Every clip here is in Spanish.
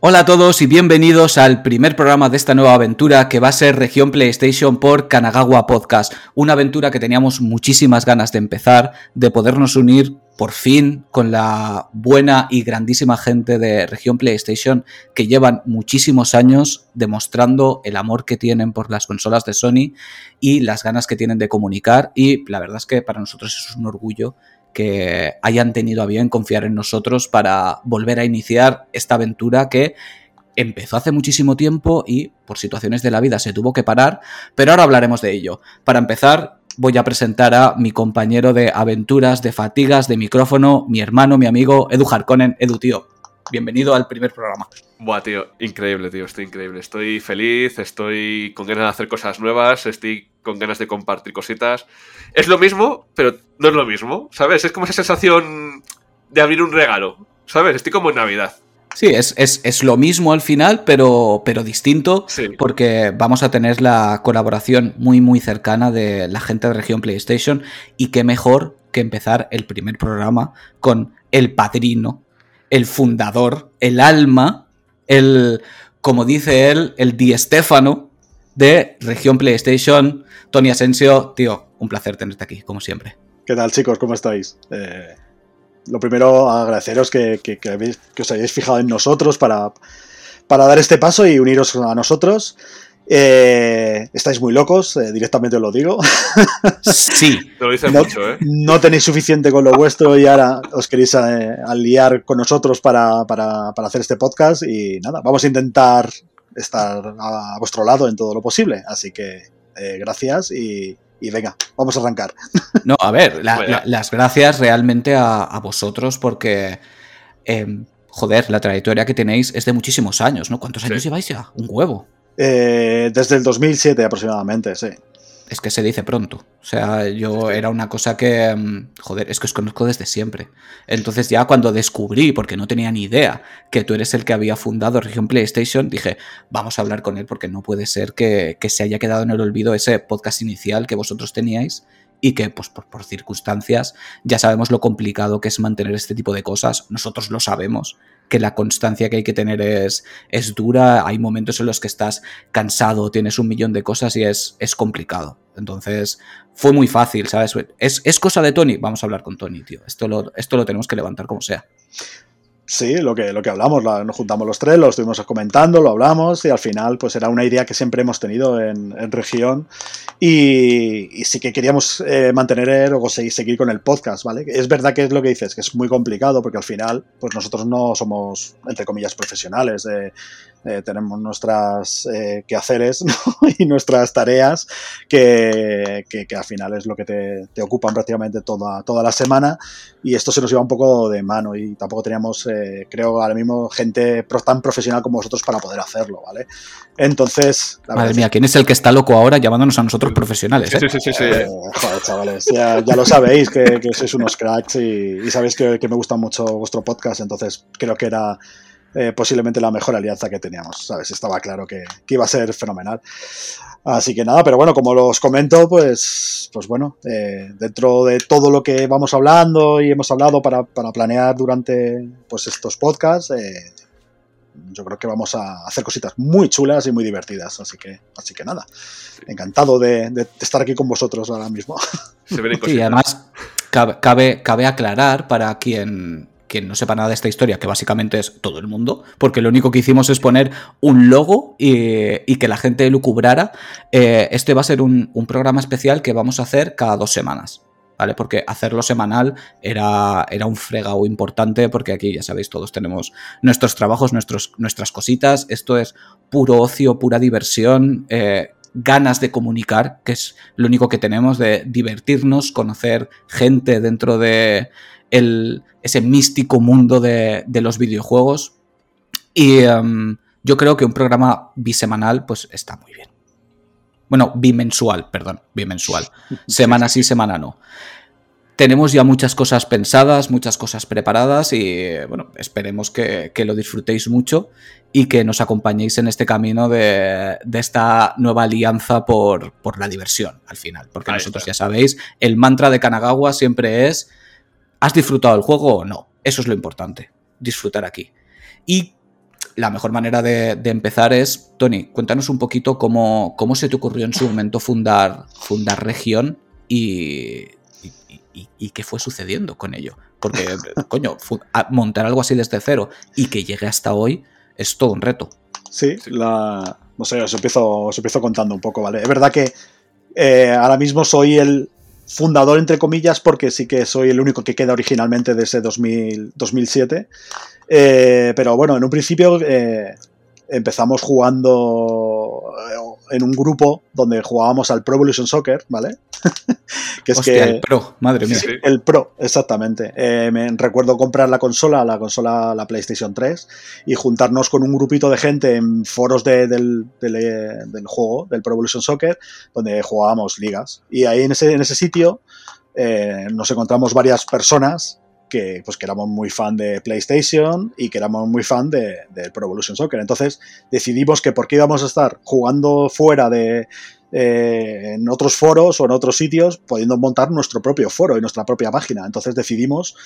Hola a todos y bienvenidos al primer programa de esta nueva aventura que va a ser Región PlayStation por Kanagawa Podcast. Una aventura que teníamos muchísimas ganas de empezar, de podernos unir por fin con la buena y grandísima gente de Región PlayStation que llevan muchísimos años demostrando el amor que tienen por las consolas de Sony y las ganas que tienen de comunicar y la verdad es que para nosotros es un orgullo que hayan tenido a bien confiar en nosotros para volver a iniciar esta aventura que empezó hace muchísimo tiempo y por situaciones de la vida se tuvo que parar, pero ahora hablaremos de ello. Para empezar, voy a presentar a mi compañero de aventuras, de fatigas, de micrófono, mi hermano, mi amigo Edu Harkonnen. Edu, tío, bienvenido al primer programa. Buah, tío, increíble, tío, estoy increíble. Estoy feliz, estoy con ganas de hacer cosas nuevas, estoy con ganas de compartir cositas. Es lo mismo, pero no es lo mismo, ¿sabes? Es como esa sensación de abrir un regalo, ¿sabes? Estoy como en Navidad. Sí, es, es, lo mismo al final, pero, pero distinto, porque vamos a tener la colaboración muy, muy cercana de la gente de región PlayStation y qué mejor que empezar el primer programa con el padrino, el fundador, el alma, el, como dice él, el Di Stefano de región PlayStation, Tony Asensio. Tío, un placer tenerte aquí, como siempre. ¿Qué tal, chicos? ¿Cómo estáis? Eh, lo primero, agradeceros que, que, os hayáis fijado en nosotros para, para dar este paso y uniros a nosotros. Eh, estáis muy locos, eh, directamente os lo digo. Sí, lo dices mucho, ¿eh? No tenéis suficiente con lo vuestro y ahora os queréis aliar con nosotros para, para, para, hacer este podcast. Y nada, vamos a intentar estar a vuestro lado en todo lo posible. Así que gracias y, y venga, vamos a arrancar. No, a ver, las gracias realmente a, vosotros porque, joder, la trayectoria que tenéis es de muchísimos años, ¿no? ¿Cuántos años lleváis ya? Un huevo. Eh, desde el 2007 aproximadamente, sí es que se dice pronto. O sea, yo era una cosa que, mm, joder, es que os conozco desde siempre. Entonces ya cuando descubrí, porque no tenía ni idea, que tú eres el que había fundado Región PlayStation, dije, vamos a hablar con él porque no puede ser que, se haya quedado en el olvido ese podcast inicial que vosotros teníais y que pues por, circunstancias ya sabemos lo complicado que es mantener este tipo de cosas, nosotros lo sabemos, que la constancia que hay que tener es, es dura, hay momentos en los que estás cansado, tienes un millón de cosas y es, es complicado. Entonces fue muy fácil, ¿sabes? ¿Es, ¿Es, cosa de Tony? Vamos a hablar con Tony, tío. Esto lo, esto lo tenemos que levantar como sea. Sí, lo que, lo que hablamos, nos juntamos los tres, lo estuvimos comentando, lo hablamos y al final pues era una idea que siempre hemos tenido en, región y, sí que queríamos eh, mantener o seguir, seguir con el podcast, ¿vale? Es verdad que es lo que dices, que es muy complicado porque al final pues nosotros no somos, entre comillas, profesionales, eh, tenemos nuestras eh, quehaceres y nuestras tareas que, que, al final es lo que te, te, ocupan prácticamente toda, toda la semana y esto se nos iba un poco de mano y tampoco teníamos, eh, creo, ahora mismo gente tan profesional como vosotros para poder hacerlo, ¿vale? Entonces... Madre mía, ¿quién es el que está loco ahora llamándonos a nosotros profesionales? Sí, sí, sí, sí. joder, chavales, ya, ya, lo sabéis que, que sois unos cracks y, y sabéis que, que me gusta mucho vuestro podcast, entonces creo que era eh, posiblemente la mejor alianza que teníamos, ¿sabes? Estaba claro que, iba a ser fenomenal. Así que nada, pero bueno, como los comento, pues, pues bueno, eh, dentro de todo lo que vamos hablando y hemos hablado para, planear durante pues, estos podcasts, eh, yo creo que vamos a hacer cositas muy chulas y muy divertidas. Así que, así que nada, encantado de, estar aquí con vosotros ahora mismo. y además cabe, cabe aclarar para quien quien no sepa nada de esta historia, que básicamente es todo el mundo, porque lo único que hicimos es poner un logo y, que la gente lo cubrara. Eh, este va a ser un, programa especial que vamos a hacer cada dos semanas. ¿Vale? Porque hacerlo semanal era, era un fregado importante, porque aquí ya sabéis, todos tenemos nuestros trabajos, nuestros, nuestras cositas. Esto es puro ocio, pura diversión. Eh, ganas de comunicar, que es lo único que tenemos, de divertirnos, conocer gente dentro de, ese místico mundo de, los videojuegos. Y em, yo creo que un programa bisemanal pues está muy bien. Bueno, bimensual, perdón, bimensual. Semana sí, semana no. Tenemos ya muchas cosas pensadas, muchas cosas preparadas y bueno, esperemos que, lo disfrutéis mucho y que nos acompañéis en este camino de, esta nueva alianza por, la diversión al final. Porque nosotros ya sabéis, el mantra de Kanagawa siempre es ¿Has disfrutado el juego o no? Eso es lo importante, disfrutar aquí. Y la mejor manera de, empezar es, Tony, cuéntanos un poquito cómo, cómo, se te ocurrió en su momento fundar, fundar Región y, y, qué fue sucediendo con ello. Porque, coño, montar algo así desde cero y que llegue hasta hoy es todo un reto. Sí, la, no sé, os empiezo, os empiezo contando un poco, ¿vale? Es verdad que eh, ahora mismo soy el fundador, entre comillas, porque sí que soy el único que queda originalmente de ese 2000, 2007. Eh, pero bueno, en un principio eh, empezamos jugando en un grupo donde jugábamos al Pro Evolution Soccer, ¿vale? que es que, el Pro, madre mía. el Pro, exactamente. Eh, me recuerdo comprar la consola, la consola, la PlayStation 3, y juntarnos con un grupito de gente en foros del, juego, del Pro Evolution Soccer, donde jugábamos ligas. Y ahí en ese, en ese sitio eh, nos encontramos varias personas que, pues, que éramos muy fan de PlayStation y que éramos muy fan de, Pro Evolution Soccer. Entonces decidimos que por qué íbamos a estar jugando fuera de, eh, en otros foros o en otros sitios, pudiendo montar nuestro propio foro y nuestra propia página. Entonces decidimos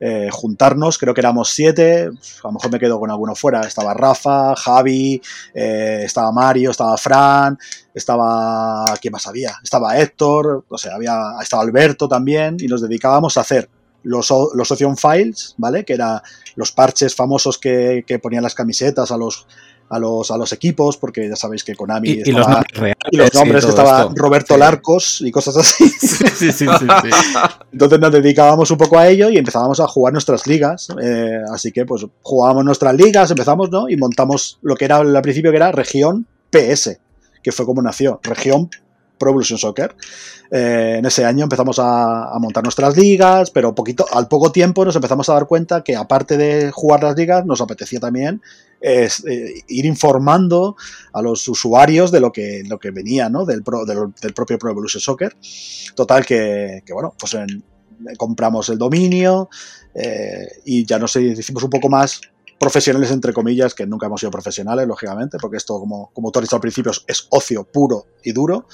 eh, juntarnos, creo que éramos siete, a lo mejor me quedo con alguno fuera. Estaba Rafa, Javi, eh, estaba Mario, estaba Fran, estaba. ¿Quién más había? Estaba Héctor, o sea, había, estaba Alberto también, y nos dedicábamos a hacer los, los Ocean Files, ¿vale? Que eran los parches famosos que, ponían las camisetas a los, a los, a los equipos, porque ya sabéis que Konami. Y, los nombres, reales, y los nombres estaba Roberto Larcos y cosas así. Sí, sí, sí, Entonces nos dedicábamos un poco a ello y empezábamos a jugar nuestras ligas. Eh, así que pues jugábamos nuestras ligas, empezamos, ¿no? Y montamos lo que era al principio que era región PS, que fue como nació. Región Pro Evolution Soccer. Eh, en ese año empezamos a, montar nuestras ligas, pero al poco tiempo nos empezamos a dar cuenta que aparte de jugar las ligas, nos apetecía también eh, ir informando a los usuarios de lo que, venía del, propio Pro Evolution Soccer. Total que, bueno, pues compramos el dominio eh, y ya nos hicimos un poco más profesionales entre comillas, que nunca hemos sido profesionales, lógicamente, porque esto, como, como tú has dicho al principio, es ocio puro y duro.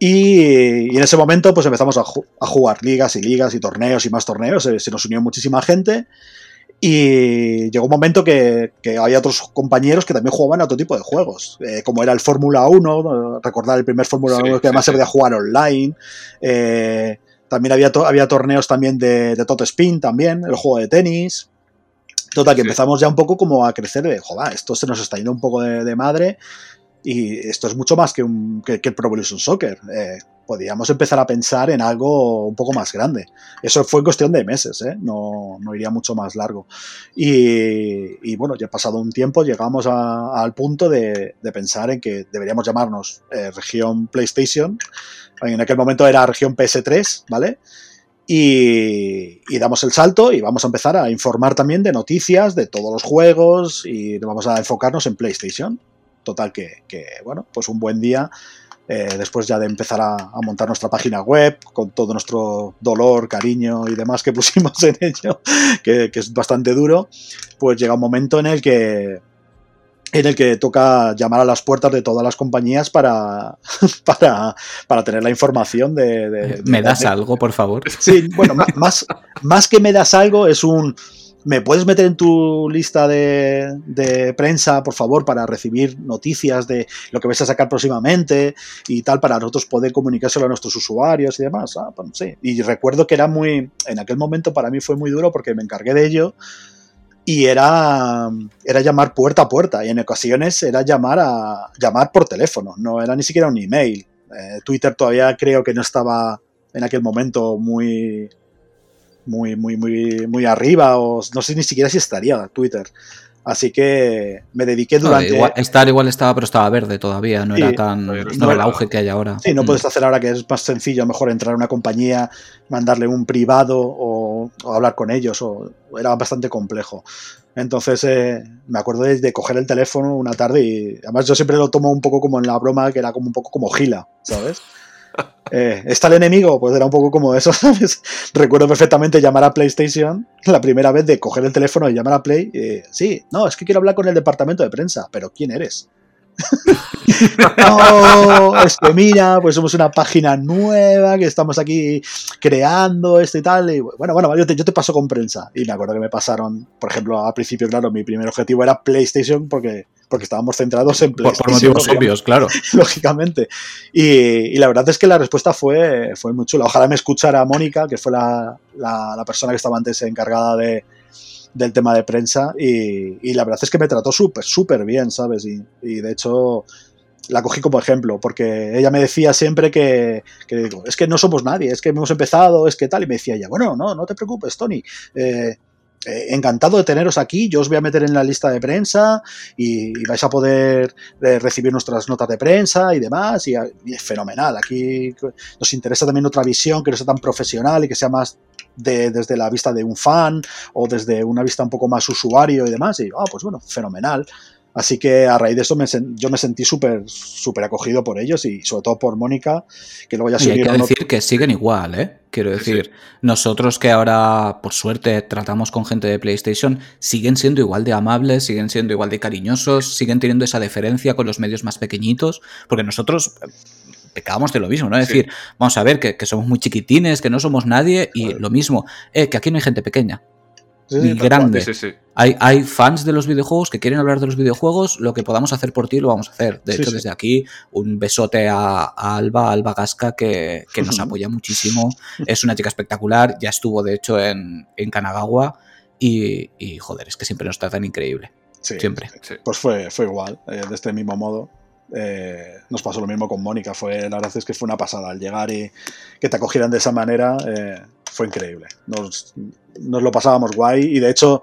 Y, en ese momento pues empezamos a, jugar ligas y ligas y torneos y más torneos, se, nos unió muchísima gente. Y llegó un momento que, había otros compañeros que también jugaban a otro tipo de juegos, eh, como era el Fórmula 1, recordar el primer Fórmula 1 que además se podía jugar online, eh, también había, había torneos también de, de Tot Spin también, el juego de tenis, Total, que empezamos ya un poco como a crecer de, joder, esto se nos está yendo un poco de, madre y esto es mucho más que, un, que, el Pro Evolution Soccer. Eh, podríamos empezar a pensar en algo un poco más grande. Eso fue cuestión de meses, ¿eh? no, no, iría mucho más largo. Y, bueno, ya pasado un tiempo llegamos al punto de, pensar en que deberíamos llamarnos eh, región PlayStation. En aquel momento era región PS3, ¿vale? Y, damos el salto y vamos a empezar a informar también de noticias de todos los juegos y vamos a enfocarnos en PlayStation. Total que, bueno, pues un buen día, eh, después ya de empezar a, montar nuestra página web, con todo nuestro dolor, cariño y demás que pusimos en ello, que es bastante duro, pues llega un momento en el que en el que toca llamar a las puertas de todas las compañías para, para, tener la información de... ¿Me das algo, por favor? Sí, bueno, más, más que me das algo es un... ¿Me puedes meter en tu lista de, prensa, por favor, para recibir noticias de lo que vais a sacar próximamente y tal, para nosotros poder comunicárselo a nuestros usuarios y demás? Ah, pues, sí. Y recuerdo que era muy, en aquel momento para mí fue muy duro porque me encargué de ello y era, era llamar puerta a puerta y en ocasiones era llamar a llamar por teléfono, no era ni siquiera un email. Eh, Twitter todavía creo que no estaba en aquel momento muy muy muy muy muy arriba o no sé ni siquiera si estaría Twitter. Así que me dediqué durante. igual, estar igual estaba, pero estaba verde todavía, no era tan. No, el auge que hay ahora. Sí, no mm. puedes hacer ahora que es más sencillo, mejor entrar a una compañía, mandarle un privado o, hablar con ellos, o era bastante complejo. Entonces eh, me acuerdo de, coger el teléfono una tarde y además yo siempre lo tomo un poco como en la broma, que era como un poco como gila, ¿sabes? Eh, ¿Está el enemigo? Pues era un poco como eso. Recuerdo perfectamente llamar a PlayStation la primera vez de coger el teléfono y llamar a Play. sí, no, es que quiero hablar con el departamento de prensa, pero ¿quién eres? no, es que mira, pues somos una página nueva que estamos aquí creando esto y tal. Y bueno, bueno, yo te, yo te paso con prensa. Y me acuerdo que me pasaron, por ejemplo, al principio, claro, mi primer objetivo era PlayStation porque, porque estábamos centrados en PlayStation. Por, motivos obvios, claro. Lógicamente. Y, la verdad es que la respuesta fue, fue muy chula. Ojalá me escuchara Mónica, que fue la, la, la persona que estaba antes encargada de, del tema de prensa y, la verdad es que me trató súper, súper bien, ¿sabes? Y, de hecho la cogí como ejemplo, porque ella me decía siempre que, digo, es que no somos nadie, es que hemos empezado, es que tal, y me decía ella, bueno, no, no te preocupes, Tony, eh, eh, encantado de teneros aquí, yo os voy a meter en la lista de prensa y, vais a poder eh, recibir nuestras notas de prensa y demás, y, y, es fenomenal, aquí nos interesa también otra visión que no sea tan profesional y que sea más desde la vista de un fan o desde una vista un poco más usuario y demás. Y, ah, pues bueno, fenomenal. Así que a raíz de eso me yo me sentí súper súper acogido por ellos y sobre todo por Mónica, que luego ya se Hay que decir que siguen igual, ¿eh? Quiero decir, nosotros que ahora, por suerte, tratamos con gente de PlayStation, siguen siendo igual de amables, siguen siendo igual de cariñosos, siguen teniendo esa deferencia con los medios más pequeñitos, porque nosotros pecábamos de lo mismo, ¿no? Es decir, vamos a ver que, somos muy chiquitines, que no somos nadie y lo mismo, eh, que aquí no hay gente pequeña. ni grande. Hay, hay, fans de los videojuegos que quieren hablar de los videojuegos, lo que podamos hacer por ti lo vamos a hacer. De hecho, desde aquí, un besote a, Alba, Alba Gasca, que, nos apoya muchísimo. Es una chica espectacular, ya estuvo de hecho en, en Kanagawa y, joder, es que siempre nos tratan increíble. siempre. Pues fue, fue igual, eh, de este mismo modo. Eh, nos pasó lo mismo con Mónica. Fue, la verdad es que fue una pasada al llegar y que te acogieran de esa manera. Eh, fue increíble. Nos, nos, lo pasábamos guay y de hecho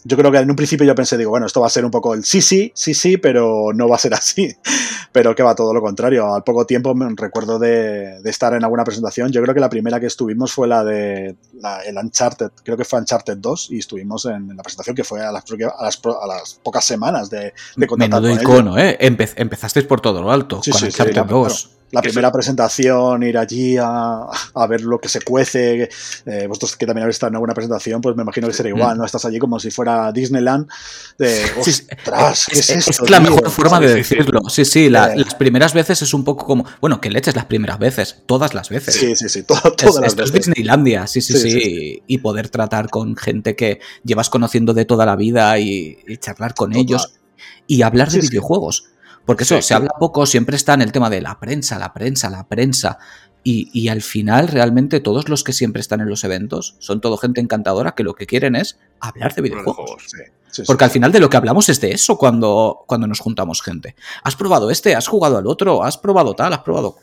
yo creo que en un principio yo pensé, digo, bueno, esto va a ser un poco el sí, sí, sí, sí, pero no va a ser así. Pero que va todo lo contrario. Al poco tiempo me recuerdo de, estar en alguna presentación. Yo creo que la primera que estuvimos fue la de el Uncharted, creo que fue Uncharted 2 y estuvimos en, la presentación que fue a las, a las, a las pocas semanas de, de Menudo icono, ¿eh? empezasteis por todo lo alto con Uncharted 2 la primera presentación, ir allí a, ver lo que se cuece. Eh, vosotros que también habéis estado en alguna presentación, pues me imagino que será igual, ¿no? Estás allí como si fuera Disneyland. De, ostras, ¿qué es, esto? Es la mejor forma de decirlo. Sí, sí, eh. las primeras veces es un poco como. Bueno, que leches las primeras veces, todas las veces. Sí, sí, sí, todas las veces. Es Disneylandia, sí sí, sí, Y poder tratar con gente que llevas conociendo de toda la vida y, charlar con ellos y hablar de videojuegos. Porque eso, se habla poco, siempre está en el tema de la prensa, la prensa, la prensa. Y, al final, realmente, todos los que siempre están en los eventos son todo gente encantadora que lo que quieren es hablar de videojuegos. Porque al final de lo que hablamos es de eso cuando, cuando nos juntamos gente. ¿Has probado este? ¿Has jugado al otro? ¿Has probado tal? ¿Has probado...?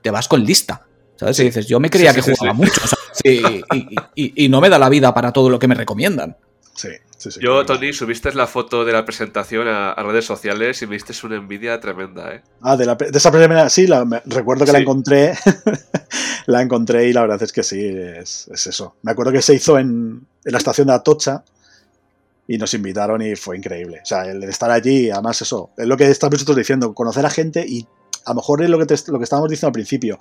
Te vas con lista. ¿Sabes? Y dices, yo me creía que jugaba mucho. y, y no me da la vida para todo lo que me recomiendan. Sí. Yo, Tony, subiste la foto de la presentación a, redes sociales y me diste una envidia tremenda, ¿eh? Ah, de, esa primera, sí, recuerdo que la encontré. la encontré y la verdad es que sí, es, eso. Me acuerdo que se hizo en, la estación de Atocha y nos invitaron y fue increíble. O sea, el de estar allí, además eso, es lo que estamos nosotros diciendo, conocer a gente y a lo mejor es lo que, lo que estábamos diciendo al principio.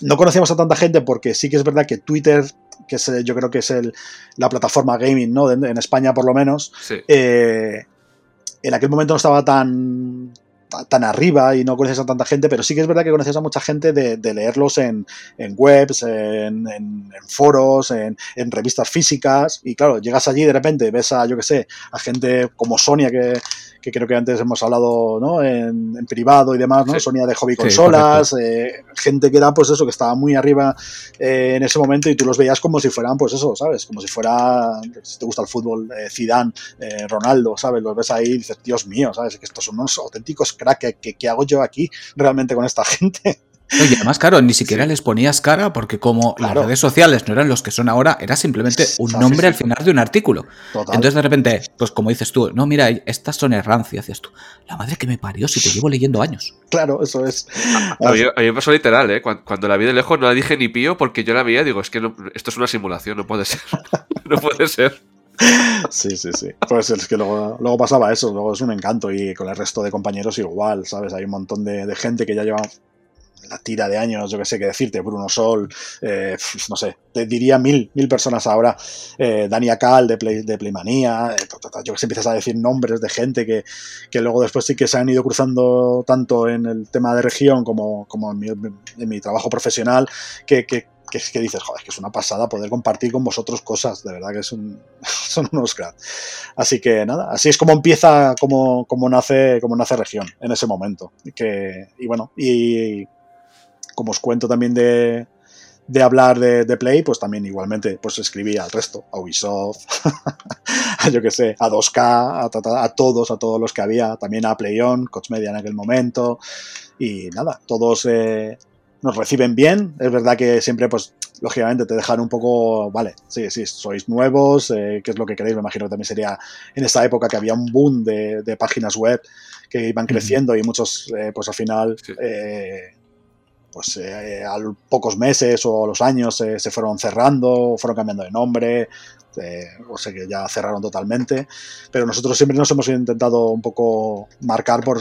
No conocíamos a tanta gente porque sí que es verdad que Twitter que es, yo creo que es el, la plataforma gaming, ¿no? En, España por lo menos. Eh, en aquel momento no estaba tan, tan arriba y no conoces a tanta gente, pero sí que es verdad que conoces a mucha gente de, leerlos en, webs, en, en foros, en, revistas físicas, y claro, llegas allí y de repente ves a, yo que sé, a gente como Sonia que, que creo que antes hemos hablado ¿no? en, privado y demás, ¿no? Sonia de hobby consolas, eh, gente que era pues eso, que estaba muy arriba eh, en ese momento y tú los veías como si fueran pues eso, ¿sabes? Como si fuera, si te gusta el fútbol, eh, Zidane, Ronaldo, ¿sabes? Los ves ahí y dices, Dios mío, ¿sabes? Que estos son unos auténticos cracks, ¿qué, qué hago yo aquí realmente con esta gente? Oye, además, claro, ni siquiera les ponías cara porque como las redes sociales no eran los que son ahora, era simplemente un nombre al final de un artículo. Entonces de repente, pues como dices tú, no, mira, estas son errancias, decías tú, la madre que me parió si te llevo leyendo años. Claro, eso es. A, mí, me pasó literal, ¿eh? Cuando, la vi de lejos no la dije ni pío porque yo la veía digo, es que esto es una simulación, no puede ser. no puede ser. Sí, sí, sí. Pues es que luego, luego, pasaba eso, luego es un encanto y con el resto de compañeros igual, ¿sabes? Hay un montón de, gente que ya lleva la tira de años, yo que sé qué decirte, Bruno Sol, eh, no sé, te diría mil, mil personas ahora, eh, Dani de, Play, de Playmania, eh, yo que sé, empiezas a decir nombres de gente que, que, luego después sí que se han ido cruzando tanto en el tema de región como, como en, mi, en mi trabajo profesional, que, que que que dices, joder, que es una pasada poder compartir con vosotros cosas, de verdad que es un, son unos cracks. Así que nada, así es como empieza, como, como, nace, como nace Región en ese momento. Que, y bueno, y como os cuento también de, de hablar de, Play, pues también igualmente pues escribí al resto, a Ubisoft, a yo que sé, a 2K, a, a, todos, a todos los que había, también a PlayOn, Coach Media en aquel momento, y nada, todos eh, nos reciben bien. Es verdad que siempre, pues, lógicamente te dejan un poco, vale, sí, sí, sois nuevos, eh, ¿qué es lo que queréis? Me imagino que también sería en esa época que había un boom de, de páginas web que iban creciendo y muchos, eh, pues al final, sí. eh, pues eh, a pocos meses o a los años se fueron cerrando, fueron cambiando de nombre, eh, o sea que ya cerraron totalmente. Pero nosotros siempre nos hemos intentado un poco marcar por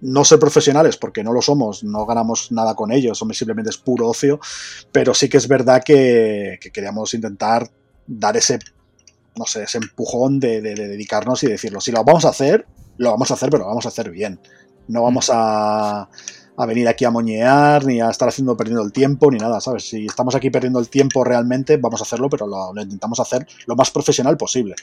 no ser profesionales, porque no lo somos, no ganamos nada con ellos, simplemente es puro ocio, pero sí que es verdad que, que queríamos intentar dar ese, no sé, ese empujón de, de, de, dedicarnos y decirlo, si lo vamos a hacer, lo vamos a hacer, pero lo vamos a hacer bien. No vamos a, a venir aquí a moñear, ni a estar haciendo perdiendo el tiempo, ni nada, ¿sabes? Si estamos aquí perdiendo el tiempo realmente, vamos a hacerlo, pero lo, lo intentamos hacer lo más profesional posible.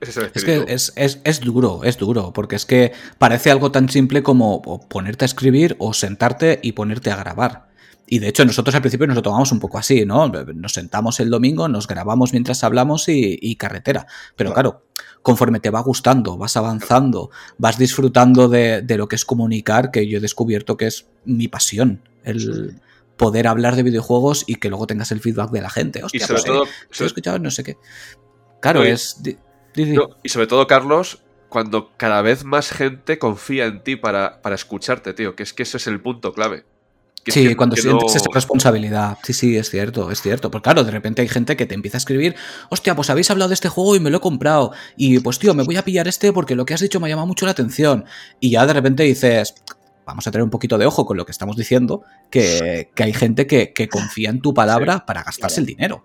Es, es que es, es, es, duro, es duro, porque es que parece algo tan simple como ponerte a escribir o sentarte y ponerte a grabar. Y de hecho nosotros al principio nos lo tomamos un poco así, ¿no? Nos sentamos el domingo, nos grabamos mientras hablamos y, y carretera. Pero claro. conforme te va gustando, vas avanzando, vas disfrutando de, de, lo que es comunicar, que yo he descubierto que es mi pasión. El, poder hablar de videojuegos y que luego tengas el feedback de la gente. Hostia, y sobre pues, todo, eh, sobre... he escuchado no sé qué. Claro, Oye, es. No, y sobre todo, Carlos, cuando cada vez más gente confía en ti para, para escucharte, tío, que es que ese es el punto clave. Que sí, que, cuando que sientes no... esa responsabilidad. Sí, sí, es cierto, es cierto. Porque claro, de repente hay gente que te empieza a escribir, hostia, pues habéis hablado de este juego y me lo he comprado. Y pues tío, me voy a pillar este porque lo que has dicho me ha llamado mucho la atención. Y ya de repente dices, vamos a tener un poquito de ojo con lo que estamos diciendo, que, que hay gente que, que, confía en tu palabra sí, para gastarse el dinero.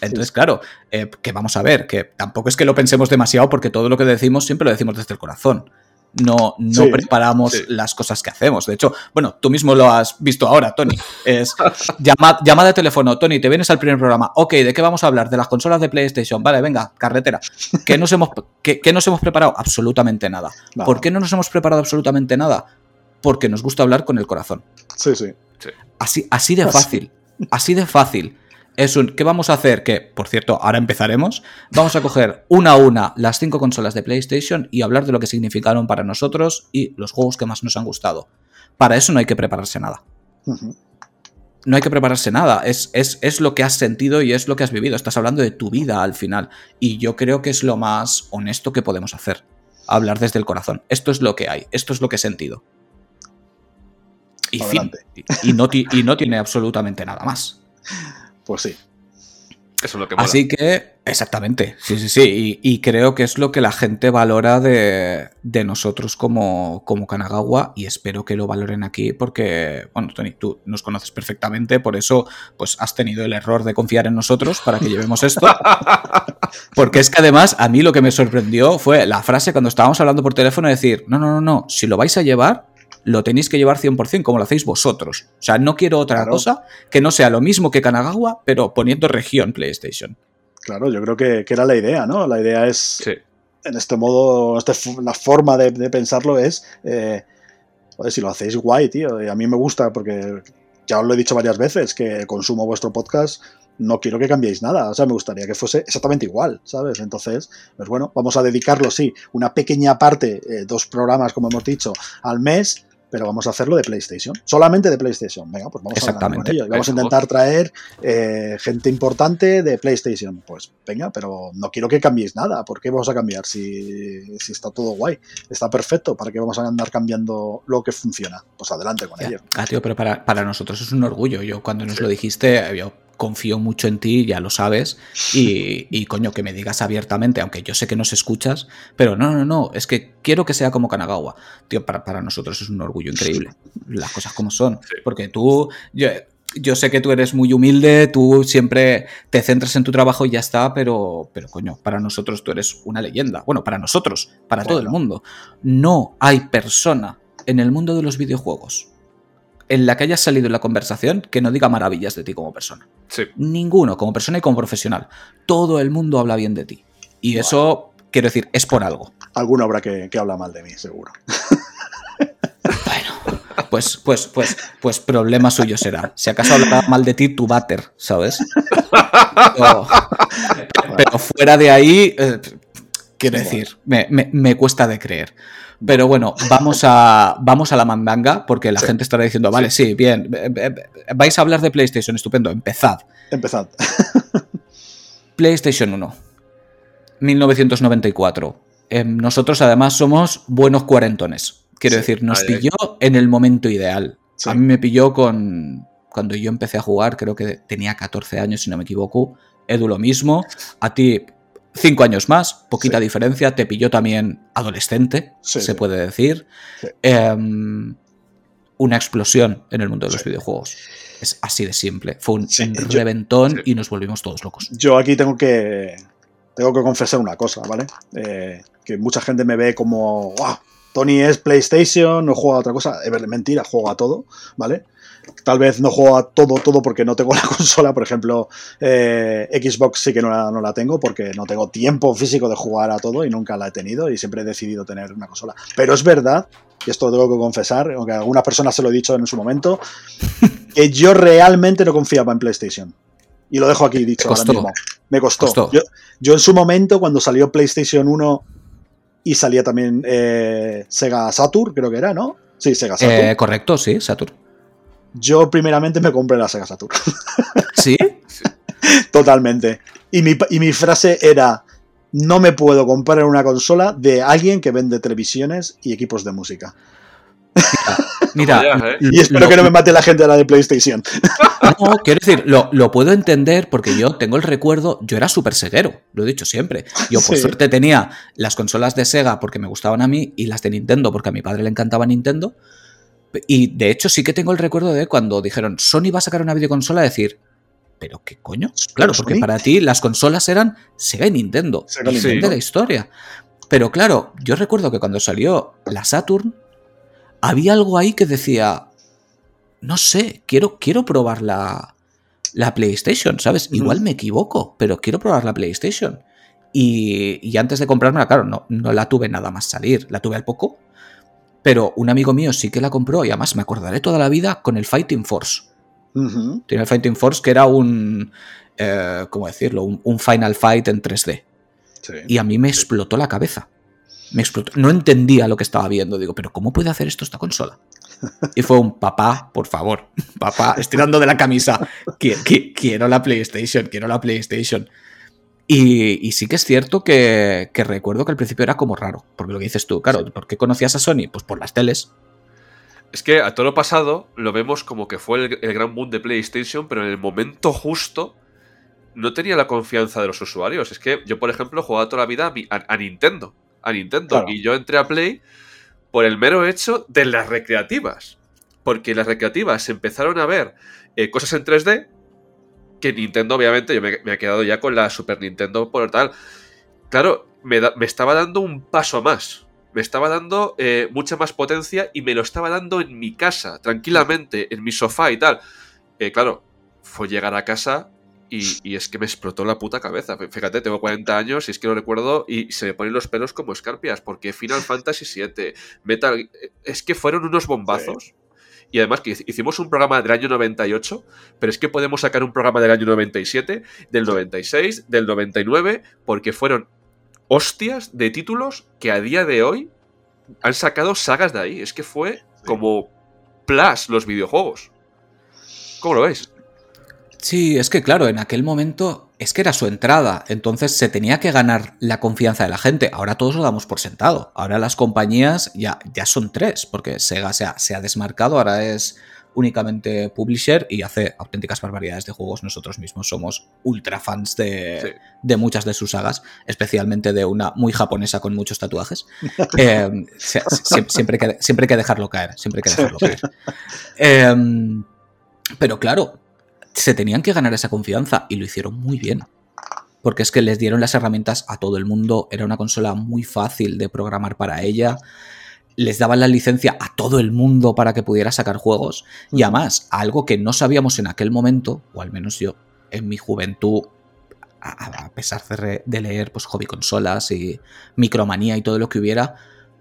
Entonces, sí. claro, eh, que vamos a ver, que tampoco es que lo pensemos demasiado porque todo lo que decimos siempre lo decimos desde el corazón. No, no sí, preparamos sí. las cosas que hacemos. De hecho, bueno, tú mismo lo has visto ahora, Tony. Es llama, llamada de teléfono, Tony, te vienes al primer programa. Ok, ¿de qué vamos a hablar? De las consolas de PlayStation. Vale, venga, carretera. ¿Qué nos hemos, qué, qué nos hemos preparado? Absolutamente nada. Vale. ¿Por qué no nos hemos preparado absolutamente nada? Porque nos gusta hablar con el corazón. Sí, sí. Así, así de fácil. Así de fácil es un ¿qué vamos a hacer? Que, por cierto, ahora empezaremos. Vamos a coger una a una las cinco consolas de PlayStation y hablar de lo que significaron para nosotros y los juegos que más nos han gustado. Para eso no hay que prepararse nada. Uh -huh. No hay que prepararse nada. Es, es, es lo que has sentido y es lo que has vivido. Estás hablando de tu vida al final. Y yo creo que es lo más honesto que podemos hacer. Hablar desde el corazón. Esto es lo que hay. Esto es lo que he sentido. Y fin. Y, y, no, y no tiene absolutamente nada más. Pues sí. Eso es lo que mola. Así que, exactamente, sí, sí, sí. Y, y, creo que es lo que la gente valora de, de nosotros como, como, Kanagawa y espero que lo valoren aquí porque, bueno, Tony, tú nos conoces perfectamente, por eso pues has tenido el error de confiar en nosotros para que llevemos esto. porque es que además a mí lo que me sorprendió fue la frase cuando estábamos hablando por teléfono de decir, no, no, no, no, si lo vais a llevar, lo tenéis que llevar 100% como lo hacéis vosotros. O sea, no quiero otra claro. cosa que no sea lo mismo que Kanagawa, pero poniendo región PlayStation. Claro, yo creo que, que era la idea, ¿no? La idea es, sí. en este modo, este, la forma de, de pensarlo es, eh, joder, si lo hacéis guay, tío. Y a mí me gusta porque ya os lo he dicho varias veces, que consumo vuestro podcast no quiero que cambiéis nada, o sea, me gustaría que fuese exactamente igual, ¿sabes? Entonces, pues bueno, vamos a dedicarlo, sí, una pequeña parte, eh, dos programas, como hemos dicho, al mes, pero vamos a hacerlo de PlayStation, solamente de PlayStation. Venga, pues vamos Exactamente. a con ello. Vamos a intentar traer eh, gente importante de PlayStation. Pues venga, pero no quiero que cambiéis nada. ¿Por qué vamos a cambiar si, si está todo guay? Está perfecto. ¿Para qué vamos a andar cambiando lo que funciona? Pues adelante con ya. ello. Ah, tío, pero para, para nosotros es un orgullo. Yo cuando nos sí. lo dijiste, yo confío mucho en ti, ya lo sabes, y, y, coño, que me digas abiertamente, aunque yo sé que nos escuchas, pero no, no, no, es que quiero que sea como Kanagawa. Tío, para, para nosotros es un orgullo increíble, las cosas como son, porque tú, yo, yo sé que tú eres muy humilde, tú siempre te centras en tu trabajo y ya está, pero, pero coño, para nosotros tú eres una leyenda. Bueno, para nosotros, para todo el mundo. No hay persona en el mundo de los videojuegos en la que hayas salido en la conversación que no diga maravillas de ti como persona. Sí. Ninguno, como persona y como profesional. Todo el mundo habla bien de ti. Y eso, quiero decir, es por algo. Alguno habrá que, que habla mal de mí, seguro. Bueno, pues, pues, pues, pues problema suyo será. Si acaso hablará mal de ti, tu váter, ¿sabes? Pero, pero fuera de ahí, eh, quiero decir, me, me, me, cuesta de creer. Pero bueno, vamos a, vamos a la mandanga, porque la sí. gente estará diciendo, vale, sí. sí, bien, vais a hablar de PlayStation, estupendo, empezad. Empezad. PlayStation 1, 1994. Eh, nosotros además somos buenos cuarentones. Quiero sí, decir, nos pilló en el momento ideal. A mí me pilló con. Cuando yo empecé a jugar, creo que tenía 14 años, si no me equivoco. Edu lo mismo. A ti, 5 años más, poquita sí. diferencia. Te pilló también adolescente, se puede decir. Eh, una explosión en el mundo de los videojuegos. Es así de simple. Fue un, reventón yo, y nos volvimos todos locos. Yo aquí tengo que. Tengo que confesar una cosa, ¿vale? Eh, que mucha gente me ve como. ¡Wow! Tony es PlayStation, no juega a otra cosa. Es mentira, juego a todo, ¿vale? Tal vez no juego a todo, todo porque no tengo la consola. Por ejemplo, eh, Xbox sí que no la, no la, tengo porque no tengo tiempo físico de jugar a todo y nunca la he tenido y siempre he decidido tener una consola. Pero es verdad, y esto tengo que confesar, aunque a algunas personas se lo he dicho en su momento, que yo realmente no confiaba en PlayStation. Y lo dejo aquí dicho ahora mismo. Me costó. costó. Yo, yo en su momento, cuando salió PlayStation 1 y salía también eh, Sega Saturn, creo que era, ¿no? Sí, Sega Saturn. Eh, correcto, sí, Saturn. Yo primeramente me compré la Sega Saturn. ¿Sí? Totalmente. Y mi, y mi frase era, no me puedo comprar una consola de alguien que vende televisiones y equipos de música. Mira, mira ¿eh? y espero lo, que no me mate la gente de la de PlayStation. No, quiero decir, lo, lo, puedo entender porque yo tengo el recuerdo, yo era súper seguero, lo he dicho siempre. Yo por sí. suerte tenía las consolas de Sega porque me gustaban a mí y las de Nintendo porque a mi padre le encantaba Nintendo. Y de hecho sí que tengo el recuerdo de cuando dijeron Sony va a sacar una videoconsola, decir, ¿pero qué coño? Claro, porque para ti las consolas eran Sega y Nintendo. Sega sí. de la historia. Pero claro, yo recuerdo que cuando salió la Saturn, había algo ahí que decía, no sé, quiero, quiero probar la, la PlayStation, ¿sabes? Igual me equivoco, pero quiero probar la PlayStation. Y, y antes de comprármela, claro, no, no, la tuve nada más salir, la tuve al poco. Pero un amigo mío sí que la compró y además me acordaré toda la vida con el Fighting Force. Uh -huh. Tiene el Fighting Force que era un, eh, ¿cómo decirlo? Un, un, Final Fight en 3D. Sí. Y a mí me explotó la cabeza me explotó. No entendía lo que estaba viendo. Digo, pero ¿cómo puede hacer esto esta consola? Y fue un papá, por favor, papá, estirando de la camisa. Quiero la PlayStation, quiero la PlayStation. Y, y sí que es cierto que, que, recuerdo que al principio era como raro, porque lo que dices tú, claro, ¿por qué conocías a Sony? Pues por las teles. Es que a todo lo pasado lo vemos como que fue el, el gran boom de PlayStation, pero en el momento justo no tenía la confianza de los usuarios. Es que yo, por ejemplo, jugaba toda la vida a, a, a Nintendo a Nintendo. Claro. Y yo entré a Play por el mero hecho de las recreativas. Porque las recreativas empezaron a ver eh, cosas en 3D que Nintendo, obviamente, yo me, me, he quedado ya con la Super Nintendo por tal. Claro, me, da, me estaba dando un paso más. Me estaba dando eh, mucha más potencia y me lo estaba dando en mi casa, tranquilamente, en mi sofá y tal. Eh, claro, fue llegar a casa y, y, es que me explotó la puta cabeza. Fíjate, tengo 40 años y es que lo recuerdo y se me ponen los pelos como escarpias, porque Final Fantasy VII, Metal. Es que fueron unos bombazos. Sí. Y además que hicimos un programa del año 98, pero es que podemos sacar un programa del año 97, del 96, del 99, porque fueron hostias de títulos que a día de hoy han sacado sagas de ahí. Es que fue como plus los videojuegos. ¿Cómo lo veis? Sí, es que claro, en aquel momento es que era su entrada, entonces se tenía que ganar la confianza de la gente. Ahora todos lo damos por sentado. Ahora las compañías ya, ya son tres, porque Sega se ha, se ha desmarcado, ahora es únicamente publisher y hace auténticas barbaridades de juegos. Nosotros mismos somos ultra fans de, Sí. de muchas de sus sagas, especialmente de una muy japonesa con muchos tatuajes. Eh, se- siempre, hay que, siempre hay que dejarlo caer, siempre hay que dejarlo caer. Eh, pero claro, se tenían que ganar esa confianza y lo hicieron muy bien. Porque es que les dieron las herramientas a todo el mundo, era una consola muy fácil de programar para ella, les daban la licencia a todo el mundo para que pudiera sacar juegos y además algo que no sabíamos en aquel momento, o al menos yo en mi juventud, a, pesar de leer pues hobby consolas y micromanía y todo lo que hubiera,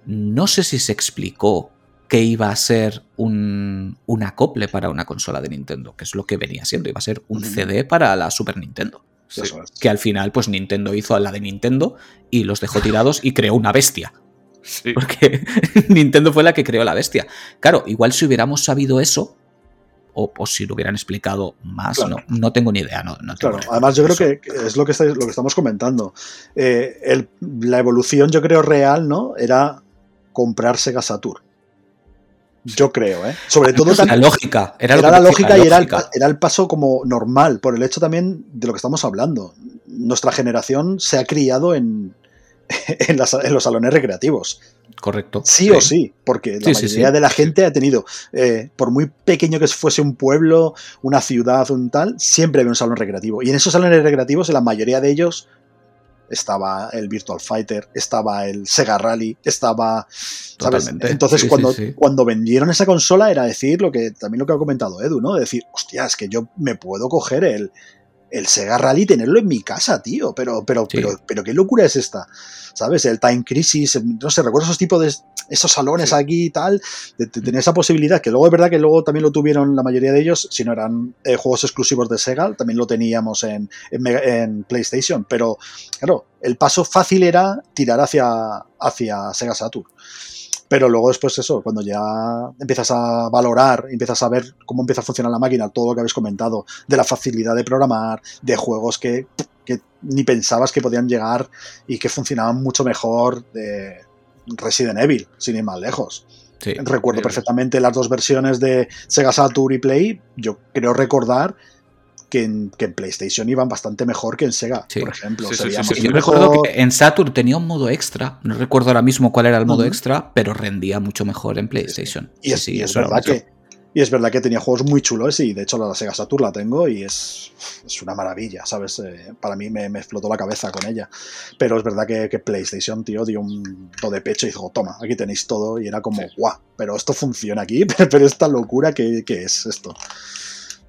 no sé si se explicó que iba a ser un, un acople para una consola de Nintendo, que es lo que venía siendo, iba a ser un. CD para la Super Nintendo. Sí. Que al final, pues Nintendo hizo la de Nintendo y los dejó tirados y creó una bestia. Sí. Porque Nintendo fue la que creó la bestia. Claro, igual si hubiéramos sabido eso, o, o si lo hubieran explicado más, Claro. no, no tengo ni idea. No, no tengo Claro, además yo creo que que es lo que, estáis- lo que estamos comentando. Eh, el- la evolución, yo creo, real, ¿no? Era comprar Sega Saturn. Yo creo, ¿eh? Sobre todo Era también- lógica. Era, la lógica y era el, era el paso como normal, por el hecho también de lo que estamos hablando. Nuestra generación se ha criado en, en, las- en los salones recreativos. Correcto. Sí, o sí, porque la sí, mayoría sí. de la gente ha tenido, eh, por muy pequeño que fuese un pueblo, una ciudad, un tal, siempre había un salón recreativo. Y en esos salones recreativos, en la mayoría de ellos, estaba el Virtual Fighter, estaba el Sega Rally, estaba... ¿sabes? Totalmente. Entonces, Sí, cuando, sí. cuando vendieron esa consola, era decir lo que también lo que ha comentado Edu, ¿no? Decir, hostia, es que yo me puedo coger el, el Sega Rally tenerlo en mi casa, tío. Pero, pero, Sí. pero, pero qué locura es esta. ¿Sabes? El Time Crisis, no sé, recuerdo esos tipos de esos salones Sí. aquí y tal, de, de tener esa posibilidad, que luego es verdad que luego también lo tuvieron la mayoría de ellos, si no eran eh, juegos exclusivos de Sega, también lo teníamos en, en PlayStation, pero claro, el paso fácil era tirar hacia, hacia Sega Saturn. Pero luego después eso, cuando ya empiezas a valorar, empiezas a ver cómo empieza a funcionar la máquina, todo lo que habéis comentado, de la facilidad de programar, de juegos que, que ni pensabas que podían llegar y que funcionaban mucho mejor de Resident Evil, sin ir más lejos. Sí. Recuerdo perfectamente las dos versiones de Sega Saturn y Play. Yo creo recordar que en, que en PlayStation iban bastante mejor que en Sega, Sí. por ejemplo. Sí, sí, sí. Yo mejor. recuerdo que en Saturn tenía un modo extra, no recuerdo ahora mismo cuál era el modo extra, pero rendía mucho mejor en PlayStation. Y Sí, es, y es verdad mucho. que y es verdad que tenía juegos muy chulos y de hecho la Sega Saturn la tengo y es, es una maravilla, ¿sabes? Eh, para mí me, me explotó la cabeza con ella. Pero es verdad que, que PlayStation, tío, dio un do de pecho y dijo, toma, aquí tenéis todo y era como, Sí. guau, pero esto funciona aquí, pero, pero esta locura que, que es esto.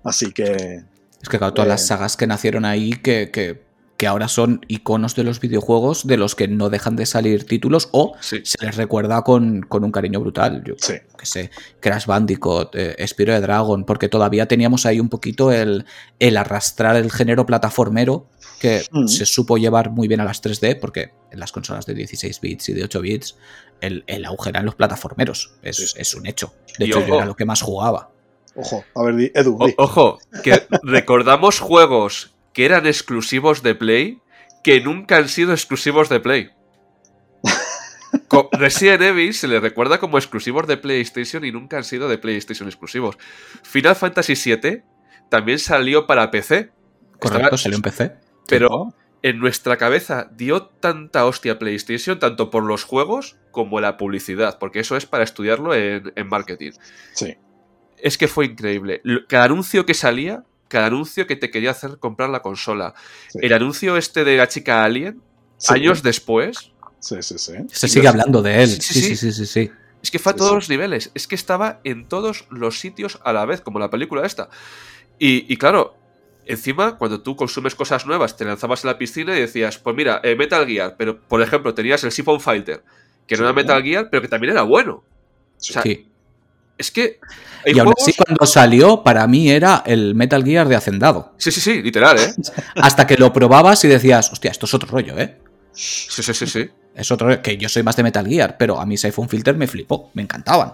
Así que Es que claro, todas Eh, las sagas que nacieron ahí, que, que, que ahora son iconos de los videojuegos, de los que no dejan de salir títulos, o Sí. se les recuerda con, con un cariño brutal. Yo Sí. que sé, Crash Bandicoot, eh, Spiro de Dragon, porque todavía teníamos ahí un poquito el, el arrastrar el género plataformero, que Mm. se supo llevar muy bien a las 3D, porque en las consolas de 16 bits y de 8 bits, el, el auge eran los plataformeros. Es, Sí, es un hecho. De Y hecho, yo era lo que más jugaba. Ojo, a ver, di- Edu, O- ojo, que recordamos juegos que eran exclusivos de Play que nunca han sido exclusivos de Play. Resident Evil se le recuerda como exclusivos de PlayStation y nunca han sido de PlayStation exclusivos. Final Fantasy VII también salió para PC. Correcto, Estaba- salió en PC. Pero en nuestra cabeza dio tanta hostia PlayStation, tanto por los juegos como la publicidad, porque eso es para estudiarlo en, en marketing. Sí. Es que fue increíble. Cada anuncio que salía, cada anuncio que te quería hacer comprar la consola. Sí. El anuncio este de la chica Alien, Sí. años después, Sí, sí, sí. Se sigue los- hablando de él. Sí, Sí, sí, sí, sí, sí, sí. es que fue a todos sí. los niveles. Es que estaba en todos los sitios a la vez, como la película esta. Y, y claro, encima, cuando tú consumes cosas nuevas, te lanzabas en la piscina y decías, pues mira, eh, Metal Gear, pero por ejemplo, tenías el Siphon Fighter, que no era Metal Gear, pero que también era bueno. Sí. O sea, Sí. Es que Y aún juegos- así, cuando salió, para mí era el Metal Gear de Hacendado. Sí, sí, sí, literal, ¿eh? Hasta que lo probabas y decías, hostia, esto es otro rollo, ¿eh? Sí, sí, sí, sí. Es otro rollo. Que yo soy más de Metal Gear, pero a mí Siphon Filter me flipó, me encantaban.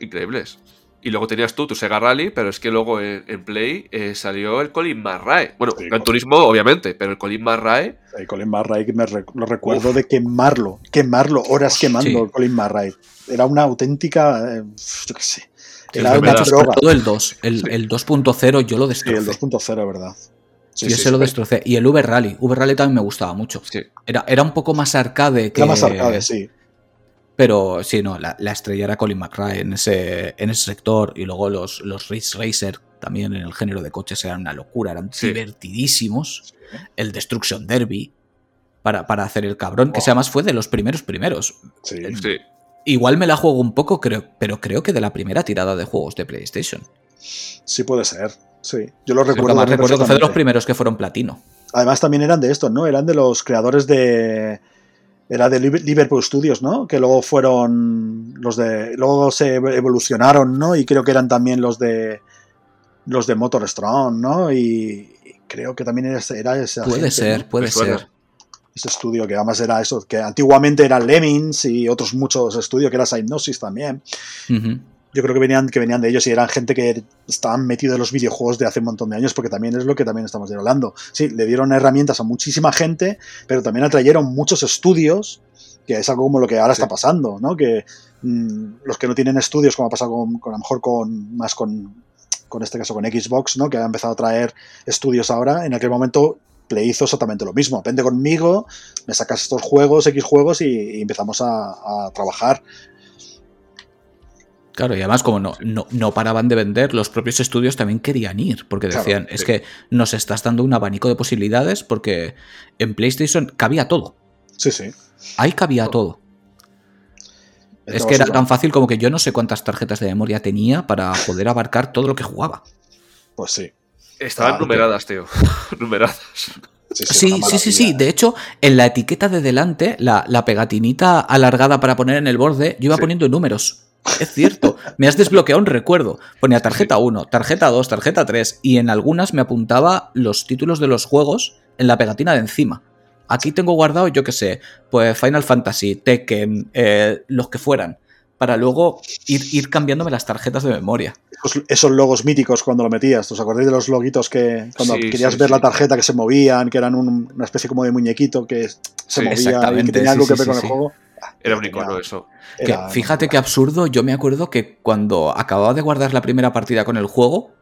Increíbles. Y luego tenías tú tu Sega Rally, pero es que luego en, en Play eh, salió el Colin McRae. Bueno, Sí, Gran Colin. Turismo, obviamente, pero el Colin McRae, El Colin Marray, me re- lo recuerdo Uf. de quemarlo, quemarlo, horas quemando Sí. el Colin Marray. Era una auténtica, eh, yo qué sé. Era una droga. Todo el 2. El, el 2.0 yo lo Sí, destrocé. el 2.0, ¿verdad? Sí, yo sí, se lo sí. destrocé. Y el Uber Rally. Uber Rally también me gustaba mucho. Sí. Era, era un poco más arcade que. Era más arcade, sí. Pero sí, no, la, la estrella era Colin McRae en ese, en ese sector. Y luego los, los Race Racer también en el género de coches eran una locura, eran Sí. divertidísimos. El Destruction Derby para, para hacer el cabrón, que Wow. se además fue de los primeros primeros. Sí. Sí. Igual me la juego un poco, creo, pero creo que de la primera tirada de juegos de PlayStation. Sí puede ser. Sí. Yo lo recuerdo. además recuerdo que fue de los primeros que fueron platino. Además también eran de estos, ¿no? Eran de los creadores de... Era de Liv- Liverpool Studios, ¿no? Que luego fueron los de... Luego se evolucionaron, ¿no? Y creo que eran también los de... Los de Motor Strong, ¿no? Y, creo que también era, ese- era ese Puede ser, ¿no? puede suena. ser. Ese estudio que además era eso, que antiguamente era Lemmings y otros muchos estudios, que era Hypnosis también. Yo creo que venían, que venían de ellos y eran gente que estaban metidos en los videojuegos de hace un montón de años, porque también es lo que también estamos hablando. Sí, le dieron herramientas a muchísima gente, pero también atrayeron muchos estudios, que es algo como lo que ahora Sí. está pasando, ¿no? Que mm, los que no tienen estudios, como ha pasado con, con- a lo mejor con más con, con este caso con Xbox, ¿no? Que ha empezado a traer estudios ahora, en aquel momento Play hizo exactamente lo mismo. Vende conmigo, me sacas estos juegos, X juegos y, y empezamos a, a trabajar. Claro, y además como no, no, no paraban de vender, los propios estudios también querían ir, porque Claro, decían, es que nos estás dando un abanico de posibilidades porque en PlayStation cabía todo. Sí, sí. Ahí cabía todo. Es que era tan fácil como que yo no sé cuántas tarjetas de memoria tenía para poder abarcar todo lo que jugaba. Pues sí. Estaban Ah, numeradas, tío. numeradas. Sí, Sí, sí, sí. De hecho, en la etiqueta de delante, la, la pegatinita alargada para poner en el borde, yo iba Sí. poniendo números. Es cierto, me has desbloqueado un recuerdo. Ponía tarjeta 1, tarjeta 2, tarjeta 3 y en algunas me apuntaba los títulos de los juegos en la pegatina de encima. Aquí tengo guardado, yo qué sé, pues Final Fantasy, Tekken, eh, los que fueran, para luego ir, ir cambiándome las tarjetas de memoria. Esos, esos logos míticos cuando lo metías. ¿Os acordáis de los loguitos que cuando Sí, querías sí, ver sí. la tarjeta que se movían, que eran un- una especie como de muñequito que se Sí, movía y exactamente, que tenía algo sí, que sí, ver con sí, el sí. juego? Ah, Era un tenía- icono eso. Que, era- fíjate qué absurdo, yo me acuerdo que cuando acababa de guardar la primera partida con el juego,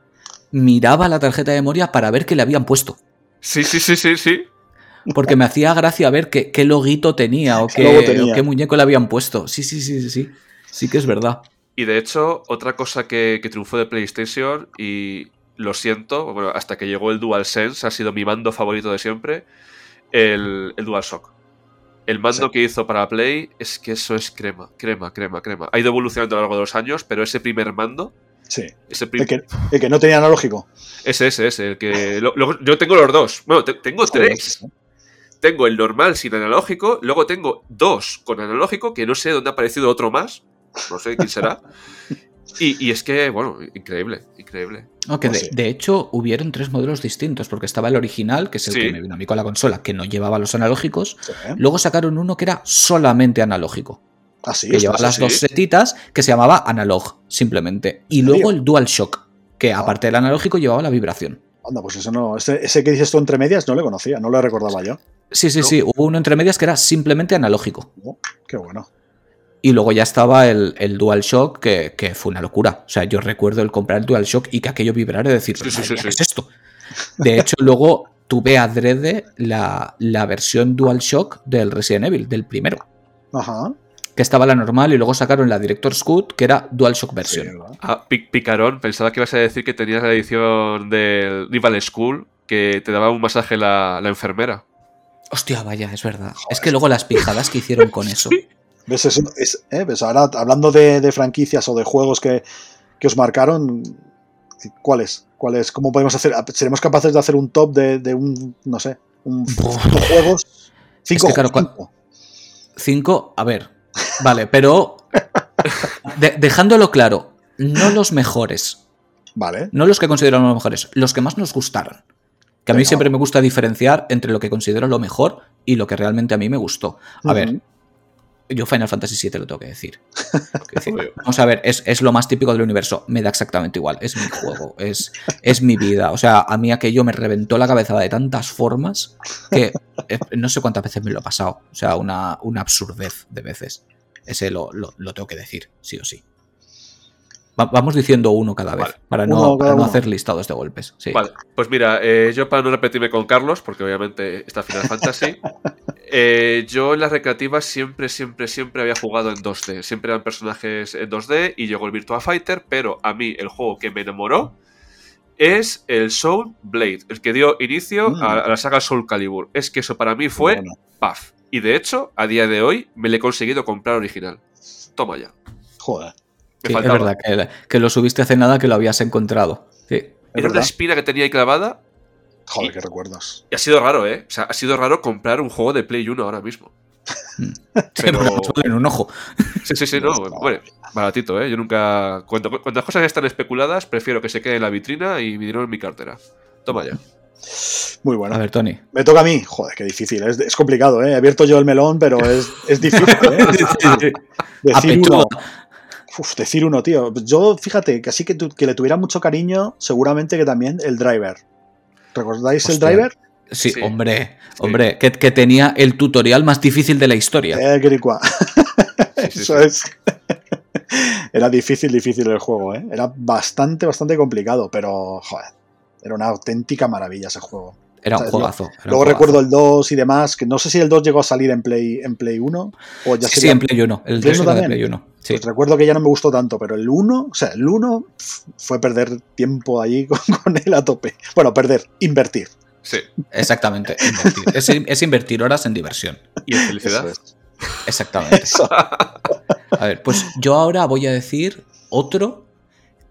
miraba la tarjeta de memoria para ver qué le habían puesto. Sí, sí, sí, sí, sí. Porque me hacía gracia ver qué, qué loguito tenía o ¿Qué tenía? o qué muñeco le habían puesto. Sí, sí, sí, sí, sí. Sí que es verdad. Y de hecho, otra cosa que, que triunfó de PlayStation, y lo siento, bueno, hasta que llegó el DualSense, ha sido mi mando favorito de siempre, el, el DualShock. El mando Sí. que hizo para Play es que eso es crema, crema, crema, crema. Ha ido evolucionando a lo largo de los años, pero ese primer mando, Sí. ese prim- El que, el que no tenía analógico. ese, ese, ese, el que... lo- lo- yo tengo los dos. Bueno, te- tengo tres. Tengo el normal sin analógico, luego tengo dos con analógico, que no sé dónde ha aparecido otro más, no sé quién será. Y, y es que, bueno, increíble, increíble. No, que Pues de, de hecho, hubieron tres modelos distintos, porque estaba el original, que es el Sí. que me vino a mí con la consola, que no llevaba los analógicos. Sí. Luego sacaron uno que era solamente analógico. Ah, sí, que llevaba las dos setitas, que se llamaba Analog, simplemente. Y ¿En luego el DualShock, que Ah. aparte del analógico llevaba la vibración. Anda, pues eso no. Ese, ese que dices tú entre medias no le conocía, no lo recordaba yo. Sí, sí, ¿No? sí. Hubo uno entre medias que era simplemente analógico. Oh, qué bueno. Y luego ya estaba el, el DualShock, que, que fue una locura. O sea, yo recuerdo el comprar el DualShock y que aquello vibrara y decir, Sí, "Pero sí, madre sí, mía, sí. ¿qué es esto? De hecho, luego tuve adrede la, la versión DualShock del Resident Evil, del primero. Ajá. Que estaba la normal y luego sacaron la Director's Cut, que era DualShock versión. ¿verdad? Ah, Pi- Picarón, pensaba que ibas a decir que tenías la edición del Rival School, que te daba un masaje la, la enfermera. Hostia, vaya, es verdad. Es que luego las pijadas que hicieron con eso. ¿Ves? Eso, es, eh, ¿ves? Ahora, hablando de, de franquicias o de juegos que, que os marcaron, ¿cuáles? ¿Cuáles? ¿Cómo podemos hacer? ¿Seremos capaces de hacer un top de, de un, no sé, un cinco juegos? Cinco que, claro, Cinco, a ver. Vale, pero de- dejándolo claro, no los mejores. Vale. No los que consideramos los mejores, los que más nos gustaron. Que a mí Venga, siempre me gusta diferenciar entre lo que considero lo mejor y lo que realmente a mí me gustó. A ver, yo Final Fantasy VII lo tengo que decir. Vamos a ver, es, es lo más típico del universo. Me da exactamente igual. Es mi juego, es, es mi vida. O sea, a mí aquello me reventó la cabeza de tantas formas que eh, no sé cuántas veces me lo he pasado. O sea, una, una absurdez de veces. Ese lo, lo- lo tengo que decir, sí o sí. Va- vamos diciendo uno cada vez, Vale. para no, para no hacer listados de golpes. Sí. Vale, pues mira, eh, yo para no repetirme con Carlos, porque obviamente está Final Fantasy, eh, yo en las recreativas siempre, siempre, siempre había jugado en 2D. Siempre eran personajes en 2D y llegó el Virtua Fighter, pero a mí el juego que me enamoró es el Soul Blade, el que dio inicio Mm. a, a la saga Soul Calibur. Es que eso para mí fue Bueno, paf. Y de hecho, a día de hoy me le he conseguido comprar original. Toma ya. joder. Sí, es verdad que, que lo subiste hace nada que lo habías encontrado. Sí. Era una espina que tenía ahí clavada Joder, Y- qué recuerdos. y ha sido raro, ¿eh? O sea, ha sido raro comprar un juego de Play 1 ahora mismo. Pero- en un ojo. Sí, sí, sí, no. Bueno, baratito, ¿eh? Yo nunca. Cuando, cuando las cosas están especuladas, prefiero que se quede en la vitrina y mi dinero en mi cartera. Toma ya. Muy bueno. A ver, Tony. Me toca a mí. Joder, qué difícil. Es, es complicado, ¿eh? He abierto yo el melón, pero es, es difícil, ¿eh? Decir uno. Uf, decir uno, tío. Yo, fíjate, que así que, tu- que le tuviera mucho cariño, seguramente que también el driver. ¿Recordáis el driver? Sí, Sí. hombre, hombre, que, que tenía el tutorial más difícil de la historia. Eh. Sí, sí, Eso sí. es. Era difícil, difícil el juego, ¿eh? Era bastante, bastante complicado, pero, joder, era una auténtica maravilla ese juego. Era un o sea, juegazo. era un Luego juegazo. recuerdo el 2 y demás, que no sé si el 2 llegó a salir en Play, en Play 1 o ya Sí, sí, sería- en Play 1. El Play 2 uno era de también. Play 1. Sí. Pues recuerdo que ya no me gustó tanto, pero el 1, o sea, el 1 pf, fue perder tiempo ahí con, con él a tope. Bueno, perder, invertir. Sí. Exactamente. invertir. Es, es invertir horas en diversión. Y en felicidad. Eso es. Exactamente. Eso. A ver, pues yo ahora voy a decir otro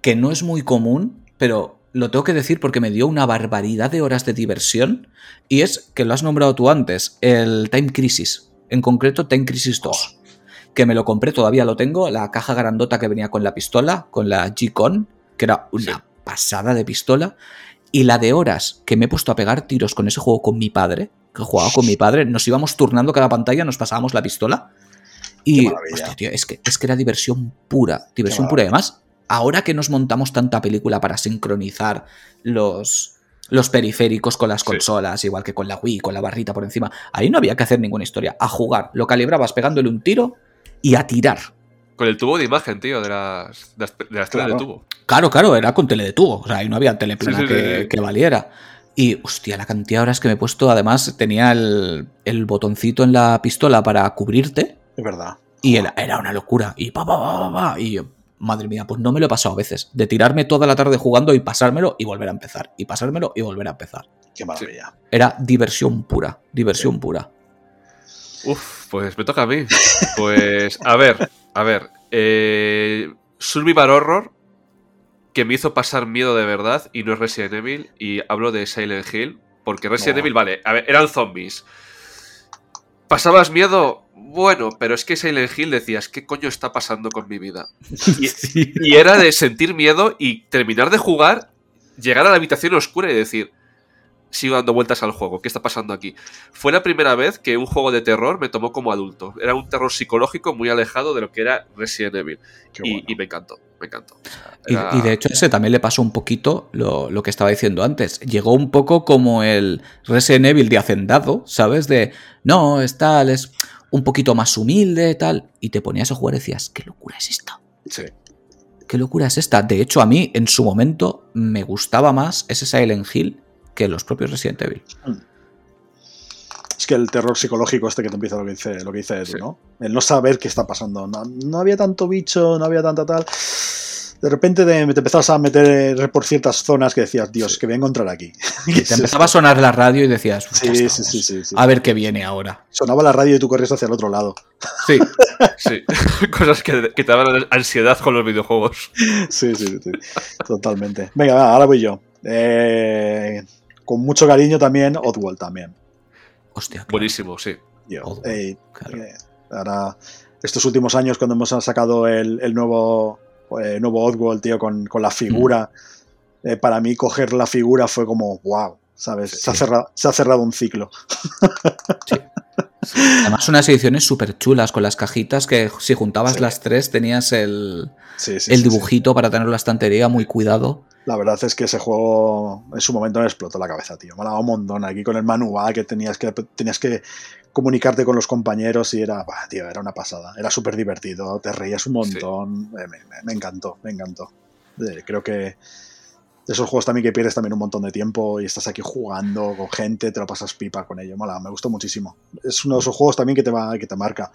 que no es muy común, pero lo tengo que decir porque me dio una barbaridad de horas de diversión. Y es que lo has nombrado tú antes, el Time Crisis. En concreto, Time Crisis 2. Que me lo compré, todavía lo tengo, la caja grandota que venía con la pistola, con la G-Con, que era una Sí. pasada de pistola. Y la de horas que me he puesto a pegar tiros con ese juego con mi padre, que jugaba con mi padre, nos íbamos turnando cada pantalla, nos pasábamos la pistola. Y, hostia, tío, es que, es que era diversión pura, diversión pura. Y además, ahora que nos montamos tanta película para sincronizar los, los periféricos con las Sí. consolas, igual que con la Wii, con la barrita por encima, ahí no había que hacer ninguna historia. A jugar, lo calibrabas pegándole un tiro y a tirar. Con el tubo de imagen, tío, de las, de las, de las Claro. de tubo. Claro, claro, era con tele de tubo. O sea, ahí no había teleplana Sí, sí, sí, que, sí. que valiera. Y, hostia, la cantidad de horas que me he puesto. Además, tenía el, el botoncito en la pistola para cubrirte. Es verdad. Y era, era una locura. Y pa, pa, pa, pa, pa, Y yo, madre mía, pues no me lo he pasado a veces. De tirarme toda la tarde jugando y pasármelo y volver a empezar. Y pasármelo y volver a empezar. Qué maravilla. Era diversión pura. Diversión pura. Uf, pues me toca a mí. Pues, a ver, a ver. Eh, Survival Horror, que me hizo pasar miedo de verdad, y no es Resident Evil, y hablo de Silent Hill, porque Resident No. Evil, vale, a ver, eran zombies. ¿Pasabas miedo? Bueno, pero es que Silent Hill decías, ¿qué coño está pasando con mi vida? Y, Sí. y era de sentir miedo y terminar de jugar, llegar a la habitación oscura y decir, sigo dando vueltas al juego, ¿qué está pasando aquí? Fue la primera vez que un juego de terror me tomó como adulto. Era un terror psicológico muy alejado de lo que era Resident Evil. Y, bueno. y me encantó, me encantó. Y de hecho ese también le pasó un poquito lo, lo que estaba diciendo antes. Llegó un poco como el Resident Evil de Hacendado, ¿sabes? De, no, es tal, es un poquito más humilde, tal. Y te ponías a jugar y decías, ¿qué locura es esta? Sí. ¿Qué locura es esta? De hecho, a mí en su momento me gustaba más ese Silent Hill que los propios Resident Evil. Es que el terror psicológico este que te empieza lo que dice, lo que dice Edu, Sí. ¿no? El no saber qué está pasando. No, no había tanto bicho, no había tanta tal. De repente te, te empezabas a meter por ciertas zonas que decías, Dios, Sí. que voy a encontrar aquí. Y te empezaba a sonar la radio y decías, "Ya Sí, sí, sí, sí, sí. A ver qué viene ahora. Sonaba la radio y tú corrías hacia el otro lado. Sí, Sí, cosas que, que te daban ansiedad con los videojuegos. Sí, sí, sí, sí. Totalmente. Venga, va, ahora voy yo. Eh, con mucho cariño también, Oddworld también. hostia. claro. Buenísimo, sí. Yo, Oddworld, eh, claro. eh, ahora, estos últimos años, cuando hemos sacado el, el nuevo, eh, nuevo Oddworld, tío, con, con la figura, eh, para mí coger la figura fue como, wow, ¿sabes? Sí. Se, ha cerrado, se ha cerrado un ciclo. Además, unas ediciones súper chulas con las cajitas que si juntabas las tres tenías el, el dibujito para tener la estantería muy cuidado. La verdad es que ese juego en su momento me explotó la cabeza, tío. Me daba un montón aquí con el manual que tenías que, tenías que comunicarte con los compañeros y era, tío, era una pasada. Era súper divertido, te reías un montón. Me, encantó, me encantó. Eh, creo que de esos juegos también que pierdes también un montón de tiempo y estás aquí jugando con gente, te lo pasas pipa con ello. Mola, me gustó muchísimo. Es uno de esos juegos también que te, va, que te marca.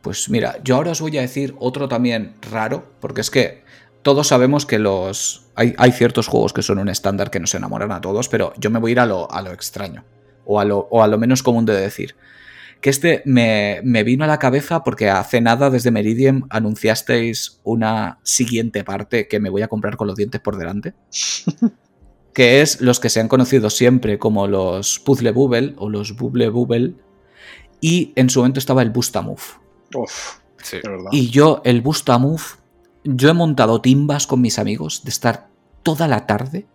Pues mira, yo ahora os voy a decir otro también raro, porque es que todos sabemos que los. Hay, ciertos juegos que son un estándar que nos enamoran a todos, pero yo me voy a ir a lo, a lo extraño. O a lo, o a lo, menos común de decir. Que este me, me, vino a la cabeza porque hace nada desde Meridian anunciasteis una siguiente parte que me voy a comprar con los dientes por delante. que es los que se han conocido siempre como los Puzzle Bubble o los Bubble Bubble. Y en su momento estaba el Bustamove. Uf, sí. Y yo, el Bustamove yo he montado timbas con mis amigos de estar toda la tarde.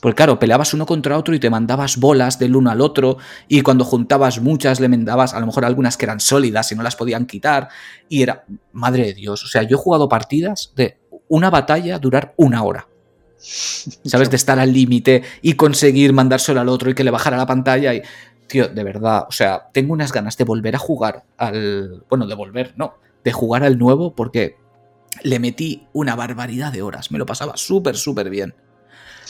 Porque claro, peleabas uno contra otro y te mandabas bolas del uno al otro y cuando juntabas muchas le mandabas a lo mejor algunas que eran sólidas y no las podían quitar y era, madre de Dios, o sea, yo he jugado partidas de una batalla durar una hora. ¿Sabes? De estar al límite y conseguir mandárselo al otro y que le bajara la pantalla y... Tío, de verdad, o sea, tengo unas ganas de volver a jugar al... Bueno, de volver, no, de jugar al nuevo porque le metí una barbaridad de horas. Me lo pasaba súper, súper bien.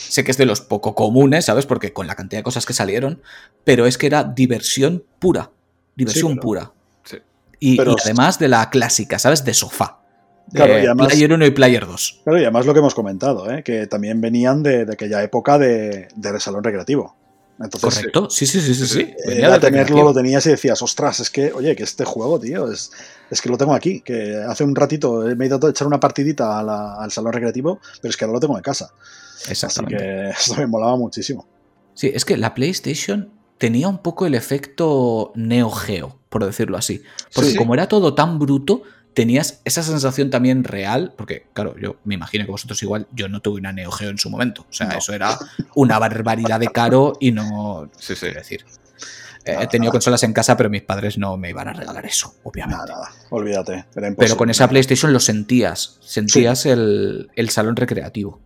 Sé que es de los poco comunes, ¿sabes? Porque con la cantidad de cosas que salieron, pero es que era diversión pura. Diversión pura. Sí. Y, además de la clásica, ¿sabes? De sofá. Claro, y además, Player 1 y Player 2. Claro, y además lo que hemos comentado, ¿eh? que también venían de, aquella época de, de salón recreativo. Correcto, sí, sí, sí, sí. sí. Era tenerlo, lo tenías y decías, ostras, es que, oye, que este juego, tío, es, es que lo tengo aquí, que hace un ratito me he ido a echar una partidita al salón recreativo, pero es que ahora lo tengo en casa. Exactamente. Así que esto me molaba muchísimo. Sí, es que la PlayStation tenía un poco el efecto Neo Geo, por decirlo así. Porque como era todo tan bruto, tenías esa sensación también real, porque claro, yo me imagino que vosotros igual, yo no tuve una Neo Geo en su momento, o sea, eso era una barbaridad de caro y no, sí, sí. decir. Eh, he tenido consolas en casa, pero mis padres no me iban a regalar eso, obviamente. Nada, olvídate. pero con esa PlayStation lo sentías, sentías el, salón recreativo.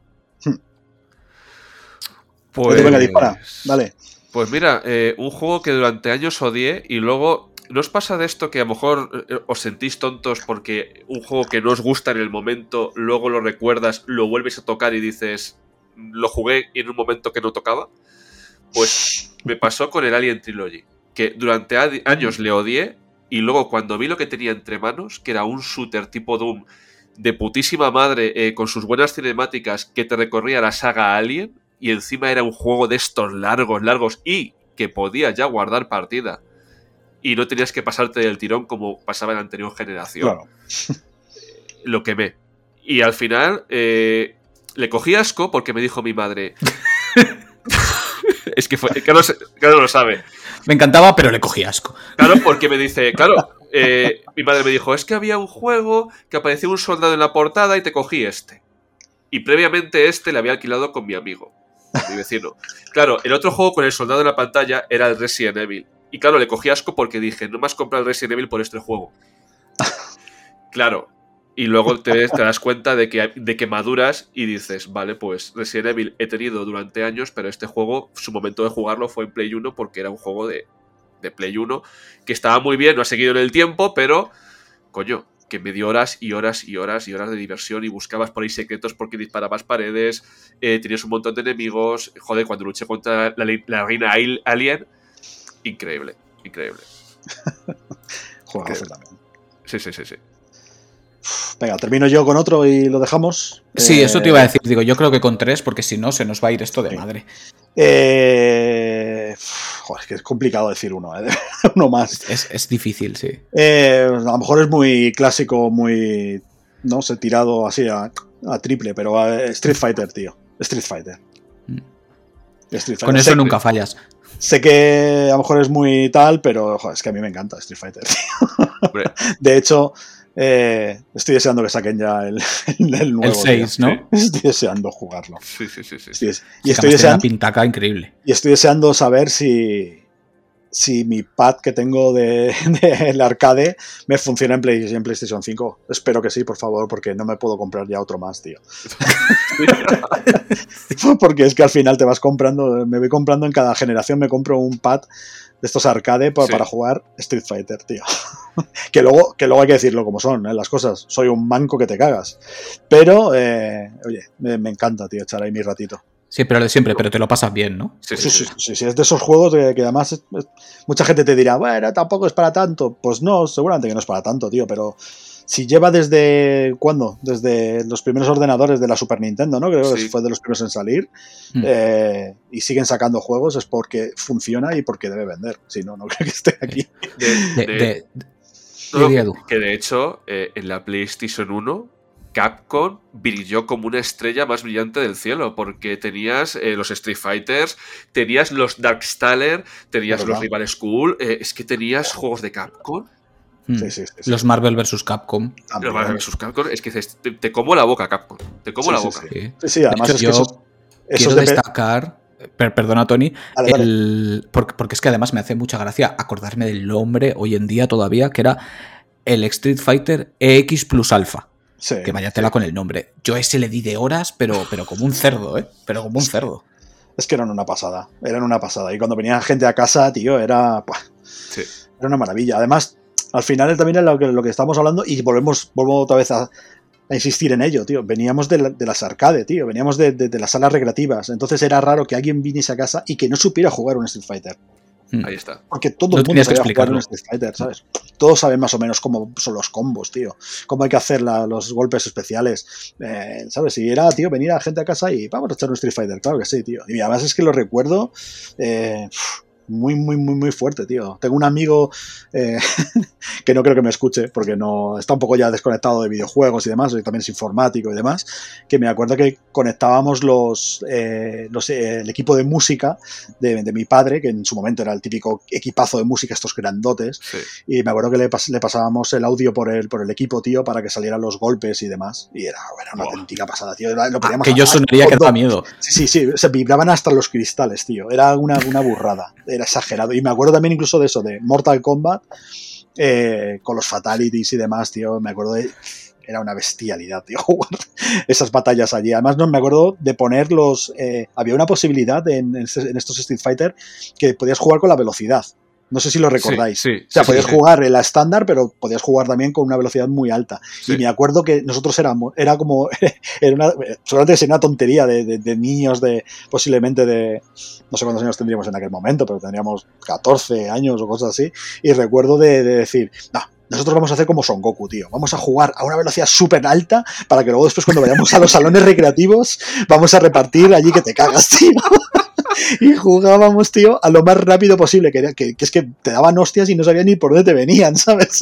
Pues, dale. Pues mira, eh, un juego que durante años odié y luego ¿No os pasa de esto que a lo mejor eh, os sentís tontos porque un juego que no os gusta en el momento, luego lo recuerdas, lo vuelves a tocar y dices, lo jugué en un momento que no tocaba? Pues me pasó con el Alien Trilogy, que durante años le odié y luego cuando vi lo que tenía entre manos, que era un shooter tipo Doom de putísima madre, eh, con sus buenas cinemáticas, que te recorría la saga Alien, y encima era un juego de estos largos, largos, y que podía ya guardar partida y no tenías que pasarte del tirón como pasaba en la anterior generación. Claro. Lo quemé. Y al final eh, le cogí asco porque me dijo mi madre. es que fue. Carlos, lo sabe. Me encantaba, pero le cogí asco. Claro, porque me dice. Claro, eh, mi madre me dijo: Es que había un juego que apareció un soldado en la portada y te cogí este. Y previamente este le había alquilado con mi amigo, mi vecino. Claro, el otro juego con el soldado en la pantalla era el Resident Evil. Y claro, le cogí asco porque dije, no me has comprado el Resident Evil por este juego. claro. Y luego te, das cuenta de que, de que maduras y dices, vale, pues Resident Evil he tenido durante años, pero este juego, su momento de jugarlo fue en Play 1 porque era un juego de, de Play 1 que estaba muy bien, no ha seguido en el tiempo, pero, coño, que me dio horas y horas y horas y horas de diversión y buscabas por ahí secretos porque disparabas paredes, eh, tenías un montón de enemigos. Joder, cuando luché contra la, la reina Alien, increíble, increíble. Juegazo también. Sí, sí, sí, sí. Venga, termino yo con otro y lo dejamos. Sí, eso te iba a decir. Digo, yo creo que con tres, porque si no, se nos va a ir esto de madre. Eh... Joder, es que es complicado decir uno, ¿eh? uno más. Es, difícil, sí. Eh, a lo mejor es muy clásico, muy. No sé, tirado así a, triple, pero Street Fighter, tío. Street Fighter. Mm. Street Fighter. Con eso nunca fallas. Sé que a lo mejor es muy tal, pero es que a mí me encanta Street Fighter. de hecho, eh, estoy deseando que saquen ya el, el nuevo. El 6, ¿no? Estoy deseando jugarlo. Sí, sí, sí. sí. y estoy deseando, una pintaca increíble. Y estoy deseando saber si, si mi pad que tengo del de, arcade me funciona en, Play, en, PlayStation 5. Espero que sí, por favor, porque no me puedo comprar ya otro más, tío. porque es que al final te vas comprando, me voy comprando en cada generación, me compro un pad de estos arcade para, sí. para jugar Street Fighter, tío. que, luego, que luego hay que decirlo como son, ¿eh? las cosas. Soy un manco que te cagas. Pero, eh, oye, me, me encanta, tío, echar ahí mi ratito. Sí, pero de siempre, pero te lo pasas bien, ¿no? Sí, sí, sí. sí, sí es de esos juegos que, que además es, es, mucha gente te dirá, bueno, tampoco es para tanto. Pues no, seguramente que no es para tanto, tío, pero si lleva desde, ¿cuándo? Desde los primeros ordenadores de la Super Nintendo, ¿no? Creo que fue de los primeros en salir. Mm. Eh, y siguen sacando juegos es porque funciona y porque debe vender. Si no, no creo que esté aquí. De, de, de, no, que de hecho, eh, en la PlayStation 1 Capcom brilló como una estrella más brillante del cielo, porque tenías eh, los Street Fighters, tenías los Darkstalker, tenías los Rival School, eh, es que tenías juegos de Capcom. Sí, sí, sí, los Marvel vs. Capcom. Los Marvel vs. Capcom, es que te, te, como la boca, Capcom. Te como la boca. Sí, sí, además es que eso, eso quiero destacar. Per, perdona, Tony. Dale, dale. El, porque, porque, es que además me hace mucha gracia acordarme del nombre hoy en día todavía, que era el Street Fighter EX Plus Alpha. Sí, que vaya tela sí. con el nombre. Yo ese le di de horas, pero, pero como un cerdo, ¿eh? Pero como un cerdo. Es que eran una pasada, eran una pasada. Y cuando venía gente a casa, tío, era. Sí. Era una maravilla. Además, al final también es lo que, lo que estamos hablando y volvemos, volvo otra vez a, a insistir en ello, tío. Veníamos de, la, de las arcades, tío. Veníamos de, de, de, las salas recreativas. Entonces era raro que alguien viniese a casa y que no supiera jugar un Street Fighter. Ahí está. Porque todo el mundo sabía jugar un Street Fighter, ¿sabes? Todos saben más o menos cómo son los combos, tío. Cómo hay que hacer la, los golpes especiales. Eh, ¿Sabes? Si era, tío, venir a gente a casa y vamos a echar un Street Fighter. Claro que sí, tío. Y además es que lo recuerdo. Eh, muy, muy, muy, muy fuerte, tío. Tengo un amigo eh, que no creo que me escuche, porque no está un poco ya desconectado de videojuegos y demás, y también es informático y demás, que me acuerdo que conectábamos los, eh, los eh, el equipo de música de, de, mi padre, que en su momento era el típico equipazo de música, estos grandotes, sí. y me acuerdo que le, pas le, pasábamos el audio por el, por el equipo, tío, para que salieran los golpes y demás, y era, era una oh. auténtica pasada, tío. Lo ah, que yo sonaría que da miedo. Sí, sí, sí, se vibraban hasta los cristales, tío. Era una, una burrada. Era exagerado. Y me acuerdo también incluso de eso, de Mortal Kombat, eh, con los fatalities y demás, tío. Me acuerdo de. Era una bestialidad, tío, esas batallas allí. Además, no me acuerdo de poner los. Eh, había una posibilidad en, estos Street Fighter que podías jugar con la velocidad. No sé si lo recordáis. Sí, sí, o sea, sí, podías jugar en la estándar, pero podías jugar también con una velocidad muy alta. Y me acuerdo que nosotros éramos, era como, era una, solamente sería una tontería de, de, de, niños de, posiblemente de, no sé cuántos años tendríamos en aquel momento, pero tendríamos 14 años o cosas así. Y recuerdo de, de decir, no, nosotros vamos a hacer como Son Goku, tío. Vamos a jugar a una velocidad súper alta para que luego después cuando vayamos a los salones recreativos vamos a repartir allí que te cagas, tío. y jugábamos, tío, a lo más rápido posible, que, que, que, es que te daban hostias y no sabían ni por dónde te venían, ¿sabes?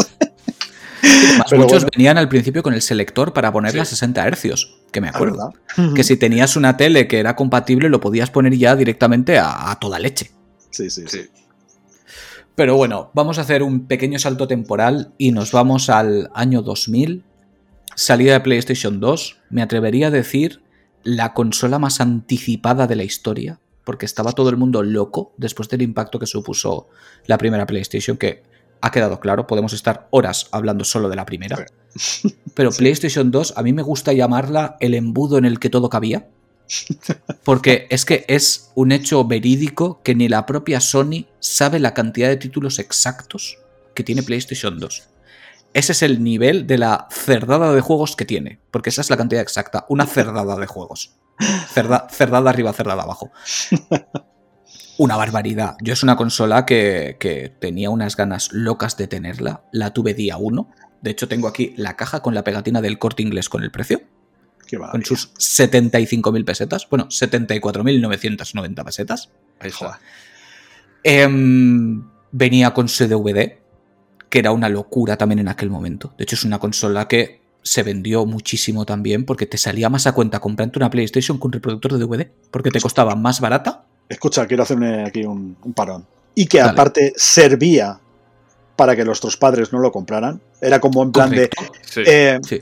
Pero muchos bueno. venían al principio con el selector para ponerle sí. a 60 hercios, que me acuerdo. Que si tenías una tele que era compatible, lo podías poner ya directamente a, a toda leche. Sí, sí, sí. Pero bueno, vamos a hacer un pequeño salto temporal y nos vamos al año 2000, salida de PlayStation 2. Me atrevería a decir la consola más anticipada de la historia porque estaba todo el mundo loco después del impacto que supuso la primera PlayStation, que ha quedado claro, podemos estar horas hablando solo de la primera. Pero. PlayStation 2, a mí me gusta llamarla el embudo en el que todo cabía. Porque es que es un hecho verídico que ni la propia Sony sabe la cantidad de títulos exactos que tiene PlayStation 2. Ese es el nivel de la cerdada de juegos que tiene, porque esa es la cantidad exacta, una cerdada de juegos. Cerda, cerdada arriba, cerdada abajo. Una barbaridad. Yo es una consola que, que, tenía unas ganas locas de tenerla. La tuve día 1. De hecho, tengo aquí la caja con la pegatina del corte inglés con el precio. Con sus 75.000 pesetas. Bueno, 74.990 pesetas. Ahí está. Eh, venía con su DVD, que era una locura también en aquel momento. De hecho, es una consola que se vendió muchísimo también porque te salía más a cuenta comprarte una PlayStation con un reproductor de DVD porque te costaba más barata. Escucha, quiero hacerme aquí un, un parón. Y que Dale. aparte servía para que nuestros padres no lo compraran. Era como en plan Correcto. de... Sí. Eh, sí.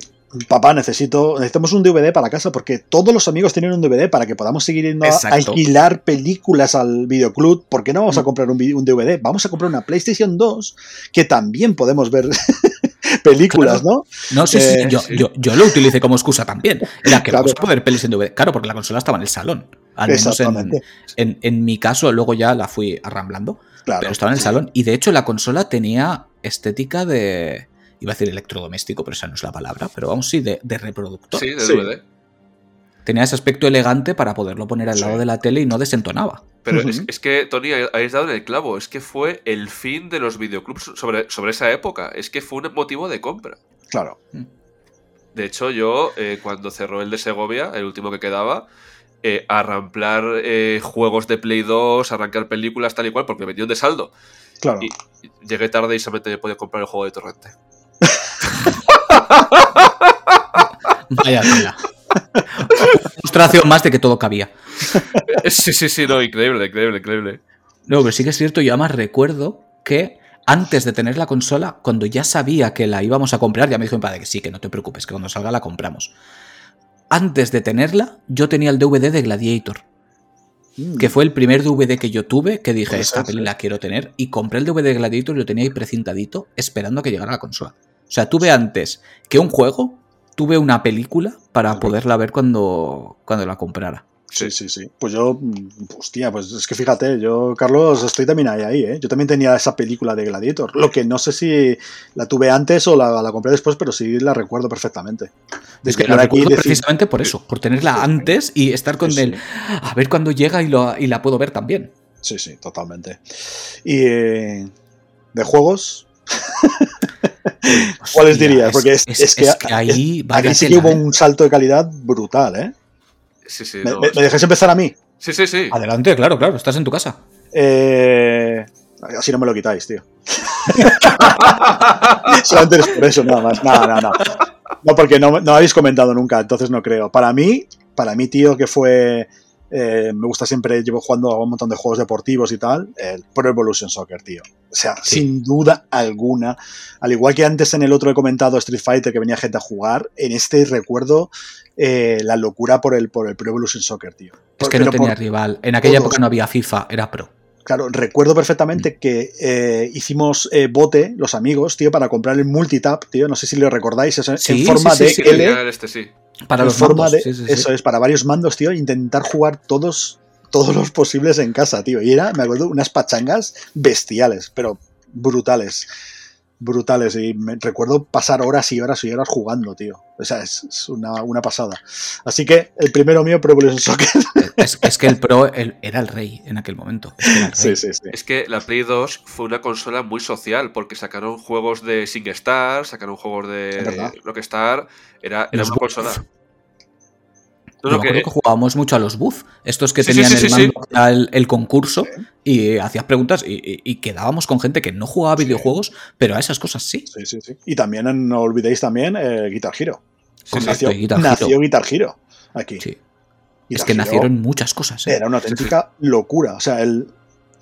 Papá, necesito, necesitamos un DVD para casa porque todos los amigos tienen un DVD para que podamos seguir yendo a alquilar películas al videoclub. ¿Por qué no vamos a Mm. comprar un, DVD? Vamos a comprar una PlayStation 2 que también podemos ver películas, Claro. ¿no? No, sí, sí, Eh, yo, sí. Yo, yo lo utilicé como excusa también. Era que Claro. vamos a poder pelis en DVD. Claro, porque la consola estaba en el salón. Al menos en, Exactamente. en, en mi caso, luego ya la fui arramblando. Claro. Pero estaba en el salón. Y de hecho, la consola tenía estética de. Iba a decir electrodoméstico, pero esa no es la palabra. Pero vamos, sí, de, de reproductor. Sí, de Sí. DVD. Tenía ese aspecto elegante para poderlo poner al Sí. lado de la tele y no desentonaba. Pero es, es que, Tony, habéis dado en el clavo. Es que fue el fin de los videoclubs sobre, sobre esa época. Es que fue un motivo de compra. Claro. De hecho, yo, eh, cuando cerró el de Segovia, el último que quedaba, eh, arramplar eh, juegos de Play 2, arrancar películas, tal y cual, porque vendían de saldo. Claro. Y llegué tarde y solamente podía comprar el juego de torrente. Vaya tela. Frustración más de que todo cabía. Sí, sí, sí, no, increíble, increíble, increíble. No, pero sí que es cierto, yo además recuerdo que antes de tener la consola, cuando ya sabía que la íbamos a comprar, ya me dijo mi padre que sí, que no te preocupes, que cuando salga la compramos. Antes de tenerla, yo tenía el DVD de Gladiator, Mm. que fue el primer DVD que yo tuve, que dije, Puede esta peli la quiero tener, y compré el DVD de Gladiator y lo tenía ahí precintadito, esperando a que llegara la consola. O sea, tuve antes que un juego, tuve una película para poderla ver cuando, cuando la comprara. Sí, sí, sí. Pues yo, hostia, pues es que fíjate, yo, Carlos, estoy también ahí, ahí, ¿eh? Yo también tenía esa película de Gladiator. Lo que no sé si la tuve antes o la, la compré después, pero sí la recuerdo perfectamente. Es que la recuerdo decir- precisamente por eso, por tenerla Sí. antes y estar con Sí, el. A ver cuándo llega y, lo, y la puedo ver también. Sí, sí, totalmente. Y eh, de juegos, ¿cuáles Hostia, dirías? Porque es, es que, ahí. vaya aquí sí que hubo ¿eh? un salto de calidad brutal, ¿eh? Sí, sí, ¿Me, no, me- me dejáis empezar a mí? sí, sí, sí. Adelante, claro, claro, estás en tu casa. Eh, así no me lo quitáis, tío. Solamente es por eso, nada más. No, no, no. No, porque no, no habéis comentado nunca, entonces no creo. Para mí, para mí, tío, que fue. Eh, me gusta siempre, llevo jugando a un montón de juegos deportivos y tal. El Pro Evolution Soccer, tío. O sea, Sí. sin duda alguna. Al igual que antes en el otro he comentado Street Fighter que venía gente a jugar, en este recuerdo eh, la locura por el, por el Pro Evolution Soccer, tío. Es que no tenía por- rival. En aquella todos. época no había FIFA, era pro. Claro, recuerdo perfectamente que eh, hicimos eh, bote, los amigos, tío, para comprar el multitap, tío. No sé si lo recordáis, es en- Sí, en forma sí, sí, de L. Este. Para en los forma mandos, de. Eso es, para varios mandos, tío. Intentar jugar todos, todos los posibles en casa, tío. Y era, me acuerdo, unas pachangas bestiales, pero brutales. Brutales. Y me recuerdo pasar horas y horas y horas jugando, tío. O sea, es, es una, una pasada. Así que el primero mío, Pro Evolution Soccer. Es, es que el pro el- era el rey en aquel momento. Es que sí, sí, sí. Es que la Play 2 fue una consola muy social porque sacaron juegos de SingStar, sacaron juegos de verdad. Rockstar. Era, era Los una consola. Yo me que- acuerdo que jugábamos mucho a los buzz, estos que Sí, tenían sí, el mando el, el concurso y hacías preguntas y, y- y quedábamos con gente que no jugaba videojuegos, pero a esas cosas sí. Sí, sí, sí. Y también no olvidéis también eh, Guitar Hero. nació, Guitar nació Hero. Guitar Hero aquí. Sí. Guitar Es que Hero nacieron muchas cosas. ¿eh? Era una auténtica locura. O sea, el,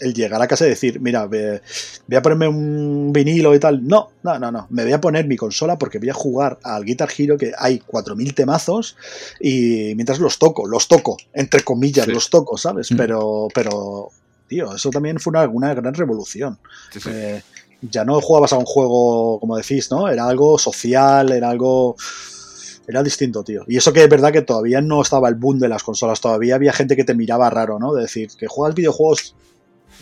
el llegar a casa y decir, mira, ve- voy a ponerme un vinilo y tal. No, no, no, no. Me voy a poner mi consola porque voy a jugar al Guitar Hero que hay 4.000 temazos y mientras los toco, los toco, entre comillas, Sí. los toco, ¿sabes? Mm. Pero, pero, tío, eso también fue una, una gran revolución. sí, sí. Eh, ya no jugabas a un juego, como decís, ¿no? Era algo social, era algo... Era distinto, tío. Y eso que es verdad que todavía no estaba el boom de las consolas, todavía había gente que te miraba raro, ¿no? De decir, que juegas videojuegos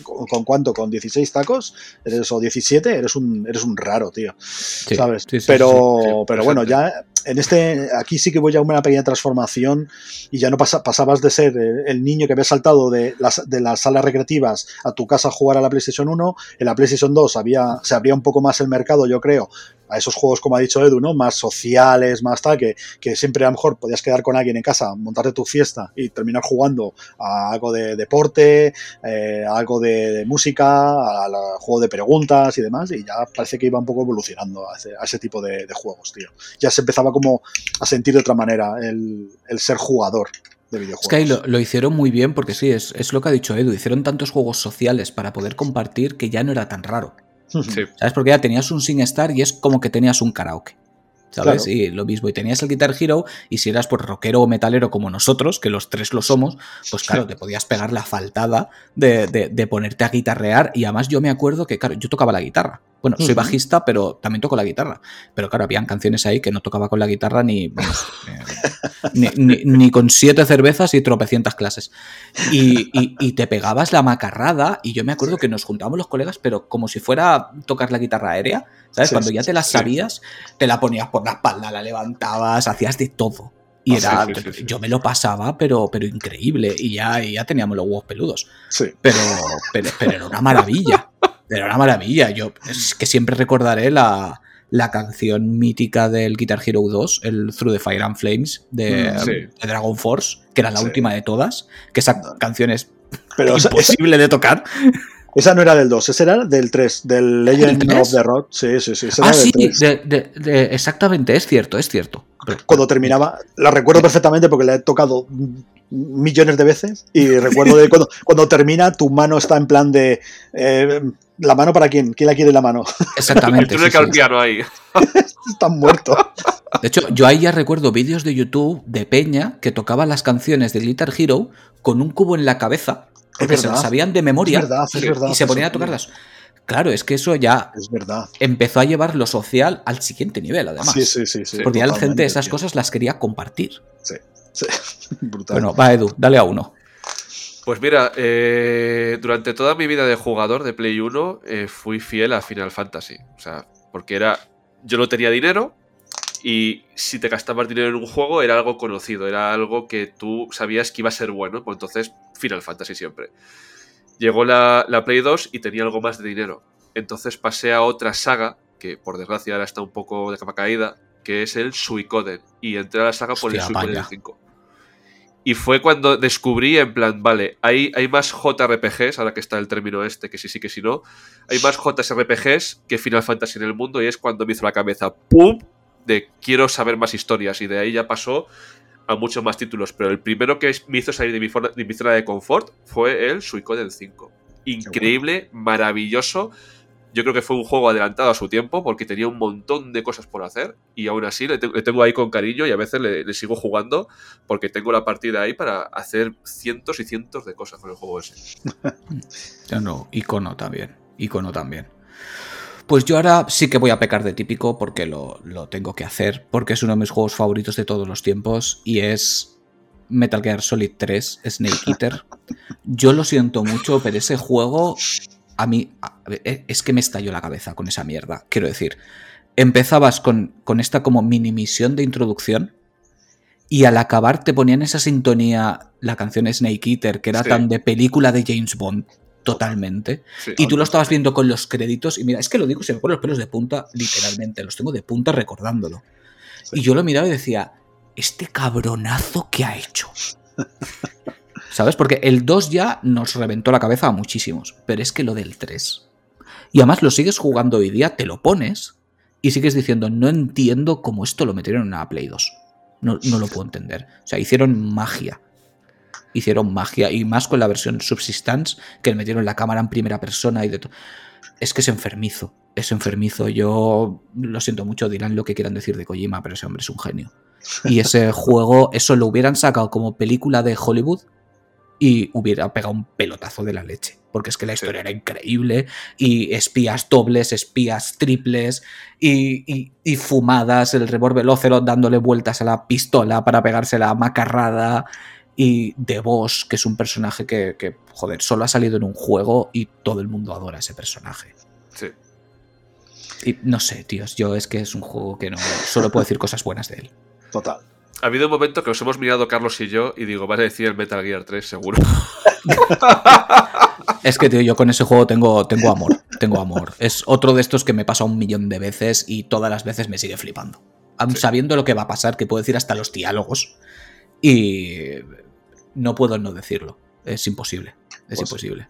con, con cuánto, con 16 tacos, eres o 17, eres un, eres un raro, tío. Sí, ¿Sabes? sí, sí, pero, pero bueno, ya en este, aquí sí que voy a una pequeña transformación y ya no pasa- pasabas de ser el, el niño que había saltado de las, de las salas recreativas a tu casa a jugar a la PlayStation 1. En la PlayStation 2 había, se abría un poco más el mercado, yo creo, a esos juegos, como ha dicho Edu, ¿no? Más sociales, más tal, que, que siempre a lo mejor podías quedar con alguien en casa, montarte tu fiesta y terminar jugando a algo de deporte, eh, a algo de, música, al juego de preguntas y demás, y ya parece que iba un poco evolucionando a ese, tipo de, de juegos, tío. Ya se empezaba como a sentir de otra manera el, el ser jugador de videojuegos. Es que ahí lo, lo hicieron muy bien porque sí, es, es lo que ha dicho Edu. Hicieron tantos juegos sociales para poder compartir que ya no era tan raro. Sí. ¿Sabes? Porque ya tenías un SingStar y es como que tenías un karaoke. ¿sabes? Claro. Y lo mismo, y tenías el Guitar Hero, y si eras pues rockero o metalero como nosotros, que los tres lo somos, pues claro, te podías pegar la faltada de, de- de ponerte a guitarrear, y además yo me acuerdo que, claro, yo tocaba la guitarra. Bueno, soy bajista, pero también toco la guitarra. Pero claro, habían canciones ahí que no tocaba con la guitarra ni, vamos, eh, ni, ni- ni con siete cervezas y tropecientas clases. Y, y- y te pegabas la macarrada, y yo me acuerdo que nos juntábamos los colegas, pero como si fuera tocar la guitarra aérea, ¿sabes? Sí, Cuando ya te la sabías, te la ponías por la espalda, la levantabas, hacías de todo. Y Ah, era, sí, sí, sí, sí. yo me lo pasaba, pero, pero increíble. Y ya, y ya teníamos los huevos peludos. Sí. Pero, pero, pero era una maravilla. Pero era una maravilla. Yo es que siempre recordaré la, la canción mítica del Guitar Hero 2, el Through the Fire and Flames de, Mm, sí. de Dragon Force, que era la Sí. última de todas. Que esa canción es Pero imposible de tocar. Esa no era del 2, esa era del 3, del Legend of the Road. Sí, sí, sí. esa Ah, era del sí, 3. de- de- de- exactamente, es cierto, es cierto. Cuando terminaba, la recuerdo perfectamente porque la he tocado millones de veces y recuerdo de cuando, cuando termina tu mano está en plan de eh, la mano para quién, quién la quiere la mano, Exactamente. sí, que al sí. ahí. están muertos. De hecho, yo ahí ya recuerdo vídeos de YouTube de Peña que tocaba las canciones de Guitar Hero con un cubo en la cabeza, porque se verdad. las sabían de memoria Es verdad, es y- verdad, y se ponían a tocarlas. Claro, es que eso ya Es verdad. empezó a llevar lo social al siguiente nivel, además. Sí, sí, sí. sí porque ya la gente esas cosas las quería compartir. Sí, brutal. Bueno, va Edu, dale a uno. Pues mira, eh, durante toda mi vida de jugador de Play 1 eh, fui fiel a Final Fantasy. O sea, porque era. Yo no tenía dinero y si te gastabas dinero en un juego era algo conocido, era algo que tú sabías que iba a ser bueno. Pues entonces, Final Fantasy siempre. Llegó la, la Play 2 y tenía algo más de dinero. Entonces pasé a otra saga, que por desgracia ahora está un poco de capa caída, que es el Suicoden. Y entré a la saga por el Suicoden vaya. 5. Y fue cuando descubrí, en plan, vale, hay, hay más JRPGs, ahora que está el término este, que sí, sí, que sí, no. Hay más JRPGs que Final Fantasy en el mundo, y es cuando me hizo la cabeza, ¡pum! De quiero saber más historias. Y de ahí ya pasó a muchos más títulos. Pero el primero que me hizo salir de mi, forma- de mi zona de confort fue el Suicoden 5. Increíble, maravilloso. Yo creo que fue un juego adelantado a su tiempo porque tenía un montón de cosas por hacer y aún así le, te- le tengo ahí con cariño y a veces le, le sigo jugando porque tengo la partida ahí para hacer cientos y cientos de cosas con el juego ese. No, icono también. Icono también. Pues yo ahora sí que voy a pecar de típico porque lo, lo tengo que hacer, porque es uno de mis juegos favoritos de todos los tiempos y es Metal Gear Solid 3, Snake Eater. Yo lo siento mucho, pero ese juego a mí e- es que me estalló la cabeza con esa mierda. Quiero decir, empezabas con, con esta como mini misión de introducción y al acabar te ponían esa sintonía, la canción Snake Eater, que era Sí. tan de película de James Bond, totalmente. Sí. Y tú lo estabas viendo con los créditos, y mira, es que lo digo, se me ponen los pelos de punta, literalmente, los tengo de punta recordándolo. Sí. Y yo lo miraba y decía, este cabronazo que ha hecho. ¿Sabes? Porque el 2 ya nos reventó la cabeza a muchísimos, pero es que lo del 3. Y además lo sigues jugando hoy día, te lo pones y sigues diciendo, no entiendo cómo esto lo metieron en una Play 2. No, no lo puedo entender. O sea, hicieron magia. Hicieron magia. Y más con la versión Subsistence, que le metieron la cámara en primera persona y de todo. Es que es enfermizo. Es enfermizo. Yo lo siento mucho, dirán lo que quieran decir de Kojima, pero ese hombre es un genio. Y ese juego, eso lo hubieran sacado como película de Hollywood y hubiera pegado un pelotazo de la leche. Porque es que la historia era increíble. Y espías dobles, espías triples. Y, y- y fumadas, el revólver Ocelot dándole vueltas a la pistola para pegarse la macarrada. Y The Boss, que es un personaje que, que, joder, solo ha salido en un juego y todo el mundo adora a ese personaje. Sí. Y no sé, tíos, yo es que es un juego que no. Solo puedo decir cosas buenas de él. Total. Ha habido un momento que nos hemos mirado Carlos y yo y digo, vas a decir el Metal Gear 3 seguro. Es que, tío, yo con ese juego tengo, tengo amor. Tengo amor. Es otro de estos que me pasa un millón de veces y todas las veces me sigue flipando. Sí. sabiendo lo que va a pasar, que puedo decir hasta los diálogos. Y no puedo no decirlo. Es imposible. Es Pues sí. imposible.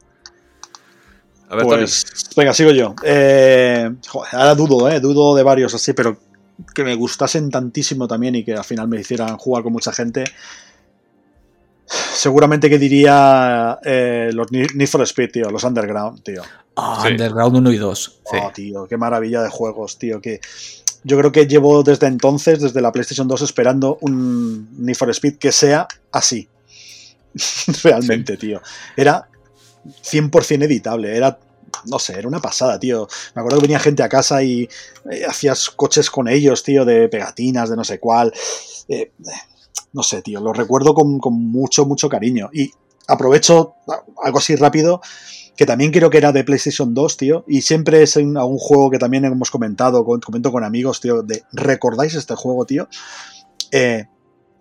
A ver, Tony. Pues, venga, sigo yo. Eh, joder, ahora dudo, ¿eh? Dudo de varios así, pero que me gustasen tantísimo también y que al final me hicieran jugar con mucha gente. Seguramente que diría eh, los Need for Speed, tío, los Underground, tío. Ah, Sí. Underground 1 y 2. Sí. Oh, tío, qué maravilla de juegos, tío. Que yo creo que llevo desde entonces, desde la PlayStation 2, esperando un Need for Speed que sea así. Realmente, tío. Era 100% editable, era no sé, era una pasada, tío. Me acuerdo que venía gente a casa y eh, hacías coches con ellos, tío, de pegatinas, de no sé cuál. Eh, no sé, tío, lo recuerdo con, con, mucho, mucho cariño. Y aprovecho algo así rápido, que también creo que era de PlayStation 2, tío, y siempre es un, un juego que también hemos comentado, comento con amigos, tío, de ¿recordáis este juego, tío? Eh,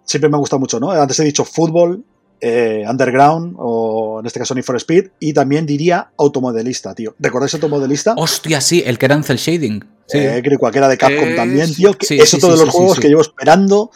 siempre me ha gustado mucho, ¿no? Antes he dicho fútbol, eh, Underground o en este caso Need for Speed y también diría automodelista, tío. ¿Recordáis automodelista? Hostia, sí, el que era en cel shading. Sí. Eh, creo que era de Capcom eh, también, tío. Sí, eso sí, todos los juegos que llevo esperando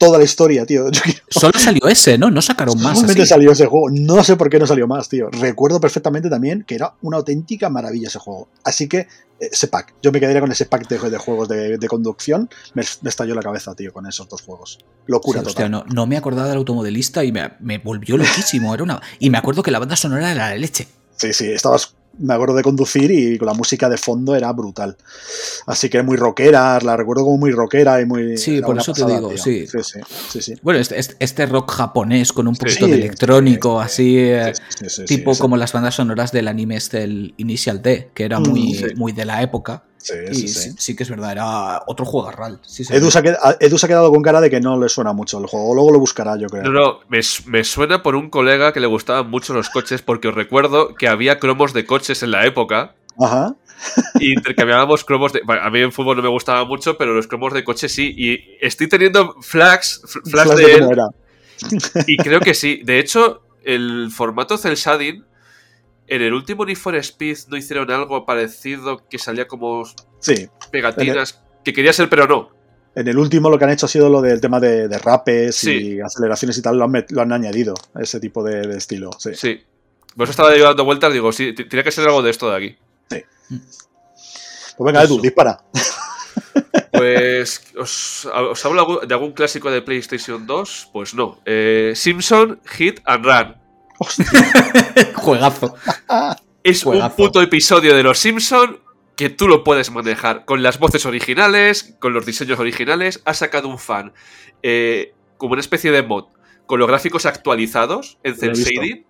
toda la historia, tío. Solo salió ese, ¿no? No sacaron más. Solamente salió ese juego. No sé por qué no salió más, tío. Recuerdo perfectamente también que era una auténtica maravilla ese juego. Así que ese pack. Yo me quedaría con ese pack de, de juegos de, de conducción. Me, me, estalló la cabeza, tío, con esos dos juegos. Locura sí, total. Hostia, no, no, me acordaba del automodelista y me, me volvió loquísimo. Era una... Y me acuerdo que la banda sonora era la leche. Sí, sí, estabas me acuerdo de conducir y con la música de fondo era brutal. Así que muy rockera, la recuerdo como muy rockera y muy. Sí, por eso pasada, te digo, sí. Sí, sí, sí, sí. Bueno, este, este, rock japonés con un poquito de electrónico, así, eh, tipo como las bandas sonoras del anime este, el Initial D, que era muy, mm, muy de la época. Sí, y sí, sí, sí, que es verdad, era otro. Sí, Edu, se ha quedado, Edu, se ha quedado, con cara de que no le suena mucho el juego, luego lo buscará, yo creo. No, no, me, me, suena por un colega que le gustaban mucho los coches, porque os recuerdo que había cromos de coches en la época. Ajá. y intercambiábamos cromos de. Bueno, a mí en fútbol no me gustaba mucho, pero los cromos de coches sí. Y estoy teniendo flags, flags, flags de, de él. Era. y creo que sí. De hecho, el formato cel shading en el último Need for Speed no hicieron algo parecido que salía como sí. pegatinas el... que quería ser pero no. En el último lo que han hecho ha sido lo del tema de, de rapes sí. y aceleraciones y tal, lo han, lo han añadido, ese tipo de, de, estilo. Sí. sí. Pues estaba yo dando vueltas, digo, sí, tiene que ser algo de esto de aquí. Sí. Pues venga, Edu, dispara. Pues, ¿os, ¿os, hablo de algún clásico de PlayStation 2? Pues no. Eh, Simpson, Hit and Run. Juegazo. Es Juegazo. un puto episodio de Los Simpson que tú lo puedes manejar con las voces originales, con los diseños originales. Ha sacado un fan eh, como una especie de mod con los gráficos actualizados en cel shading.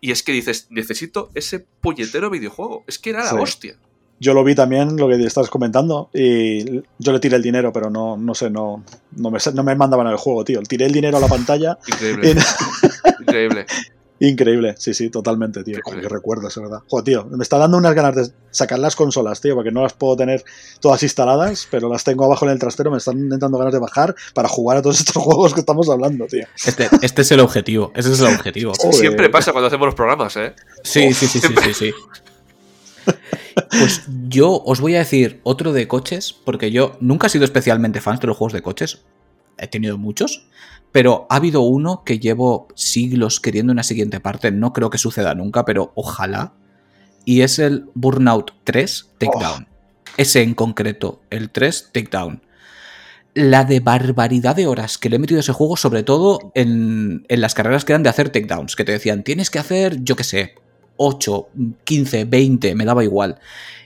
Y es que dices, necesito ese puñetero videojuego. Es que era sí. la hostia. Yo lo vi también, lo que estás comentando, y yo le tiré el dinero, pero no, no sé, no, no, me, no me mandaban el juego, tío. Tiré el dinero a la pantalla. Increíble. Y... Increíble. Increíble, sí, sí, totalmente, tío. Como que recuerdo, es verdad. Joder, tío, me está dando unas ganas de sacar las consolas, tío, porque no las puedo tener todas instaladas, pero las tengo abajo en el trastero, me están dando ganas de bajar para jugar a todos estos juegos que estamos hablando, tío. Este, este es el objetivo, ese es el objetivo. Joder. Siempre pasa cuando hacemos los programas, ¿eh? Sí, sí, sí, sí, sí, sí. Pues yo os voy a decir otro de coches, porque yo nunca he sido especialmente fan de los juegos de coches. He tenido muchos, pero ha habido uno que llevo siglos queriendo una siguiente parte. No creo que suceda nunca, pero ojalá. Y es el Burnout 3 Takedown. Oh. Ese en concreto, el 3 Takedown. La de barbaridad de horas que le he metido a ese juego, sobre todo en, en las carreras que eran de hacer takedowns, que te decían, tienes que hacer, yo qué sé, 8, 15, 20, me daba igual.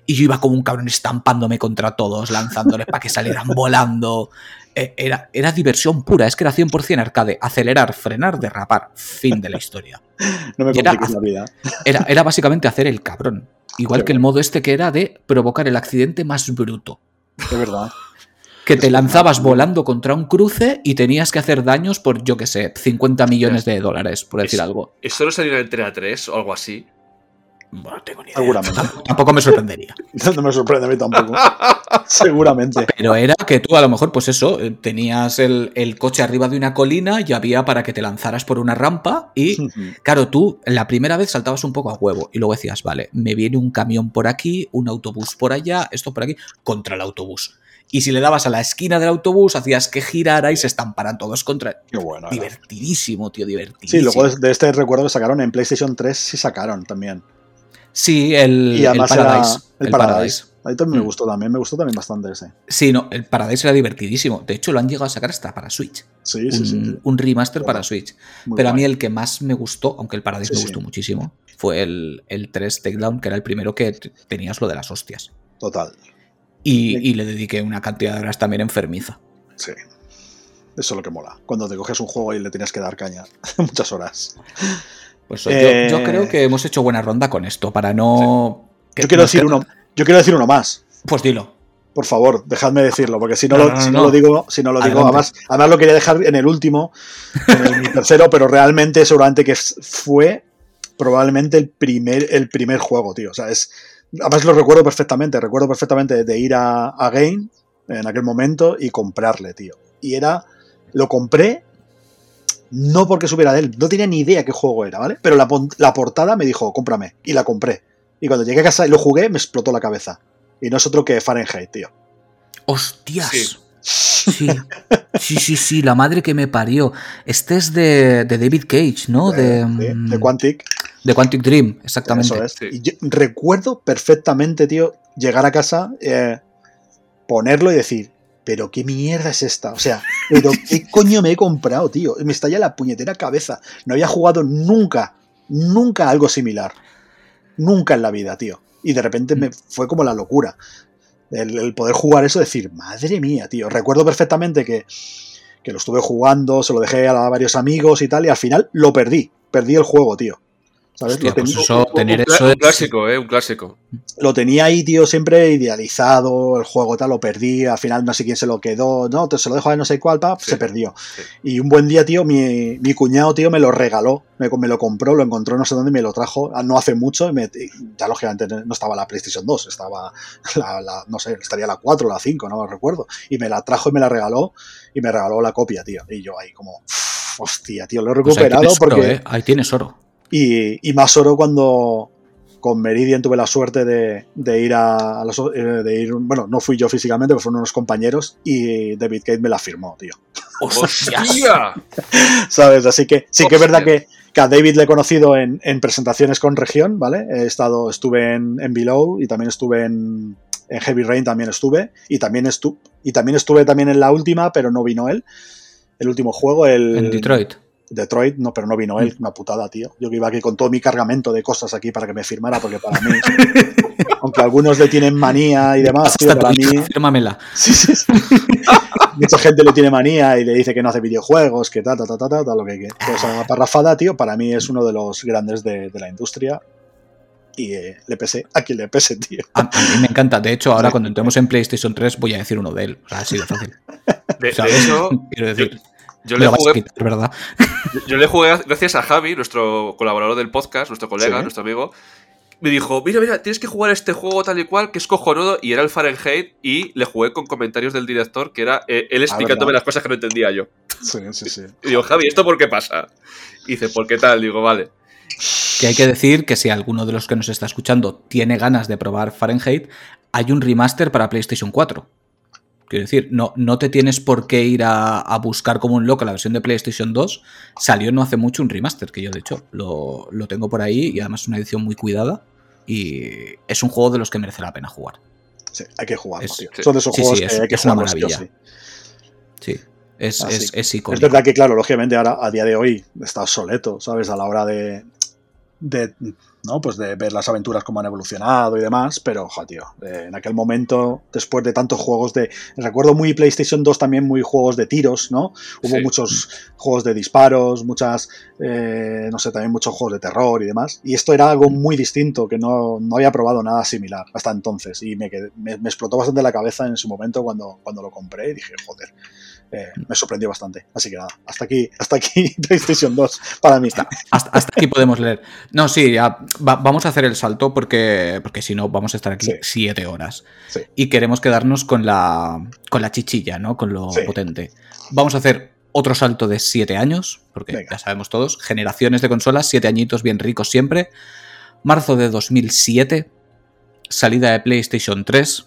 Y yo iba como un cabrón estampándome contra todos, lanzándoles para que salieran volando. Era, era, diversión pura, es que era 100% arcade. Acelerar, frenar, derrapar. Fin de la historia. No me era, la vida. Era, era, básicamente hacer el cabrón. Igual Qué que el modo este que era de provocar el accidente más bruto. De verdad. Que te lanzabas volando contra un cruce y tenías que hacer daños por, yo que sé, 50 millones de dólares, por decir ¿Es, algo. ¿Eso no salió en Entrega 3 o algo así? Bueno, tengo ni idea. Seguramente. Tampoco me sorprendería. No me sorprende a mí tampoco. Seguramente. Pero era que tú a lo mejor, pues eso, tenías el, el, coche arriba de una colina y había para que te lanzaras por una rampa y, claro, tú la primera vez saltabas un poco a huevo y luego decías, vale, me viene un camión por aquí, un autobús por allá, esto por aquí, contra el autobús. Y si le dabas a la esquina del autobús, hacías que girara y se estamparan todos contra. Qué bueno. Divertidísimo, tío, divertidísimo. Sí, luego de este recuerdo que sacaron en PlayStation 3, sí sacaron también. Sí, el, y el Paradise. El, el Paradise. Paradise. Ahí también mm. me gustó también, me gustó también bastante ese. Sí, no, el Paradise era divertidísimo. De hecho, lo han llegado a sacar hasta para Switch. Sí, sí, un, sí. un remaster para Switch. Pero guay. a mí el que más me gustó, aunque el Paradise sí, me gustó sí. muchísimo, fue el, el 3 Takedown, que era el primero que tenías lo de las hostias. Total. Y, y le dediqué una cantidad de horas también enfermiza. Sí. Eso es lo que mola. Cuando te coges un juego y le tienes que dar caña. Muchas horas. Pues yo, yo, Eh, creo que hemos hecho buena ronda con esto, para no... Yo quiero, decir uno, yo quiero decir uno más. Pues dilo. Por favor, dejadme decirlo, porque si no, No, lo, no, no, si no no. lo digo, si no lo digo, además, además lo quería dejar en el último, en el mi tercero, pero realmente seguramente que fue probablemente el primer, el primer juego, tío. O sea, es. Además lo recuerdo perfectamente, recuerdo perfectamente de ir a, a Game en aquel momento y comprarle, tío. Y era. Lo compré. No porque supiera de él, no tenía ni idea qué juego era, ¿vale? Pero la portada me dijo, cómprame. Y la compré. Y cuando llegué a casa y lo jugué, me explotó la cabeza. Y no es otro que Fahrenheit, tío. ¡Hostias! Sí. Sí. sí, sí, sí, la madre que me parió. Este es de, de David Cage, ¿no? De, de, mm, de Quantic. de Quantic Dream, exactamente. Eso es. Sí. Y yo recuerdo perfectamente, tío, llegar a casa, eh, ponerlo y decir, pero qué mierda es esta. O sea, pero qué coño me he comprado, tío. Me estalla la puñetera cabeza. No había jugado nunca, nunca algo similar. Nunca en la vida, tío. Y de repente me fue como la locura. El, el poder jugar eso, decir, madre mía, tío. Recuerdo perfectamente que, que lo estuve jugando, se lo dejé a varios amigos y tal, y al final lo perdí. Perdí el juego, tío. ¿Sabes? Hostia, Lo pues tenía- eso, tener un, cla- eso un es- clásico, ¿eh? Un clásico. lo tenía ahí, tío, siempre idealizado, el juego tal, lo perdí, al final no sé quién se lo quedó, no, te se lo dejo a no sé cuál, pa, Sí, se perdió. sí. Y un buen día, tío, mi, mi cuñado, tío, me lo regaló, me, me lo compró, lo encontró no sé dónde y me lo trajo ah, no hace mucho, y me- y ya lógicamente no estaba la PlayStation 2, estaba la, la- no sé, estaría la 4 o la 5, no lo recuerdo, y me la trajo y me la regaló, y me regaló la copia, tío, y yo ahí como, "Uf, hostia, tío, lo he Pues ahí recuperado tienes oro, porque... ¿eh? Ahí tienes oro. Y, y más oro cuando con Meridian tuve la suerte de, de ir a, a los- eh, de ir, bueno, no fui yo físicamente, pero fueron unos compañeros y David Cage me la firmó, tío. ¡Hostia! ¿Sabes? Así que sí que es verdad que a David le he conocido en, en presentaciones con región, ¿vale? He estado, estuve en, en Below y también estuve en, en Heavy Rain también estuve y también estuve y también estuve también en la última, pero no vino él. El último juego, el En Detroit. Detroit, no, pero no vino él, una putada, tío. Yo que iba aquí con todo mi cargamento de cosas aquí para que me firmara, porque para mí, aunque algunos le tienen manía y demás, tío, para mí, fírmamela. sí, sí, sí. mucha gente le tiene manía y le dice que no hace videojuegos, que ta, ta, ta, ta, ta, ta, lo que, que toda esa parrafada, tío, para mí es uno de los grandes de, de la industria y eh, le pese a quien le pese, tío. A, a mí me encanta. De hecho, ahora Sí. cuando entremos en PlayStation 3 voy a decir uno de él. O sea, así de fácil. De, de hecho, Quiero decir, yo me le jugué quitar, ¿verdad? Yo- Yo le jugué gracias a Javi, nuestro colaborador del podcast, nuestro colega, Sí. nuestro amigo. Me dijo, mira, mira, tienes que jugar este juego tal y cual, que es cojonudo, y era el Fahrenheit, y le jugué con comentarios del director, que era eh, él explicándome ¿verdad? las cosas que no entendía yo. Sí, sí, sí. Y digo, Javi, ¿esto por qué pasa? Y dice, ¿por qué tal? Digo, vale. Que hay que decir que si alguno de los que nos está escuchando tiene ganas de probar Fahrenheit, hay un remaster para PlayStation 4. Quiero decir, no, no te tienes por qué ir a, a buscar como un loco la versión de PlayStation 2. Salió no hace mucho un remaster, que yo de hecho lo, lo tengo por ahí y además es una edición muy cuidada. Y es un juego de los que merece la pena jugar. Sí, hay que jugarlo, Es- tío. sí. Son de esos Sí, juegos sí, es- que hay que o maravilla. sí. Sí, es, Así es, es icónico. Es verdad que, claro, lógicamente ahora, a día de hoy, está obsoleto, ¿sabes? A la hora de, de, ¿no? pues de ver las aventuras cómo han evolucionado y demás, pero, tío, eh, en aquel momento, después de tantos juegos de... Recuerdo muy PlayStation 2 también muy juegos de tiros, ¿no? Hubo Sí. muchos juegos de disparos, muchas, eh, no sé, también muchos juegos de terror y demás. Y esto era algo muy distinto, que no, no había probado nada similar hasta entonces. Y me, quedé- me, me explotó bastante la cabeza en su momento cuando, cuando lo compré y dije, joder, eh, me sorprendió bastante. Así que nada, hasta aquí, hasta aquí PlayStation 2 para mí. Hasta, hasta aquí podemos leer. No, sí, ya va- vamos a hacer el salto porque, porque si no vamos a estar aquí Sí. siete horas. Sí. Y queremos quedarnos con la, con la chichilla, ¿no? Con lo Sí. potente. Vamos a hacer otro salto de siete años, porque Venga. ya sabemos todos, generaciones de consolas, siete añitos bien ricos siempre. Marzo de 2007, salida de PlayStation 3.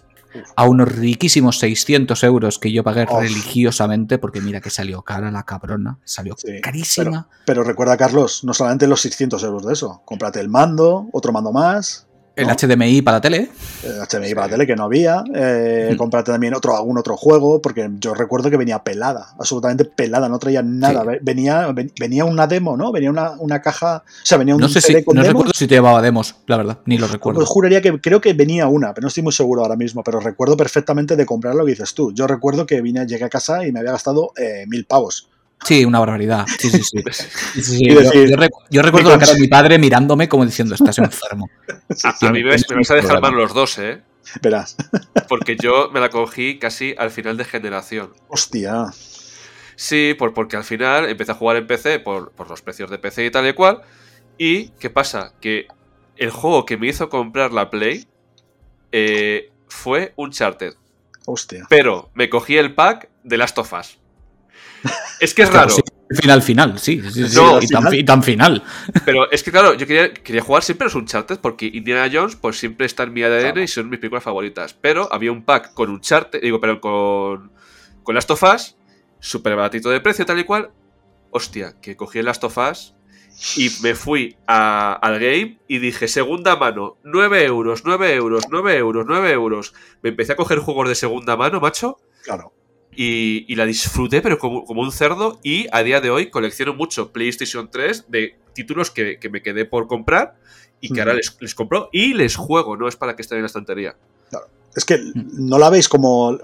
A unos riquísimos 600 euros que yo pagué Uf. religiosamente, porque mira que salió cara la cabrona, salió Sí, carísima. Pero recuerda, Carlos, no solamente los 600 euros de eso. Cómprate el mando, otro mando más. El HDMI para la tele. El HDMI para la tele que no había. Eh, mm. Comprate también otro, algún otro juego, porque yo recuerdo que venía pelada, absolutamente pelada, no traía nada. Venía, venía una demo, ¿no? Venía una, una, caja. O sea, venía un no sé si, No recuerdo si te llevaba demos, la verdad, ni lo recuerdo. Pues juraría que creo que venía una, pero no estoy muy seguro ahora mismo. Pero recuerdo perfectamente de comprar lo que dices tú. Yo recuerdo que vine, llegué a casa y me había gastado eh, mil pavos. Sí, una barbaridad. Sí, sí, sí. yo, recuerdo la cara de mi padre mirándome como diciendo, estás enfermo. A, mí me, vas a dejar mal los dos, ¿eh? Verás. Porque yo me la cogí casi al final de generación. Hostia. Sí, por, porque al final empecé a jugar en PC por, los precios de PC y tal y cual. Y, ¿qué pasa? Que el juego que me hizo comprar la Play eh, fue Uncharted. Hostia. Pero me cogí el pack de Last of Us. Es que es raro. final, final, sí. y, Tan, final. Pero es que, claro, yo quería, quería jugar siempre los Uncharted porque Indiana Jones, pues siempre está en mi ADN y son mis películas favoritas. Pero había un pack con Uncharted, digo, pero con, con Last of Us, súper baratito de precio, tal y cual. Hostia, que cogí el Last of Us y me fui al game y dije, segunda mano, 9 euros, 9 euros, 9 euros, 9 euros. Me empecé a coger juegos de segunda mano, macho. Claro y, la disfruté, pero como, un cerdo. Y a día de hoy colecciono mucho PlayStation 3 de títulos que, me quedé por comprar y que ahora les, les, compro y les juego, no es para que estén en la estantería. Es que no la veis como.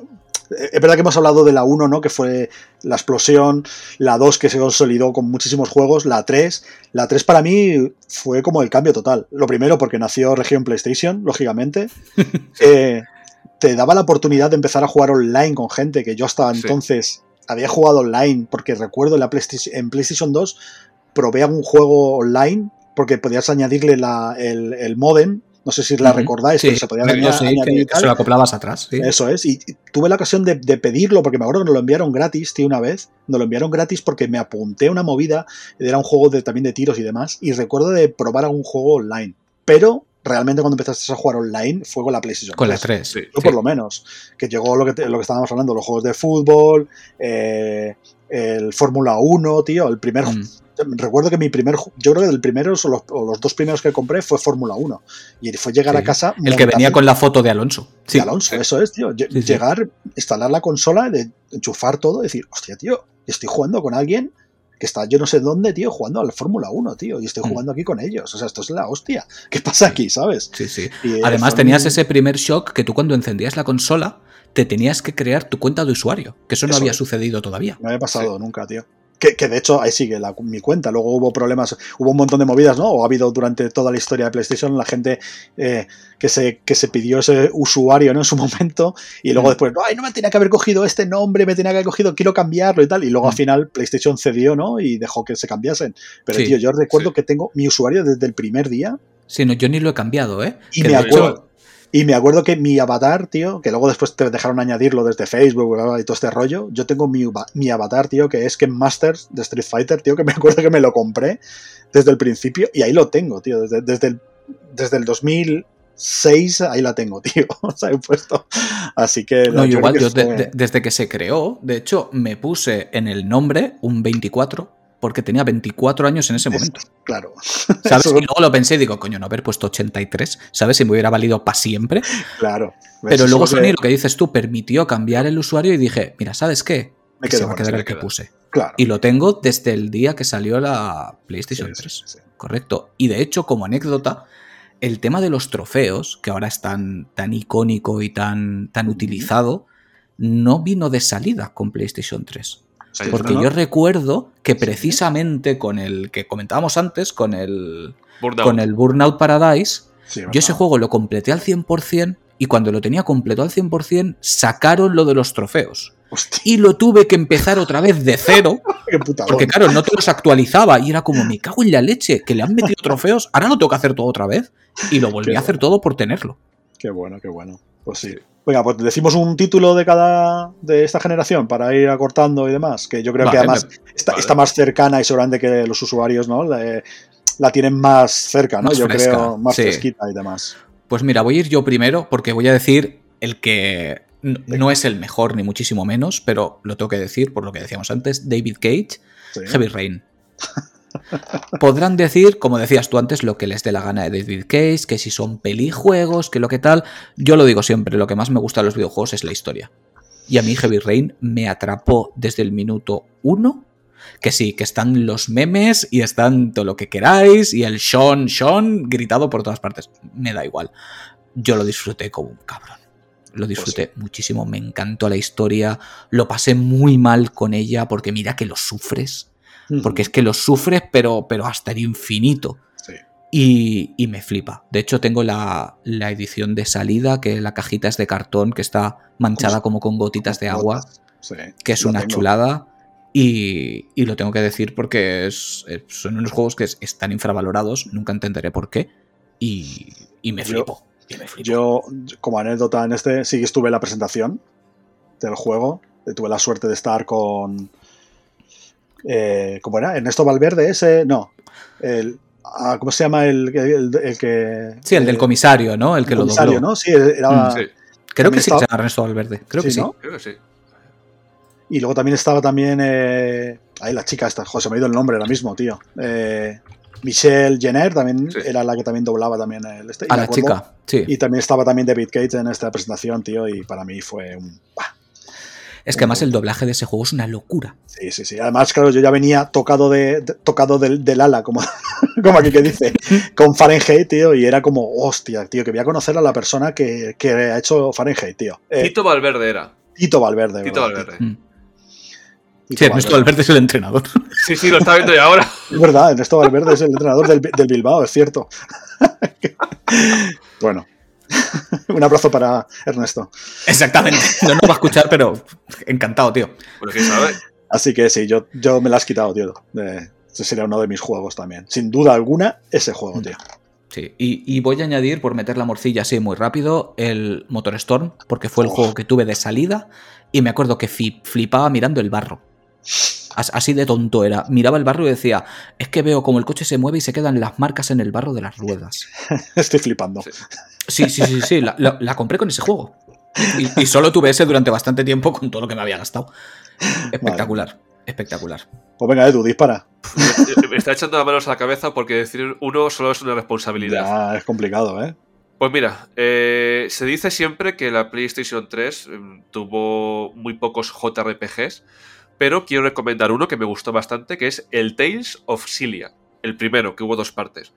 Es verdad que hemos hablado de la 1, ¿no? Que fue la explosión, la 2 que se consolidó con muchísimos juegos, la 3. La 3 para mí fue como el cambio total. Lo primero porque nació región PlayStation, lógicamente. eh, te daba la oportunidad de empezar a jugar online con gente que yo hasta entonces había jugado online, porque recuerdo en, la PlayStation, en PlayStation 2 probé algún juego online porque podías añadirle el, modem no sé si la recordáis, pero se podía añadir. se lo acoplabas atrás. Eso es. Y tuve la ocasión de, pedirlo, porque me acuerdo que nos lo enviaron gratis, tío, una vez. Nos lo enviaron gratis porque me apunté a una movida. Era un juego de, también de tiros y demás. Y recuerdo de probar algún juego online. Pero realmente cuando empezaste a jugar online fue con la PlayStation Con la 3. Sí. Yo por lo menos. Que llegó lo que, lo que estábamos hablando, los juegos de fútbol, eh, el Fórmula 1, tío, el primer... Mm. Recuerdo que mi primer, yo creo que el primero o los, los dos primeros que compré fue Fórmula 1. Y fue llegar a casa... El que venía con la foto de Alonso. Sí. De Alonso, eso es, tío. Llegar, instalar la consola, de enchufar todo, decir, hostia, tío, estoy jugando con alguien que está yo no sé dónde, tío, jugando a la Fórmula 1, tío, y estoy mm. jugando aquí con ellos. O sea, esto es la hostia. ¿Qué pasa aquí, sabes? Sí, sí. Además, tenías ese primer shock que tú cuando encendías la consola te tenías que crear tu cuenta de usuario, que eso no había sucedido todavía. No había pasado nunca, tío. Que, de hecho ahí sigue mi cuenta. Luego hubo problemas, hubo un montón de movidas, ¿no? O ha habido durante toda la historia de PlayStation la gente eh, que, se, que se pidió ese usuario, ¿no? En su momento. Y luego mm. después, ay, no me tenía que haber cogido este nombre, me tenía que haber cogido, quiero cambiarlo y tal. Y luego al final PlayStation cedió, ¿no? Y dejó que se cambiasen. Pero tío, yo recuerdo que tengo mi usuario desde el primer día. Sí, no, yo ni lo he cambiado, ¿eh? Y me acuerdo. Y me acuerdo que mi avatar, tío, que luego después te dejaron añadirlo desde Facebook y todo este rollo, yo tengo mi, mi avatar, tío, que es Ken Masters de Street Fighter, tío, que me acuerdo que me lo compré desde el principio y ahí lo tengo, tío, desde, desde, el, desde el 2006 ahí la tengo, tío. se ha puesto. Así que. No, igual, yo desde que se creó, de hecho, me puse en el nombre un 24 porque tenía 24 años en ese momento. Claro. ¿Sabes? Y luego lo pensé y digo, coño, no haber puesto 83, ¿sabes? Si me hubiera valido para siempre. Claro. Pero luego Sony, lo que dices tú, permitió cambiar el usuario y dije, mira, ¿sabes qué? Me se va a quedar el que puse. Claro. Y lo tengo desde el día que salió la PlayStation 3. Correcto. Y de hecho, como anécdota, el tema de los trofeos, que ahora es tan, tan icónico y tan, tan utilizado, no vino de salida con PlayStation 3. Porque yo recuerdo que precisamente con el que comentábamos antes, con el Burnout, con el Burnout Paradise, yo ese juego lo completé al 100% y cuando lo tenía completo al 100% sacaron lo de los trofeos. Y lo tuve que empezar otra vez de cero. porque claro, no te los actualizaba y era como, me cago en la leche, que le han metido trofeos, ahora no tengo que hacer todo otra vez. Y lo volví a hacer todo por tenerlo. Qué bueno, qué bueno. Pues sí. Venga, pues decimos un título de cada de esta generación para ir acortando y demás, que yo creo que además está, más cercana y seguramente que los usuarios no la tienen más cerca, ¿no? yo creo más fresquita y demás. Pues mira, voy a ir yo primero porque voy a decir el que no es el mejor ni muchísimo menos, pero lo tengo que decir por lo que decíamos antes, David Cage, Heavy Rain. Podrán decir, como decías tú antes, lo que les dé la gana de David Case, que si son pelijuegos, que lo que tal. Yo lo digo siempre, lo que más me gusta de los videojuegos es la historia. Y a mí Heavy Rain me atrapó desde el minuto uno. Que sí, que están los memes y están todo lo que queráis y el Sean, Sean gritado por todas partes. Me da igual. Yo lo disfruté como un cabrón. Lo disfruté Pues muchísimo, me encantó la historia, lo pasé muy mal con ella porque mira que lo sufres, porque es que lo sufres pero, pero hasta el infinito. Sí. Y, y me flipa. De hecho, tengo la, la edición de salida, que la cajita es de cartón, que está manchada como con gotitas de agua, Sí, que es una tengo. chulada. Y, y lo tengo que decir porque es, es- son unos juegos que es- están infravalorados, nunca entenderé por qué. Y, y me Yo- flipo. y me flipo. Yo, como anécdota en este, sí que estuve en la presentación del juego. Eh, Tuve la suerte de estar con. Eh, ¿Cómo era? Ernesto Valverde, ese. No. El, ah, ¿Cómo se llama el, el- el que. Sí, el del eh, comisario, ¿no? El que el lo comisario, dobló. ¿no? Sí, era. Mm, Sí, Creo que sí que estaba- se llama Ernesto Valverde. Creo que Sí, sí. ¿no? creo que sí. Y luego también estaba también. Eh, ahí la chica esta. José, me ha ido el nombre ahora mismo, tío. Eh, Michelle Jenner también Sí. era la que también doblaba también el este. A la acuerdo- chica, sí. Y también estaba también David Cage en esta presentación, tío, y para mí fue un... ¡buah! Es que además el doblaje de ese juego es una locura. Sí, sí, sí. Además, claro, yo ya venía tocado de, de- tocado del, del ala, como, como aquí que dice, con Fahrenheit, tío, y era como, hostia, tío, que voy a conocer a la persona que, que ha hecho Fahrenheit, tío. Eh, Tito Valverde era. Tito Valverde. Tito ¿verdad? Valverde. Mm. Tito Sí, Ernesto Valverde es el entrenador. Sí, sí, lo está viendo ya ahora. Es verdad, Ernesto Valverde es el entrenador del, del Bilbao, es cierto. bueno, un abrazo para Ernesto. Exactamente. No nos va a escuchar, pero encantado, tío. Sabe. Así que sí, yo, yo me la has quitado, tío. Eh, ese sería uno de mis juegos también. Sin duda alguna, ese juego, tío. Sí, y, y voy a añadir, por meter la morcilla así muy rápido, el Motor Storm, porque fue el juego que tuve de salida y me acuerdo que flipaba mirando el barro. As- Así de tonto era. Miraba el barro y decía, es que veo como el coche se mueve y se quedan las marcas en el barro de las ruedas. Estoy flipando. Sí. Sí, sí, sí, sí, la, la- la compré con ese juego. Y, y solo tuve ese durante bastante tiempo con todo lo que me había gastado. Espectacular, espectacular. Pues venga, Edu, dispara. Me- Me está echando las manos a la cabeza porque decir uno solo es una responsabilidad. Ya es complicado, ¿eh? Pues mira, eh, se dice siempre que la PlayStation 3 mm, tuvo muy pocos JRPGs, pero quiero recomendar uno que me gustó bastante, que es el Tales of Cilia, el primero, que hubo dos partes.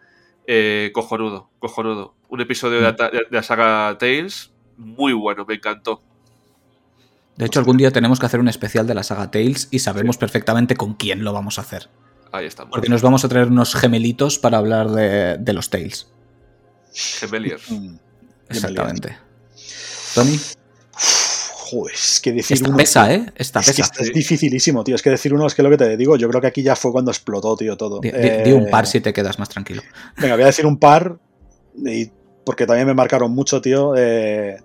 Eh, cojonudo, cojonudo. Un episodio de la, ta- de la saga Tales, muy bueno, me encantó. De hecho, algún día tenemos que hacer un especial de la saga Tales y sabemos perfectamente con quién lo vamos a hacer. Ahí estamos. Porque nos vamos a traer unos gemelitos para hablar de, de los Tales. Gemeliers. Mm. Exactamente. Tony, Joder, es que decir esta uno. pesa, ¿eh? Esta Es, que pesa. es dificilísimo, tío. Es que decir uno es que lo que te digo, yo creo que aquí ya fue cuando explotó, tío, todo. Di, Eh, un par si te quedas más tranquilo. Venga, voy a decir un par, y- porque también me marcaron mucho, tío. Eh,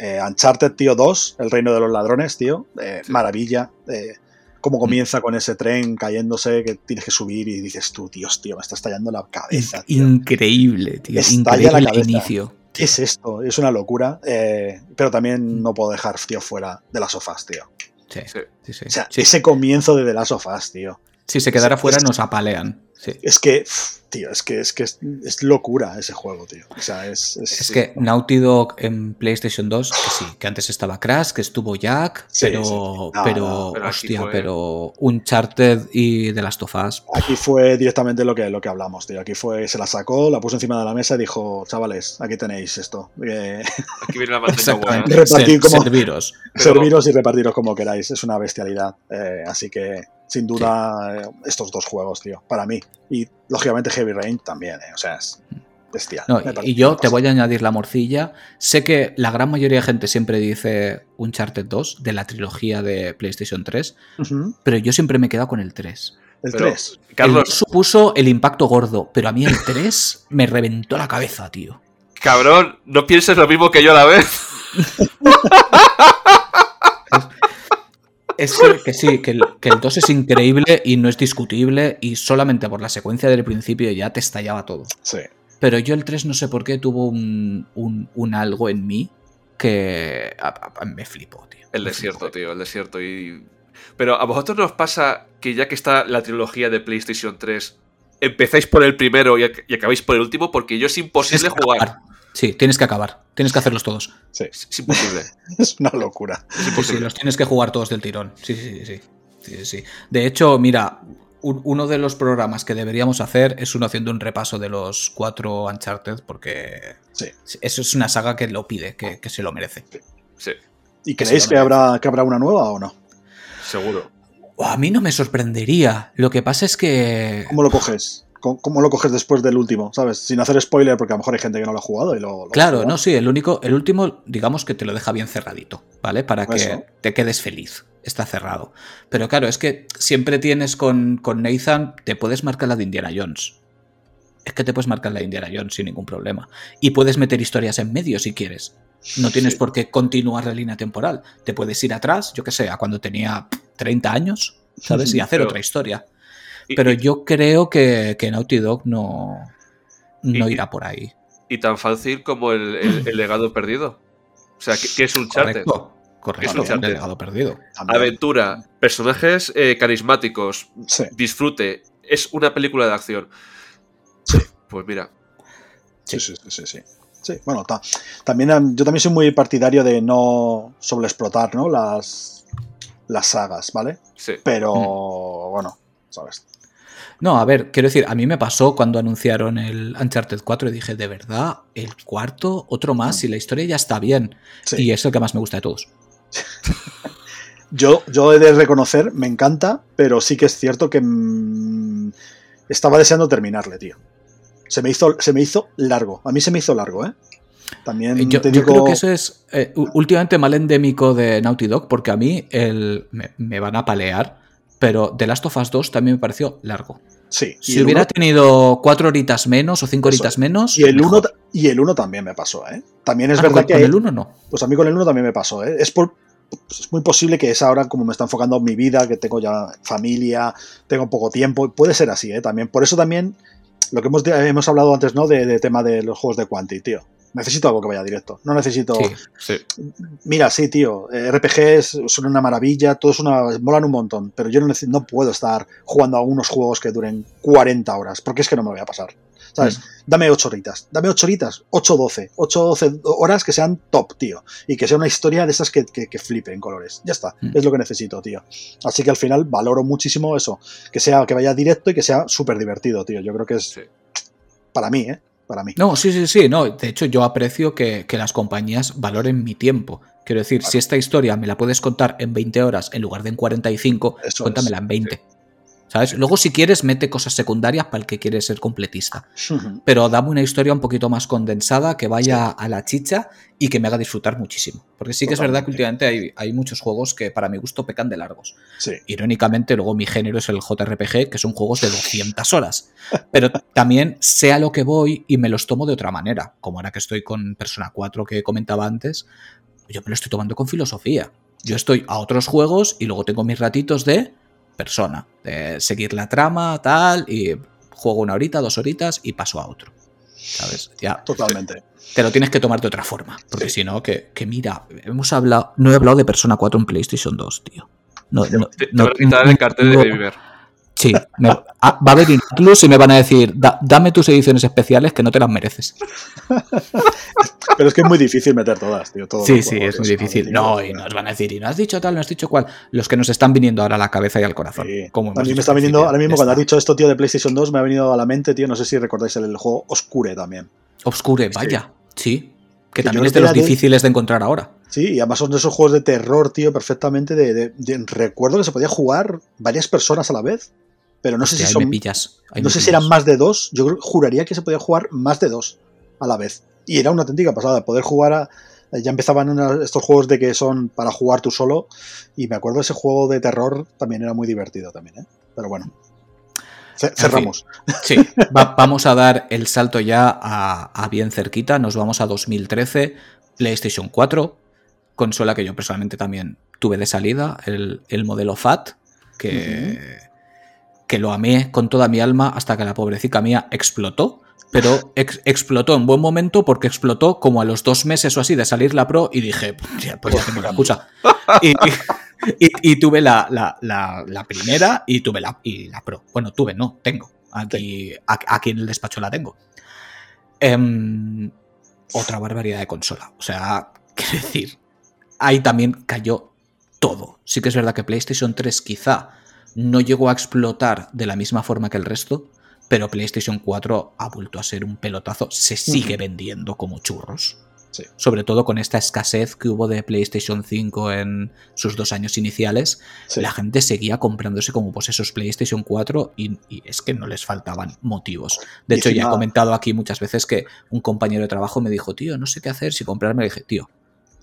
eh, Uncharted, tío, 2, El Reino de los Ladrones, tío. Eh, Sí. Maravilla. Eh, cómo comienza con ese tren cayéndose, que tienes que subir y dices tú, Dios, tío, me está estallando la cabeza. tío. Increíble, tío. Estalla Increíble la el cabeza. inicio. ¿Qué es esto? Es una locura. eh, pero también no puedo dejar, tío, fuera de las sofás, tío. Sí, Sí. sí, sí. O sea, Sí. ese comienzo de The Last of Us, tío. Si se quedara fuera nos apalean. Sí. Es que, tío, es que es que es, es locura ese juego, tío. O sea, es. es- Es que Naughty Dog en PlayStation 2, que sí, que antes estaba Crash, que estuvo Jack, Sí, pero, sí. No, pero, no, pero aquí hostia, fue- pero Uncharted y The Last of Us. Aquí fue directamente lo que, lo que hablamos, tío. Aquí fue, se la sacó, la puso encima de la mesa y dijo, chavales, aquí tenéis esto. Eh, Aquí viene la manteca buena. Repartir Ser- como- Serviros. Pero- serviros y repartiros como queráis. Es una bestialidad. Eh, así que, sin duda, eh, estos dos juegos, tío, para mí. Y, lógicamente, Heavy Rain también, eh, O sea, es bestial. No, y yo te voy a añadir la morcilla. Sé que la gran mayoría de gente siempre dice Uncharted 2 de la trilogía de PlayStation 3, Ujú. pero yo siempre me he quedado con el 3. El Pero, 3. El Carlos, 2 supuso el impacto gordo, pero a mí el 3 me reventó la cabeza, tío. cabrón, no pienses lo mismo que yo a la vez. Es que, que sí, que el, que el 2 es increíble y no es discutible y solamente por la secuencia del principio ya te estallaba todo. Sí. Pero yo el 3 no sé por qué tuvo un, un- un algo en mí que a- a- me flipó, tío. El Me desierto, flipó. tío, el desierto. Y... Pero a vosotros nos pasa que ya que está la trilogía de PlayStation 3, empezáis por el primero y, ac- y acabáis por el último, porque yo es imposible jugar. Sí, tienes que acabar. Tienes que hacerlos todos. Sí, Es, imposible. es una locura. Es Sí, los tienes que jugar todos del tirón. Sí, sí, sí, sí. De hecho, mira, un- uno de los programas que deberíamos hacer es uno haciendo un repaso de los cuatro Uncharted, porque Sí. eso es una saga que lo pide, que, que se lo merece. Sí, ¿Y Que creéis que habrá, que habrá una nueva o no? seguro. A mí no me sorprendería. Lo que pasa es que. ¿Cómo lo coges? ¿Cómo, lo coges después del último? ¿Sabes? Sin hacer spoiler, porque a lo mejor hay gente que no lo ha jugado y lo. lo Claro, no, sí, el único, el último, digamos que te lo deja bien cerradito, ¿vale? Para que Eso. te quedes feliz. Está cerrado. Pero claro, es que siempre tienes con, con Nathan, te puedes marcar la de Indiana Jones. Es que te puedes marcar la de Indiana Jones sin ningún problema. Y puedes meter historias en medio si quieres. No tienes Sí. por qué continuar la línea temporal. Te puedes ir atrás, yo que sé, a cuando tenía 30 años, ¿sabes? Y hacer Pero- otra historia. Pero y- yo creo que, que Naughty Dog no, no Y- irá por ahí. y tan fácil como el, el- el legado perdido. O sea, que, que es un charter. Correcto. Correcto, Es un el legado perdido. También. Aventura, personajes eh, carismáticos, Sí. disfrute. Es una película de acción. Sí. Pues mira, Sí, sí, sí, sí, sí. Sí, bueno, ta- también em, yo también soy muy partidario de no sobreexplotar, ¿no? Las, las sagas, ¿vale? sí. Pero, Mm. bueno, ¿sabes? No, a ver, quiero decir, a mí me pasó cuando anunciaron el Uncharted 4 y dije, de verdad, el cuarto, otro más, y la historia ya está bien. Sí. Y es el que más me gusta de todos. Yo, yo he de reconocer, me encanta, pero sí que es cierto que mm, estaba deseando terminarle, tío. Se me, hizo, se me hizo largo. A mí se me hizo largo, ¿eh? También Eh, Yo, te yo digo... creo que eso es eh, últimamente mal endémico de Naughty Dog, porque a mí el, me, me van a palear, pero The Last of Us 2 también me pareció largo. Sí. Si hubiera uno- tenido cuatro horitas menos o cinco Eso. horitas menos. y el mejor. 1 ta- y el uno también me pasó, ¿eh? También es Ah, verdad con, que con el 1 no. Pues a mí con el 1 también me pasó, ¿eh? Es, por, es muy posible que es ahora como me está enfocando mi vida, que tengo ya familia, tengo poco tiempo, puede ser así, ¿eh? También, por eso también, lo que hemos, hemos hablado antes, ¿no? De, de tema de los juegos de Quanti, tío. Necesito algo que vaya directo. No necesito. Sí. Sí. Mira, sí, tío. eh, RPGs son una maravilla, todos una, molan un montón. Pero yo no, no puedo estar jugando a unos juegos que duren 40 horas, porque es que no me voy a pasar. ¿Sabes? Mm. Dame 8 horitas, dame 8 horitas, 8 12, 8 12 horas que sean top, tío. Y que sea una historia de esas que, que, que flipe en colores. Ya está, Mm. es lo que necesito, tío. Así que al final valoro muchísimo eso, que sea que vaya directo y que sea súper divertido, tío. Yo creo que es Sí. para mí, ¿eh? Para mí. No, sí, sí, sí. No, de hecho, yo aprecio que, que las compañías valoren mi tiempo. Quiero decir, si esta historia me la puedes contar en 20 horas en lugar de en 45, Eso cuéntamela es, en 20. ¿Sabes? Luego, si quieres, mete cosas secundarias para el que quiere ser completista. Pero dame una historia un poquito más condensada, que vaya a la chicha y que me haga disfrutar muchísimo. Porque sí que es verdad que últimamente hay, hay muchos juegos que para mi gusto pecan de largos. Sí. Irónicamente, luego mi género es el JRPG, que son juegos de 200 horas. Pero también sé a lo que voy y me los tomo de otra manera. Como ahora que estoy con Persona 4 que comentaba antes, yo me lo estoy tomando con filosofía. Yo estoy a otros juegos y luego tengo mis ratitos de persona, de seguir la trama, tal, y juego una horita, dos horitas y paso a otro. ¿Sabes? Ya Totalmente. te lo tienes que tomar de otra forma. Porque si no, que, que mira, hemos hablado. No he hablado de Persona 4 en PlayStation 2, tío. No, no, Te, te no- a quitar el cartel de Bear. Sí, me- ah, va a haber incluso y me van a decir, "Da- dame tus ediciones especiales que no te las mereces. Pero es que es muy difícil meter todas, tío. Sí, sí, es muy difícil. No, y nos van a decir, y no has dicho tal, no has dicho cual. Los que nos están viniendo ahora a la cabeza y al corazón. Sí. como hemos a mí me está viniendo, ahora mismo cuando has dicho esto, tío, de PlayStation 2, me ha venido a la mente, tío, no sé si recordáis el, el juego Oscure también. Obscure, vaya. Sí. Que también es de los difíciles de encontrar ahora. Sí, y además son de esos juegos de terror, tío, perfectamente. De, de- de- recuerdo que se podía jugar varias personas a la vez, pero no Hostia, sé si son, pillas. no sé si eran más de dos. Yo juraría que se podía jugar más de dos a la vez. Y era una auténtica pasada poder jugar a. Ya empezaban una- estos juegos de que son para jugar tú solo. Y me acuerdo ese juego de terror también era muy divertido también, ¿eh? Pero bueno. Ce- Cerramos. Sí, va- vamos a dar el salto ya a, a bien cerquita. Nos vamos a 2013, PlayStation 4, consola que yo personalmente también tuve de salida, el, el modelo FAT, que, que lo amé con toda mi alma hasta que la pobrecita mía explotó. Pero ex- explotó en buen momento porque explotó como a los dos meses o así de salir la Pro y dije, pues ya, tengo la excusa. Y, y- tuve la, la- la- la primera y tuve la, y la Pro. Bueno, tuve, no, tengo. Aquí, aquí en el despacho la tengo. Em, otra barbaridad de consola. O sea, quiero decir, ahí también cayó todo. Sí que es verdad que PlayStation 3 quizá no llegó a explotar de la misma forma que el resto, pero PlayStation 4 ha vuelto a ser un pelotazo, se sigue vendiendo como churros. Sobre todo con esta escasez que hubo de PlayStation 5 en sus dos años iniciales, la gente seguía comprándose como pues esos PlayStation 4 y, es que no les faltaban motivos. De hecho, ya he comentado aquí muchas veces que un compañero de trabajo me dijo, tío, no sé qué hacer si comprarme. Le dije, tío,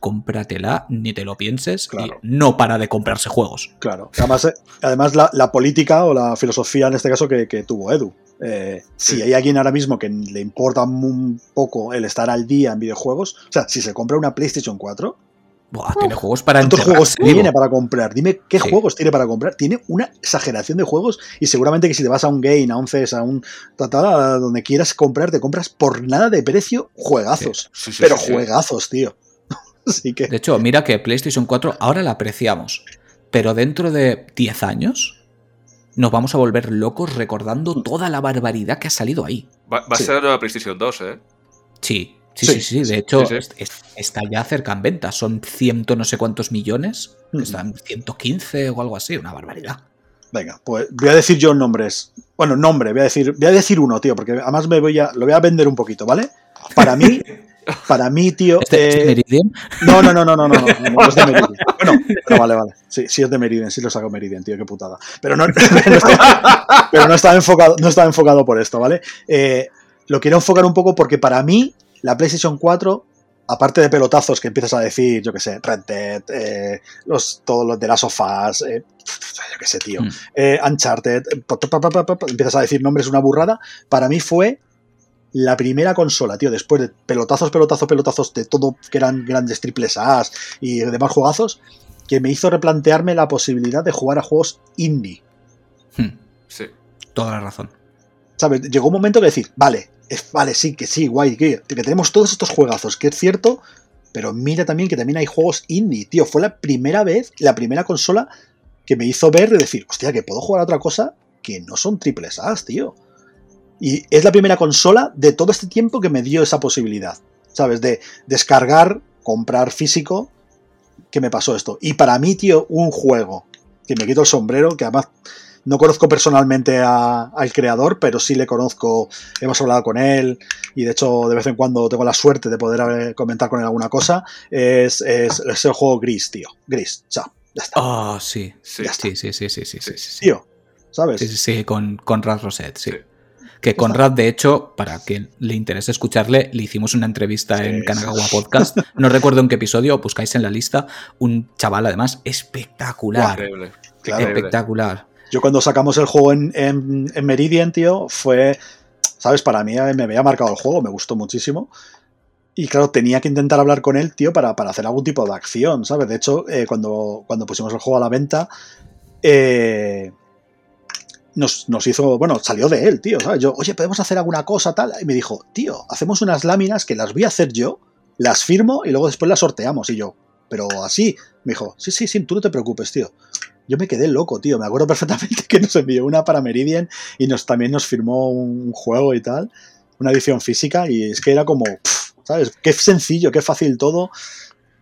cómpratela, ni te lo pienses, y no para de comprarse juegos. Claro. Además, eh, además la, política o la filosofía en este caso que tuvo Edu. Eh, si hay alguien ahora mismo que le importa un poco el estar al día en videojuegos, o sea, si se compra una PlayStation 4, tiene juegos para ¿Cuántos juegos tiene para comprar? Dime qué juegos tiene para comprar. Tiene una exageración de juegos y seguramente que si te vas a un Game, a un CES, a un a donde quieras comprar, te compras por nada de precio juegazos. pero juegazos, tío. Así que... De hecho, mira que PlayStation 4 ahora la apreciamos, pero dentro de 10 años nos vamos a volver locos recordando toda la barbaridad que ha salido ahí. Va, a ser la nueva PlayStation 2, ¿eh? Sí, sí, sí, sí. De hecho, está ya cerca en venta. Son ciento no sé cuántos millones. Están 115 o algo así. Una barbaridad. Venga, pues voy a decir yo nombres. Bueno, nombre, voy a decir, voy a decir uno, tío, porque además me voy a, lo voy a vender un poquito, ¿vale? Para mí, Para mí, tío. ¿Este, ¿Es de eh, Meridian? No, no, no, no, no, no, no, es de Meridian. Bueno, pero vale, vale. Sí, sí es de Meridian, sí lo saco Meridian, tío, qué putada. Pero no, pero no estaba enfocado, no estaba enfocado por esto, ¿vale? Eh, lo quiero enfocar un poco porque para mí, la PlayStation 4 aparte de pelotazos que empiezas a decir, yo qué sé, Red Dead, eh, los, todos los de las sofás, eh, yo qué sé, tío, mm. eh, Uncharted, empiezas a decir nombres una burrada, para mí fue la primera consola, tío, después de pelotazos, pelotazos, pelotazos de todo que eran grandes triples A's y demás juegazos, que me hizo replantearme la posibilidad de jugar a juegos indie. Hmm. Sí. Toda la razón. ¿Sabes? Llegó un momento que decir, vale, es, vale, sí, que sí, guay, que, que tenemos todos estos juegazos, que es cierto, pero mira también que también hay juegos indie, tío. Fue la primera vez, la primera consola que me hizo ver y decir, hostia, que puedo jugar a otra cosa que no son triples A's, tío. Y es la primera consola de todo este tiempo que me dio esa posibilidad, ¿sabes? De descargar, comprar físico, que me pasó esto. Y para mí, tío, un juego que me quito el sombrero, que además no conozco personalmente al creador, pero sí le conozco, hemos hablado con él y de hecho de vez en cuando tengo la suerte de poder comentar con él alguna cosa, es, es, el juego Gris, tío. Gris, o sea, ya está. Ah, sí. Sí, sí, sí, sí, sí, sí, sí, Tío, ¿sabes? Sí, sí, sí, con, con Raz Rosette, sí. Que Conrad, de hecho, para quien le interese escucharle, le hicimos una entrevista en Kanagawa Podcast. No recuerdo en qué episodio, buscáis en la lista. Un chaval, además, espectacular. Increíble. espectacular. Yo cuando sacamos el juego en, Meridian, tío, fue. ¿Sabes? Para mí me había marcado el juego, me gustó muchísimo. Y claro, tenía que intentar hablar con él, tío, para, para hacer algún tipo de acción, ¿sabes? De hecho, eh, cuando, cuando pusimos el juego a la venta, eh, nos, hizo, bueno, salió de él, tío. Yo, oye, ¿podemos hacer alguna cosa tal? Y me dijo, tío, hacemos unas láminas que las voy a hacer yo, las firmo y luego después las sorteamos. Y yo, pero así, me dijo, sí, sí, sí, tú no te preocupes, tío. Yo me quedé loco, tío. Me acuerdo perfectamente que nos envió una para Meridian y nos, también nos firmó un juego y tal, una edición física, y es que era como, ¿sabes? Qué sencillo, qué fácil todo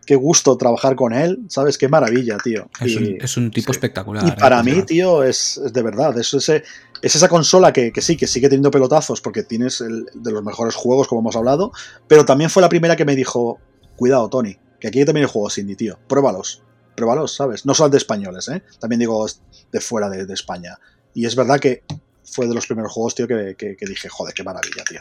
qué gusto trabajar con él, ¿sabes? Qué maravilla, tío. Es, un, tipo espectacular. Y ¿eh? para mí, tío, es, de verdad, es, ese, es esa consola que, sí, que sigue teniendo pelotazos porque tienes el, de los mejores juegos, como hemos hablado, pero también fue la primera que me dijo, cuidado, Tony, que aquí también hay juegos indie, tío, pruébalos, pruébalos, ¿sabes? No son de españoles, ¿eh? También digo de fuera de, de España. Y es verdad que fue de los primeros juegos, tío, que, dije, joder, qué maravilla, tío.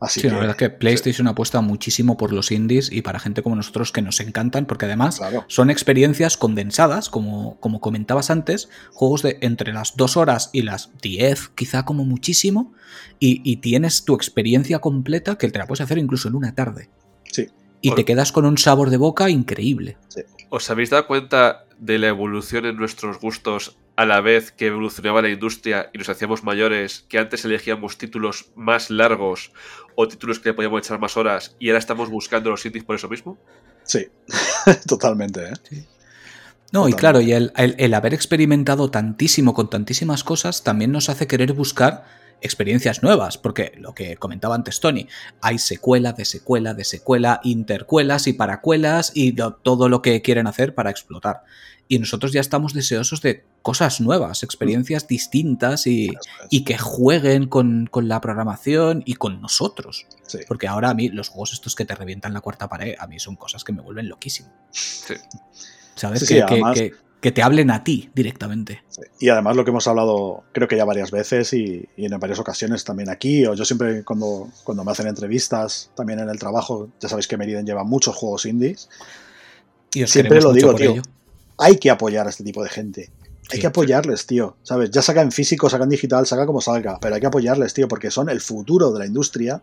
Así sí, la verdad es que PlayStation apuesta muchísimo por los indies y para gente como nosotros que nos encantan, porque además son experiencias condensadas, como, como comentabas antes, juegos de entre las dos horas y las diez, quizá como muchísimo, y, tienes tu experiencia completa que te la puedes hacer incluso en una tarde. Sí. Y te quedas con un sabor de boca increíble. ¿Os habéis dado cuenta de la evolución en nuestros gustos a la vez que evolucionaba la industria y nos hacíamos mayores, que antes elegíamos títulos más largos o títulos que le podíamos echar más horas y ahora estamos buscando los indies por eso mismo? Sí, totalmente. ¿eh? No, y claro, y el, haber experimentado tantísimo con tantísimas cosas también nos hace querer buscar experiencias nuevas, porque lo que comentaba antes Tony, hay secuela de secuela de secuela, intercuelas y paracuelas y todo lo que quieren hacer para explotar. Y nosotros ya estamos deseosos de cosas nuevas, experiencias distintas y, y que jueguen con, la programación y con nosotros. Porque ahora a mí los juegos estos que te revientan la cuarta pared, a mí son cosas que me vuelven loquísimo. ¿Sabes? que, que te hablen a ti directamente. Y además lo que hemos hablado creo que ya varias veces y, en varias ocasiones también aquí, o yo siempre cuando, cuando me hacen entrevistas también en el trabajo, ya sabéis que Meriden lleva muchos juegos indies. Y siempre lo digo, tío. Hay que apoyar a este tipo de gente. Hay que apoyarles, tío. ¿Sabes? Ya saca en físico, saca en digital, saca como salga. Pero hay que apoyarles, tío, porque son el futuro de la industria.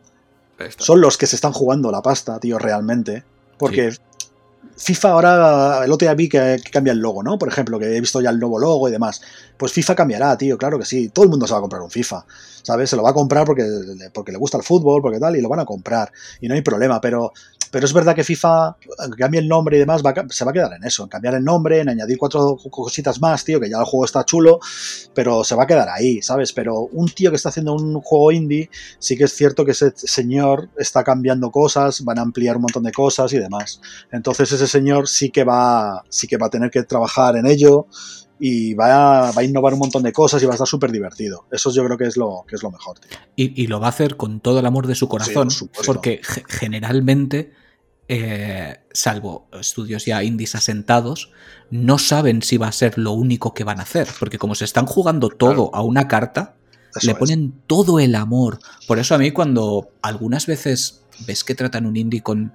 Son los que se están jugando la pasta, tío, realmente. Porque FIFA ahora, el otro día vi que, cambia el logo, ¿no? Por ejemplo, que he visto ya el nuevo logo y demás. Pues FIFA cambiará, tío, claro que sí. Todo el mundo se va a comprar un FIFA, ¿sabes? Se lo va a comprar porque, porque le gusta el fútbol, porque tal, y lo van a comprar. Y no hay problema, pero pero es verdad que FIFA, aunque cambie el nombre y demás, se va a quedar en eso, en cambiar el nombre, en añadir cuatro cositas más, tío, que ya el juego está chulo, pero se va a quedar ahí, ¿sabes? Pero un tío que está haciendo un juego indie, sí que es cierto que ese señor está cambiando cosas, van a ampliar un montón de cosas y demás. Entonces ese señor sí que va, sí que va a tener que trabajar en ello y va a, innovar un montón de cosas y va a estar súper divertido. Eso yo creo que es lo, que es lo mejor. Y, lo va a hacer con todo el amor de su corazón, porque generalmente, eh, salvo estudios ya indies asentados, no saben si va a ser lo único que van a hacer, porque como se están jugando todo a una carta, le ponen todo el amor. Por eso a mí cuando algunas veces ves que tratan un indie con